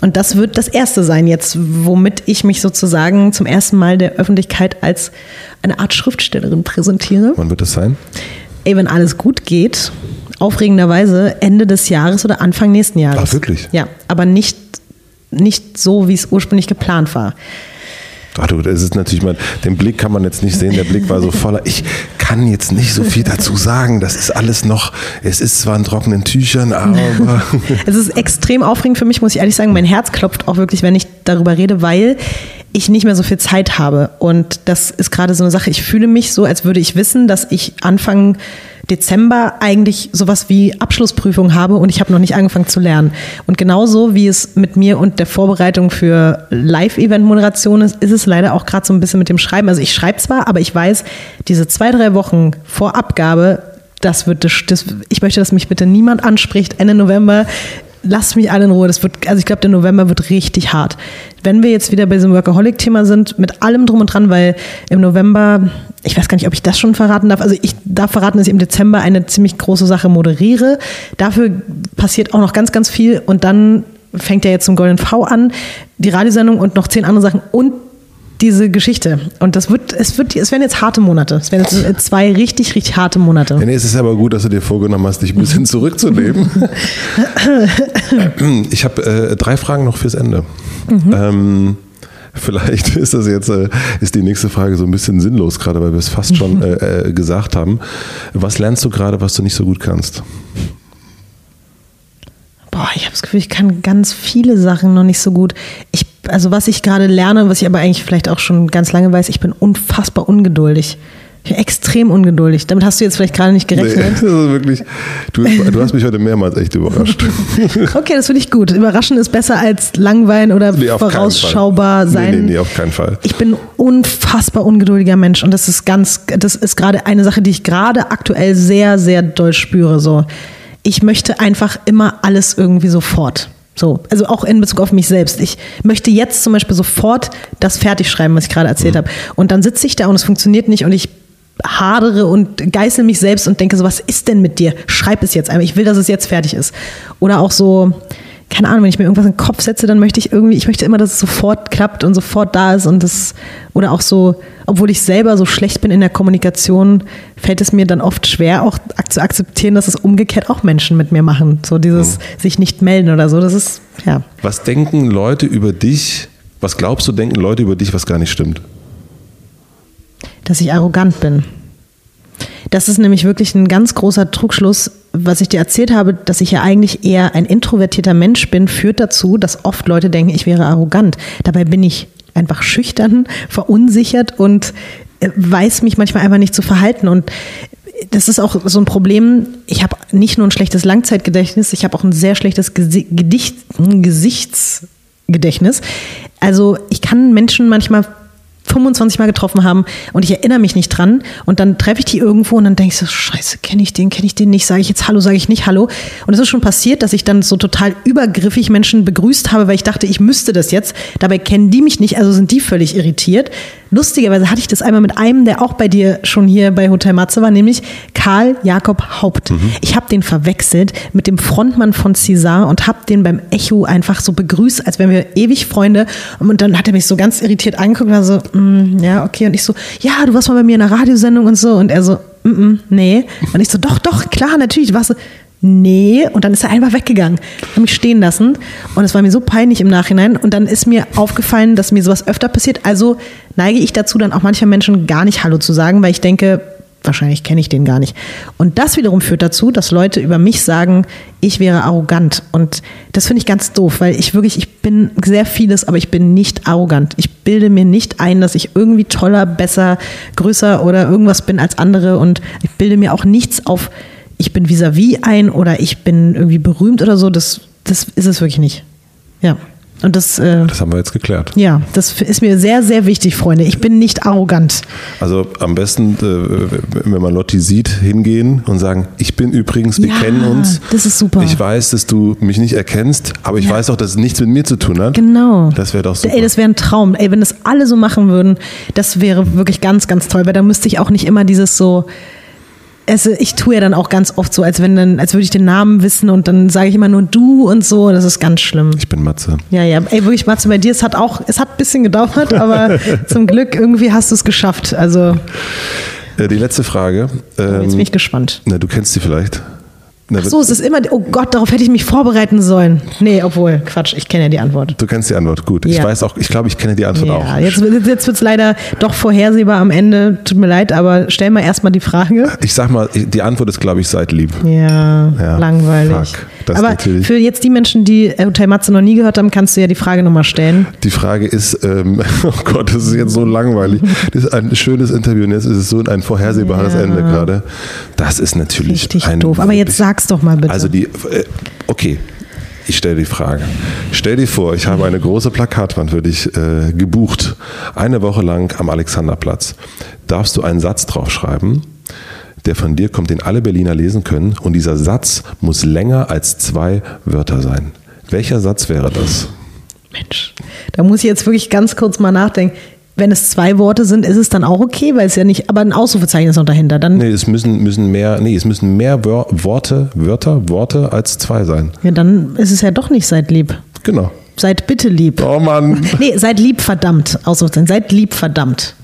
Und das wird das erste sein jetzt, womit ich mich sozusagen zum ersten Mal der Öffentlichkeit als eine Art Schriftstellerin präsentiere. Wann wird das sein? Ey, wenn alles gut geht, aufregenderweise Ende des Jahres oder Anfang nächsten Jahres. Ach, wirklich? Ja, aber nicht nicht so, wie es ursprünglich geplant war. Ach du, das ist natürlich mal, den Blick kann man jetzt nicht sehen, der Blick war so voller. Ich kann jetzt nicht so viel dazu sagen. Das ist alles noch, es ist zwar in trockenen Tüchern, aber. [LAUGHS] es ist extrem aufregend für mich, muss ich ehrlich sagen. Mein Herz klopft auch wirklich, wenn ich darüber rede, weil ich nicht mehr so viel Zeit habe. Und das ist gerade so eine Sache. Ich fühle mich so, als würde ich wissen, dass ich anfangen Dezember eigentlich sowas wie Abschlussprüfung habe und ich habe noch nicht angefangen zu lernen. Und genauso wie es mit mir und der Vorbereitung für Live-Event-Moderation ist, ist es leider auch gerade so ein bisschen mit dem Schreiben. Also ich schreibe zwar, aber ich weiß, diese zwei, drei Wochen vor Abgabe, das wird das, das, ich möchte, dass mich bitte niemand anspricht. Ende November lasst mich alle in Ruhe. Das wird, also ich glaube, der November wird richtig hart. Wenn wir jetzt wieder bei diesem Workaholic-Thema sind, mit allem drum und dran, weil im November, ich weiß gar nicht, ob ich das schon verraten darf. Also ich darf verraten, dass ich im Dezember eine ziemlich große Sache moderiere. Dafür passiert auch noch ganz, ganz viel und dann fängt ja jetzt zum Golden V an, die Radiosendung und noch zehn andere Sachen und diese Geschichte. Und das wird, es wird, es werden jetzt harte Monate. Es werden jetzt zwei richtig, richtig harte Monate. Ja, nee, es ist aber gut, dass du dir vorgenommen hast, dich ein bisschen zurückzunehmen. [LAUGHS] ich habe äh, drei Fragen noch fürs Ende. Mhm. Ähm, Vielleicht [LAUGHS] ist das jetzt, äh, ist die nächste Frage so ein bisschen sinnlos gerade, weil wir es fast schon äh, äh, gesagt haben. Was lernst du gerade, was du nicht so gut kannst? Boah, ich habe das Gefühl, ich kann ganz viele Sachen noch nicht so gut. Ich, also was ich gerade lerne, was ich aber eigentlich vielleicht auch schon ganz lange weiß, ich bin unfassbar ungeduldig. Ich bin extrem ungeduldig. Damit hast du jetzt vielleicht gerade nicht gerechnet. Nee, [LAUGHS] das ist wirklich, du, du, hast mich heute mehrmals echt überrascht. [LAUGHS] okay, das finde ich gut. Überraschen ist besser als langweilen oder nee, vorausschaubar sein. Nee, nee, nee, auf keinen Fall. Ich bin unfassbar ungeduldiger Mensch und das ist ganz, das ist gerade eine Sache, die ich gerade aktuell sehr, sehr doll spüre. So, ich möchte einfach immer alles irgendwie sofort. So, also auch in Bezug auf mich selbst. Ich möchte jetzt zum Beispiel sofort das fertig schreiben, was ich gerade erzählt mhm. habe. Und dann sitze ich da und es funktioniert nicht und ich hadere und geißel mich selbst und denke so, was ist denn mit dir? Schreib es jetzt einmal. Ich will, dass es jetzt fertig ist. Oder auch so, keine Ahnung, wenn ich mir irgendwas in den Kopf setze, dann möchte ich irgendwie, ich möchte immer, dass es sofort klappt und sofort da ist und das, oder auch so, obwohl ich selber so schlecht bin in der Kommunikation, fällt es mir dann oft schwer, auch zu akzeptieren, dass es umgekehrt auch Menschen mit mir machen. So dieses mhm. sich nicht melden oder so, das ist, ja. Was denken Leute über dich, was glaubst du, denken Leute über dich, was gar nicht stimmt? dass ich arrogant bin. Das ist nämlich wirklich ein ganz großer Trugschluss. Was ich dir erzählt habe, dass ich ja eigentlich eher ein introvertierter Mensch bin, führt dazu, dass oft Leute denken, ich wäre arrogant. Dabei bin ich einfach schüchtern, [LAUGHS] verunsichert und äh, weiß mich manchmal einfach nicht zu verhalten. Und das ist auch so ein Problem. Ich habe nicht nur ein schlechtes Langzeitgedächtnis, ich habe auch ein sehr schlechtes Gedicht, Gesichtsgedächtnis. Also ich kann Menschen manchmal 25 Mal getroffen haben und ich erinnere mich nicht dran und dann treffe ich die irgendwo und dann denke ich so, scheiße, kenne ich den, kenne ich den nicht, sage ich jetzt Hallo, sage ich nicht Hallo. Und es ist schon passiert, dass ich dann so total übergriffig Menschen begrüßt habe, weil ich dachte, ich müsste das jetzt. Dabei kennen die mich nicht, also sind die völlig irritiert. Lustigerweise hatte ich das einmal mit einem, der auch bei dir schon hier bei Hotel Matze war, nämlich Karl Jakob Haupt. Mhm. Ich habe den verwechselt mit dem Frontmann von César und habe den beim Echo einfach so begrüßt, als wären wir ewig Freunde. Und dann hat er mich so ganz irritiert angeguckt und war so, mm, ja, okay. Und ich so, ja, du warst mal bei mir in einer Radiosendung und so. Und er so, mm, mm, nee. Und ich so, doch, doch, klar, natürlich. Warst du, nee. Und dann ist er einfach weggegangen, hat mich stehen lassen. Und es war mir so peinlich im Nachhinein. Und dann ist mir aufgefallen, dass mir sowas öfter passiert. Also neige ich dazu, dann auch mancher Menschen gar nicht Hallo zu sagen, weil ich denke, wahrscheinlich kenne ich den gar nicht. Und das wiederum führt dazu, dass Leute über mich sagen, ich wäre arrogant. Und das finde ich ganz doof, weil ich wirklich, ich bin sehr vieles, aber ich bin nicht arrogant. Ich bilde mir nicht ein, dass ich irgendwie toller, besser, größer oder irgendwas bin als andere. Und ich bilde mir auch nichts auf, ich bin vis-à-vis -vis ein oder ich bin irgendwie berühmt oder so. Das, das ist es wirklich nicht. Ja. Und das, äh, das haben wir jetzt geklärt. Ja, das ist mir sehr, sehr wichtig, Freunde. Ich bin nicht arrogant. Also am besten, äh, wenn man Lotti sieht, hingehen und sagen, ich bin übrigens, wir ja, kennen uns. Das ist super. Ich weiß, dass du mich nicht erkennst, aber ich ja. weiß auch, dass es nichts mit mir zu tun hat. Genau. Das wäre doch super. Ey, das wäre ein Traum. Ey, wenn das alle so machen würden, das wäre wirklich ganz, ganz toll, weil da müsste ich auch nicht immer dieses so also ich tue ja dann auch ganz oft so, als wenn dann, als würde ich den Namen wissen und dann sage ich immer nur du und so. Das ist ganz schlimm. Ich bin Matze. Ja, ja. Ey, wirklich, Matze, bei dir, es hat auch, es hat ein bisschen gedauert, [LAUGHS] aber zum Glück irgendwie hast du es geschafft. Also. Äh, die letzte Frage. Ähm, jetzt bin ich gespannt. Na, du kennst sie vielleicht. Ach so, es ist immer, oh Gott, darauf hätte ich mich vorbereiten sollen. Nee, obwohl, Quatsch, ich kenne ja die Antwort. Du kennst die Antwort, gut. Ich weiß auch, ich glaube, ich kenne die Antwort ja, auch. Jetzt, jetzt wird es leider doch vorhersehbar am Ende. Tut mir leid, aber stell mal erstmal die Frage. Ich sag mal, die Antwort ist, glaube ich, seid lieb. Ja, ja langweilig. Fuck, aber für jetzt die Menschen, die Hotel Matze noch nie gehört haben, kannst du ja die Frage nochmal stellen. Die Frage ist, ähm, [LAUGHS] oh Gott, das ist jetzt so langweilig. Das ist ein schönes Interview und jetzt ist es so ein vorhersehbares ja. Ende gerade. Das ist natürlich Richtig ein doof. Aber jetzt sag's doch mal bitte. Also die, äh, okay, ich stelle die Frage. Stell dir vor, ich habe eine große Plakatwand für dich äh, gebucht. Eine Woche lang am Alexanderplatz. Darfst du einen Satz draufschreiben, der von dir kommt, den alle Berliner lesen können. Und dieser Satz muss länger als zwei Wörter sein. Welcher Satz wäre das? Mensch, da muss ich jetzt wirklich ganz kurz mal nachdenken wenn es zwei Worte sind, ist es dann auch okay, weil es ja nicht, aber ein Ausrufezeichen ist noch dahinter. Dann nee, es müssen, müssen mehr, nee, es müssen mehr Wör Worte, Wörter, Worte als zwei sein. Ja, dann ist es ja doch nicht seid lieb. Genau. Seid bitte lieb. Oh Mann. Nee, seid lieb verdammt. Ausrufezeichen. Seid lieb verdammt.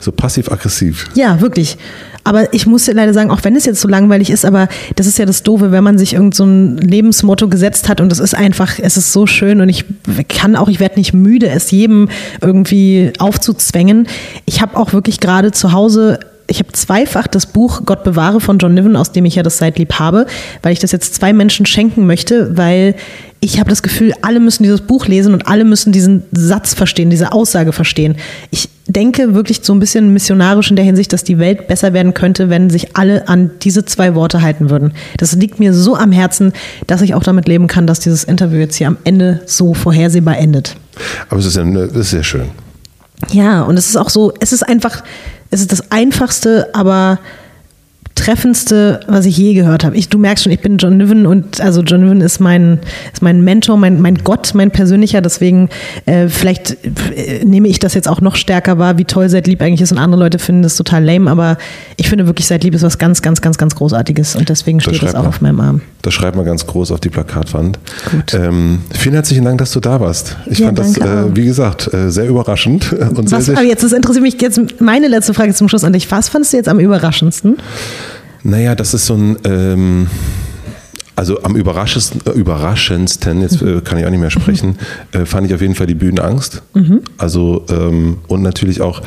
So passiv-aggressiv. Ja, wirklich. Aber ich muss leider sagen, auch wenn es jetzt so langweilig ist, aber das ist ja das Doofe, wenn man sich irgend so Lebensmotto gesetzt hat und es ist einfach, es ist so schön und ich kann auch, ich werde nicht müde, es jedem irgendwie aufzuzwängen. Ich habe auch wirklich gerade zu Hause ich habe zweifach das Buch Gott bewahre von John Niven, aus dem ich ja das Seitlieb habe, weil ich das jetzt zwei Menschen schenken möchte, weil ich habe das Gefühl, alle müssen dieses Buch lesen und alle müssen diesen Satz verstehen, diese Aussage verstehen. Ich denke wirklich so ein bisschen missionarisch in der Hinsicht, dass die Welt besser werden könnte, wenn sich alle an diese zwei Worte halten würden. Das liegt mir so am Herzen, dass ich auch damit leben kann, dass dieses Interview jetzt hier am Ende so vorhersehbar endet. Aber es ist, ja, das ist sehr schön. Ja, und es ist auch so, es ist einfach, es ist das einfachste, aber treffendste, was ich je gehört habe. Ich, du merkst schon, ich bin John Niven und also John Niven ist mein, ist mein Mentor, mein, mein Gott, mein persönlicher. Deswegen äh, vielleicht äh, nehme ich das jetzt auch noch stärker wahr, wie toll Seid lieb eigentlich ist und andere Leute finden das total lame. Aber ich finde wirklich Seid lieb ist was ganz, ganz, ganz, ganz Großartiges und deswegen steht das, das auch man, auf meinem Arm. Das schreibt man ganz groß auf die Plakatwand. Ähm, vielen herzlichen Dank, dass du da warst. Ich Ja, fand das, äh, wie gesagt, äh, sehr überraschend [LAUGHS] und sehr, Was, sehr aber jetzt das interessiert mich jetzt meine letzte Frage zum Schluss an dich. Was fandest du jetzt am überraschendsten? Naja, das ist so ein, ähm, also am überraschendsten, äh, überraschendsten jetzt äh, kann ich auch nicht mehr sprechen, äh, fand ich auf jeden Fall die Bühnenangst. Also ähm, und natürlich auch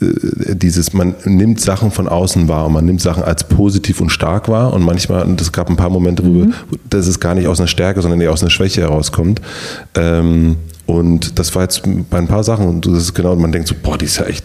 äh, dieses, man nimmt Sachen von außen wahr und man nimmt Sachen als positiv und stark wahr und manchmal, und es gab ein paar Momente, wo, wir, wo das ist gar nicht aus einer Stärke, sondern eher aus einer Schwäche herauskommt. Ähm, und das war jetzt bei ein paar Sachen und das ist genau, man denkt so, boah, die ist ja echt,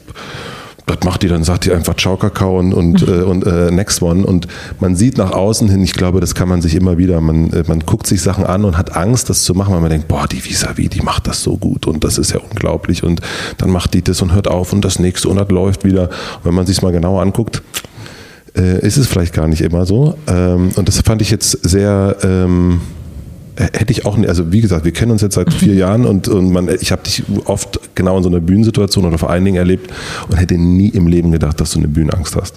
das macht die, dann sagt die einfach Ciao Kakao und, und, äh, und äh, Next One. Und man sieht nach außen hin, ich glaube, das kann man sich immer wieder, man, äh, man guckt sich Sachen an und hat Angst, das zu machen, weil man denkt, boah, die Vis-a-vis, die macht das so gut und das ist ja unglaublich. Und dann macht die das und hört auf und das nächste und das läuft wieder. Und wenn man sich mal genauer anguckt, äh, ist es vielleicht gar nicht immer so. Ähm, und das fand ich jetzt sehr. Ähm, hätte ich auch nicht, also wie gesagt, wir kennen uns jetzt seit [LAUGHS] vier Jahren und, und man, ich habe dich oft genau in so einer Bühnensituation oder vor allen Dingen erlebt und hätte nie im Leben gedacht, dass du eine Bühnenangst hast.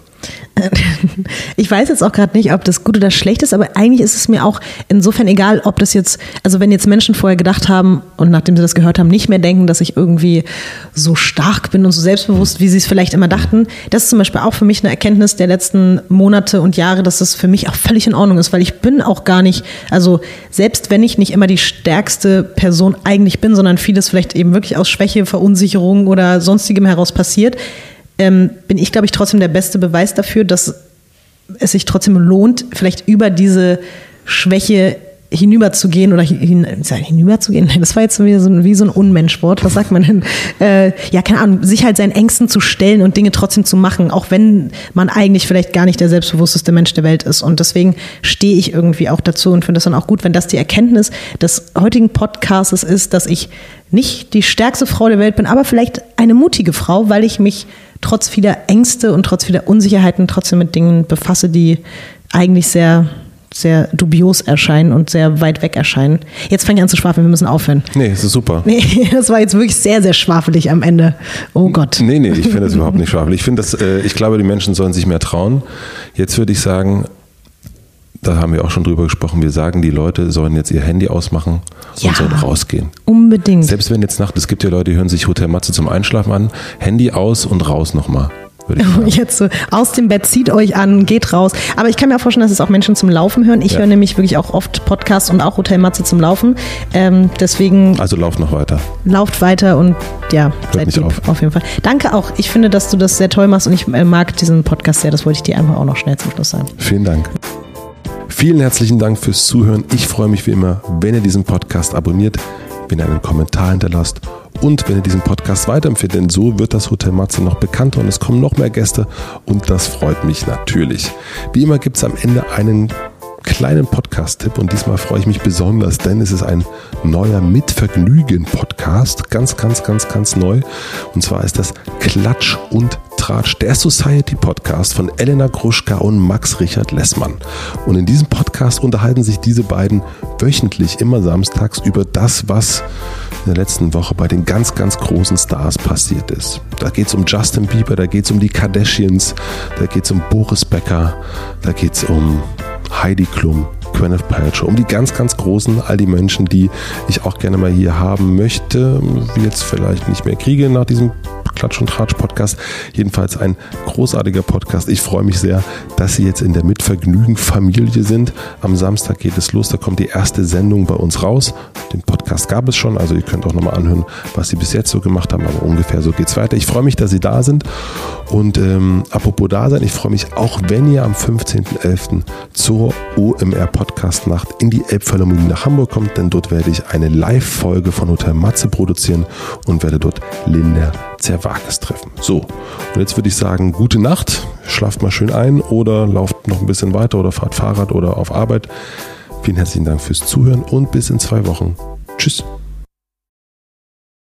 [LAUGHS] Ich weiß jetzt auch gerade nicht, ob das gut oder schlecht ist, aber eigentlich ist es mir auch insofern egal, ob das jetzt, also wenn jetzt Menschen vorher gedacht haben und nachdem sie das gehört haben, nicht mehr denken, dass ich irgendwie so stark bin und so selbstbewusst, wie sie es vielleicht immer dachten. Das ist zum Beispiel auch für mich eine Erkenntnis der letzten Monate und Jahre, dass das für mich auch völlig in Ordnung ist, weil ich bin auch gar nicht, also selbst wenn ich nicht immer die stärkste Person eigentlich bin, sondern vieles vielleicht eben wirklich aus Schwäche, Verunsicherung oder sonstigem heraus passiert, ähm, bin ich, glaube ich, trotzdem der beste Beweis dafür, dass es sich trotzdem lohnt, vielleicht über diese Schwäche hinüberzugehen oder hin, hinüberzugehen, das war jetzt wie so, ein, wie so ein Unmenschwort, was sagt man denn? Äh, ja, keine Ahnung, sich halt seinen Ängsten zu stellen und Dinge trotzdem zu machen, auch wenn man eigentlich vielleicht gar nicht der selbstbewussteste Mensch der Welt ist. Und deswegen stehe ich irgendwie auch dazu und finde es dann auch gut, wenn das die Erkenntnis des heutigen Podcasts ist, dass ich nicht die stärkste Frau der Welt bin, aber vielleicht eine mutige Frau, weil ich mich trotz vieler Ängste und trotz vieler Unsicherheiten trotzdem mit Dingen befasse, die eigentlich sehr sehr dubios erscheinen und sehr weit weg erscheinen. Jetzt fange ich an zu schwafeln, wir müssen aufhören. Nee, das ist super. Nee, [LAUGHS] das war jetzt wirklich sehr, sehr schwafelig am Ende. Oh Gott. Nee, nee, ich finde das überhaupt nicht schwafelig. Ich finde das, äh, ich glaube, die Menschen sollen sich mehr trauen. Jetzt würde ich sagen, da haben wir auch schon drüber gesprochen, wir sagen, die Leute sollen jetzt ihr Handy ausmachen Ja. und sollen rausgehen. Unbedingt. Selbst wenn jetzt Nacht, es gibt ja Leute, die hören sich Hotel Matze zum Einschlafen an, Handy aus und raus nochmal. [LAUGHS] Jetzt so aus dem Bett, zieht euch an, geht raus. Aber ich kann mir auch vorstellen, dass es auch Menschen zum Laufen hören. Ich Ja. höre nämlich wirklich auch oft Podcasts und auch Hotel Matze zum Laufen. Ähm, deswegen Also lauft noch weiter. lauft weiter und ja, seid nicht lieb, auf. auf jeden Fall. Danke auch. Ich finde, dass du das sehr toll machst und ich äh, mag diesen Podcast sehr. Das wollte ich dir einfach auch noch schnell zum Schluss sagen. Vielen Dank. Vielen herzlichen Dank fürs Zuhören. Ich freue mich wie immer, wenn ihr diesen Podcast abonniert, wenn ihr einen Kommentar hinterlasst und wenn ihr diesen Podcast weiterempfehlt, denn so wird das Hotel Matze noch bekannter und es kommen noch mehr Gäste und das freut mich natürlich. Wie immer gibt es am Ende einen kleinen Podcast-Tipp und diesmal freue ich mich besonders, denn es ist ein neuer Mitvergnügen-Podcast, ganz, ganz, ganz, ganz neu und zwar ist das Klatsch und Tratsch, der Society Podcast von Elena Gruschka und Max Richard Lessmann. Und in diesem Podcast unterhalten sich diese beiden wöchentlich, immer samstags, über das, was in der letzten Woche bei den ganz, ganz großen Stars passiert ist. Da geht es um Justin Bieber, da geht es um die Kardashians, da geht es um Boris Becker, da geht es um Heidi Klum, Gwyneth Paltrow, um die ganz, ganz großen, all die Menschen, die ich auch gerne mal hier haben möchte, jetzt vielleicht nicht mehr kriege nach diesem Klatsch und Tratsch Podcast. Jedenfalls ein großartiger Podcast. Ich freue mich sehr, dass Sie jetzt in der Mitvergnügen Familie sind. Am Samstag geht es los. Da kommt die erste Sendung bei uns raus. Den Podcast gab es schon, also ihr könnt auch nochmal anhören, was Sie bis jetzt so gemacht haben. Aber ungefähr so geht es weiter. Ich freue mich, dass Sie da sind. Und ähm, apropos da sein, ich freue mich auch, wenn ihr am 15.11. zur OMR Podcast Nacht in die Elbphilharmonie nach Hamburg kommt, denn dort werde ich eine Live-Folge von Hotel Matze produzieren und werde dort Linda Zerwakis treffen. So, und jetzt würde ich sagen, gute Nacht, schlaft mal schön ein oder lauft noch ein bisschen weiter oder fahrt Fahrrad oder auf Arbeit. Vielen herzlichen Dank fürs Zuhören und bis in zwei Wochen. Tschüss.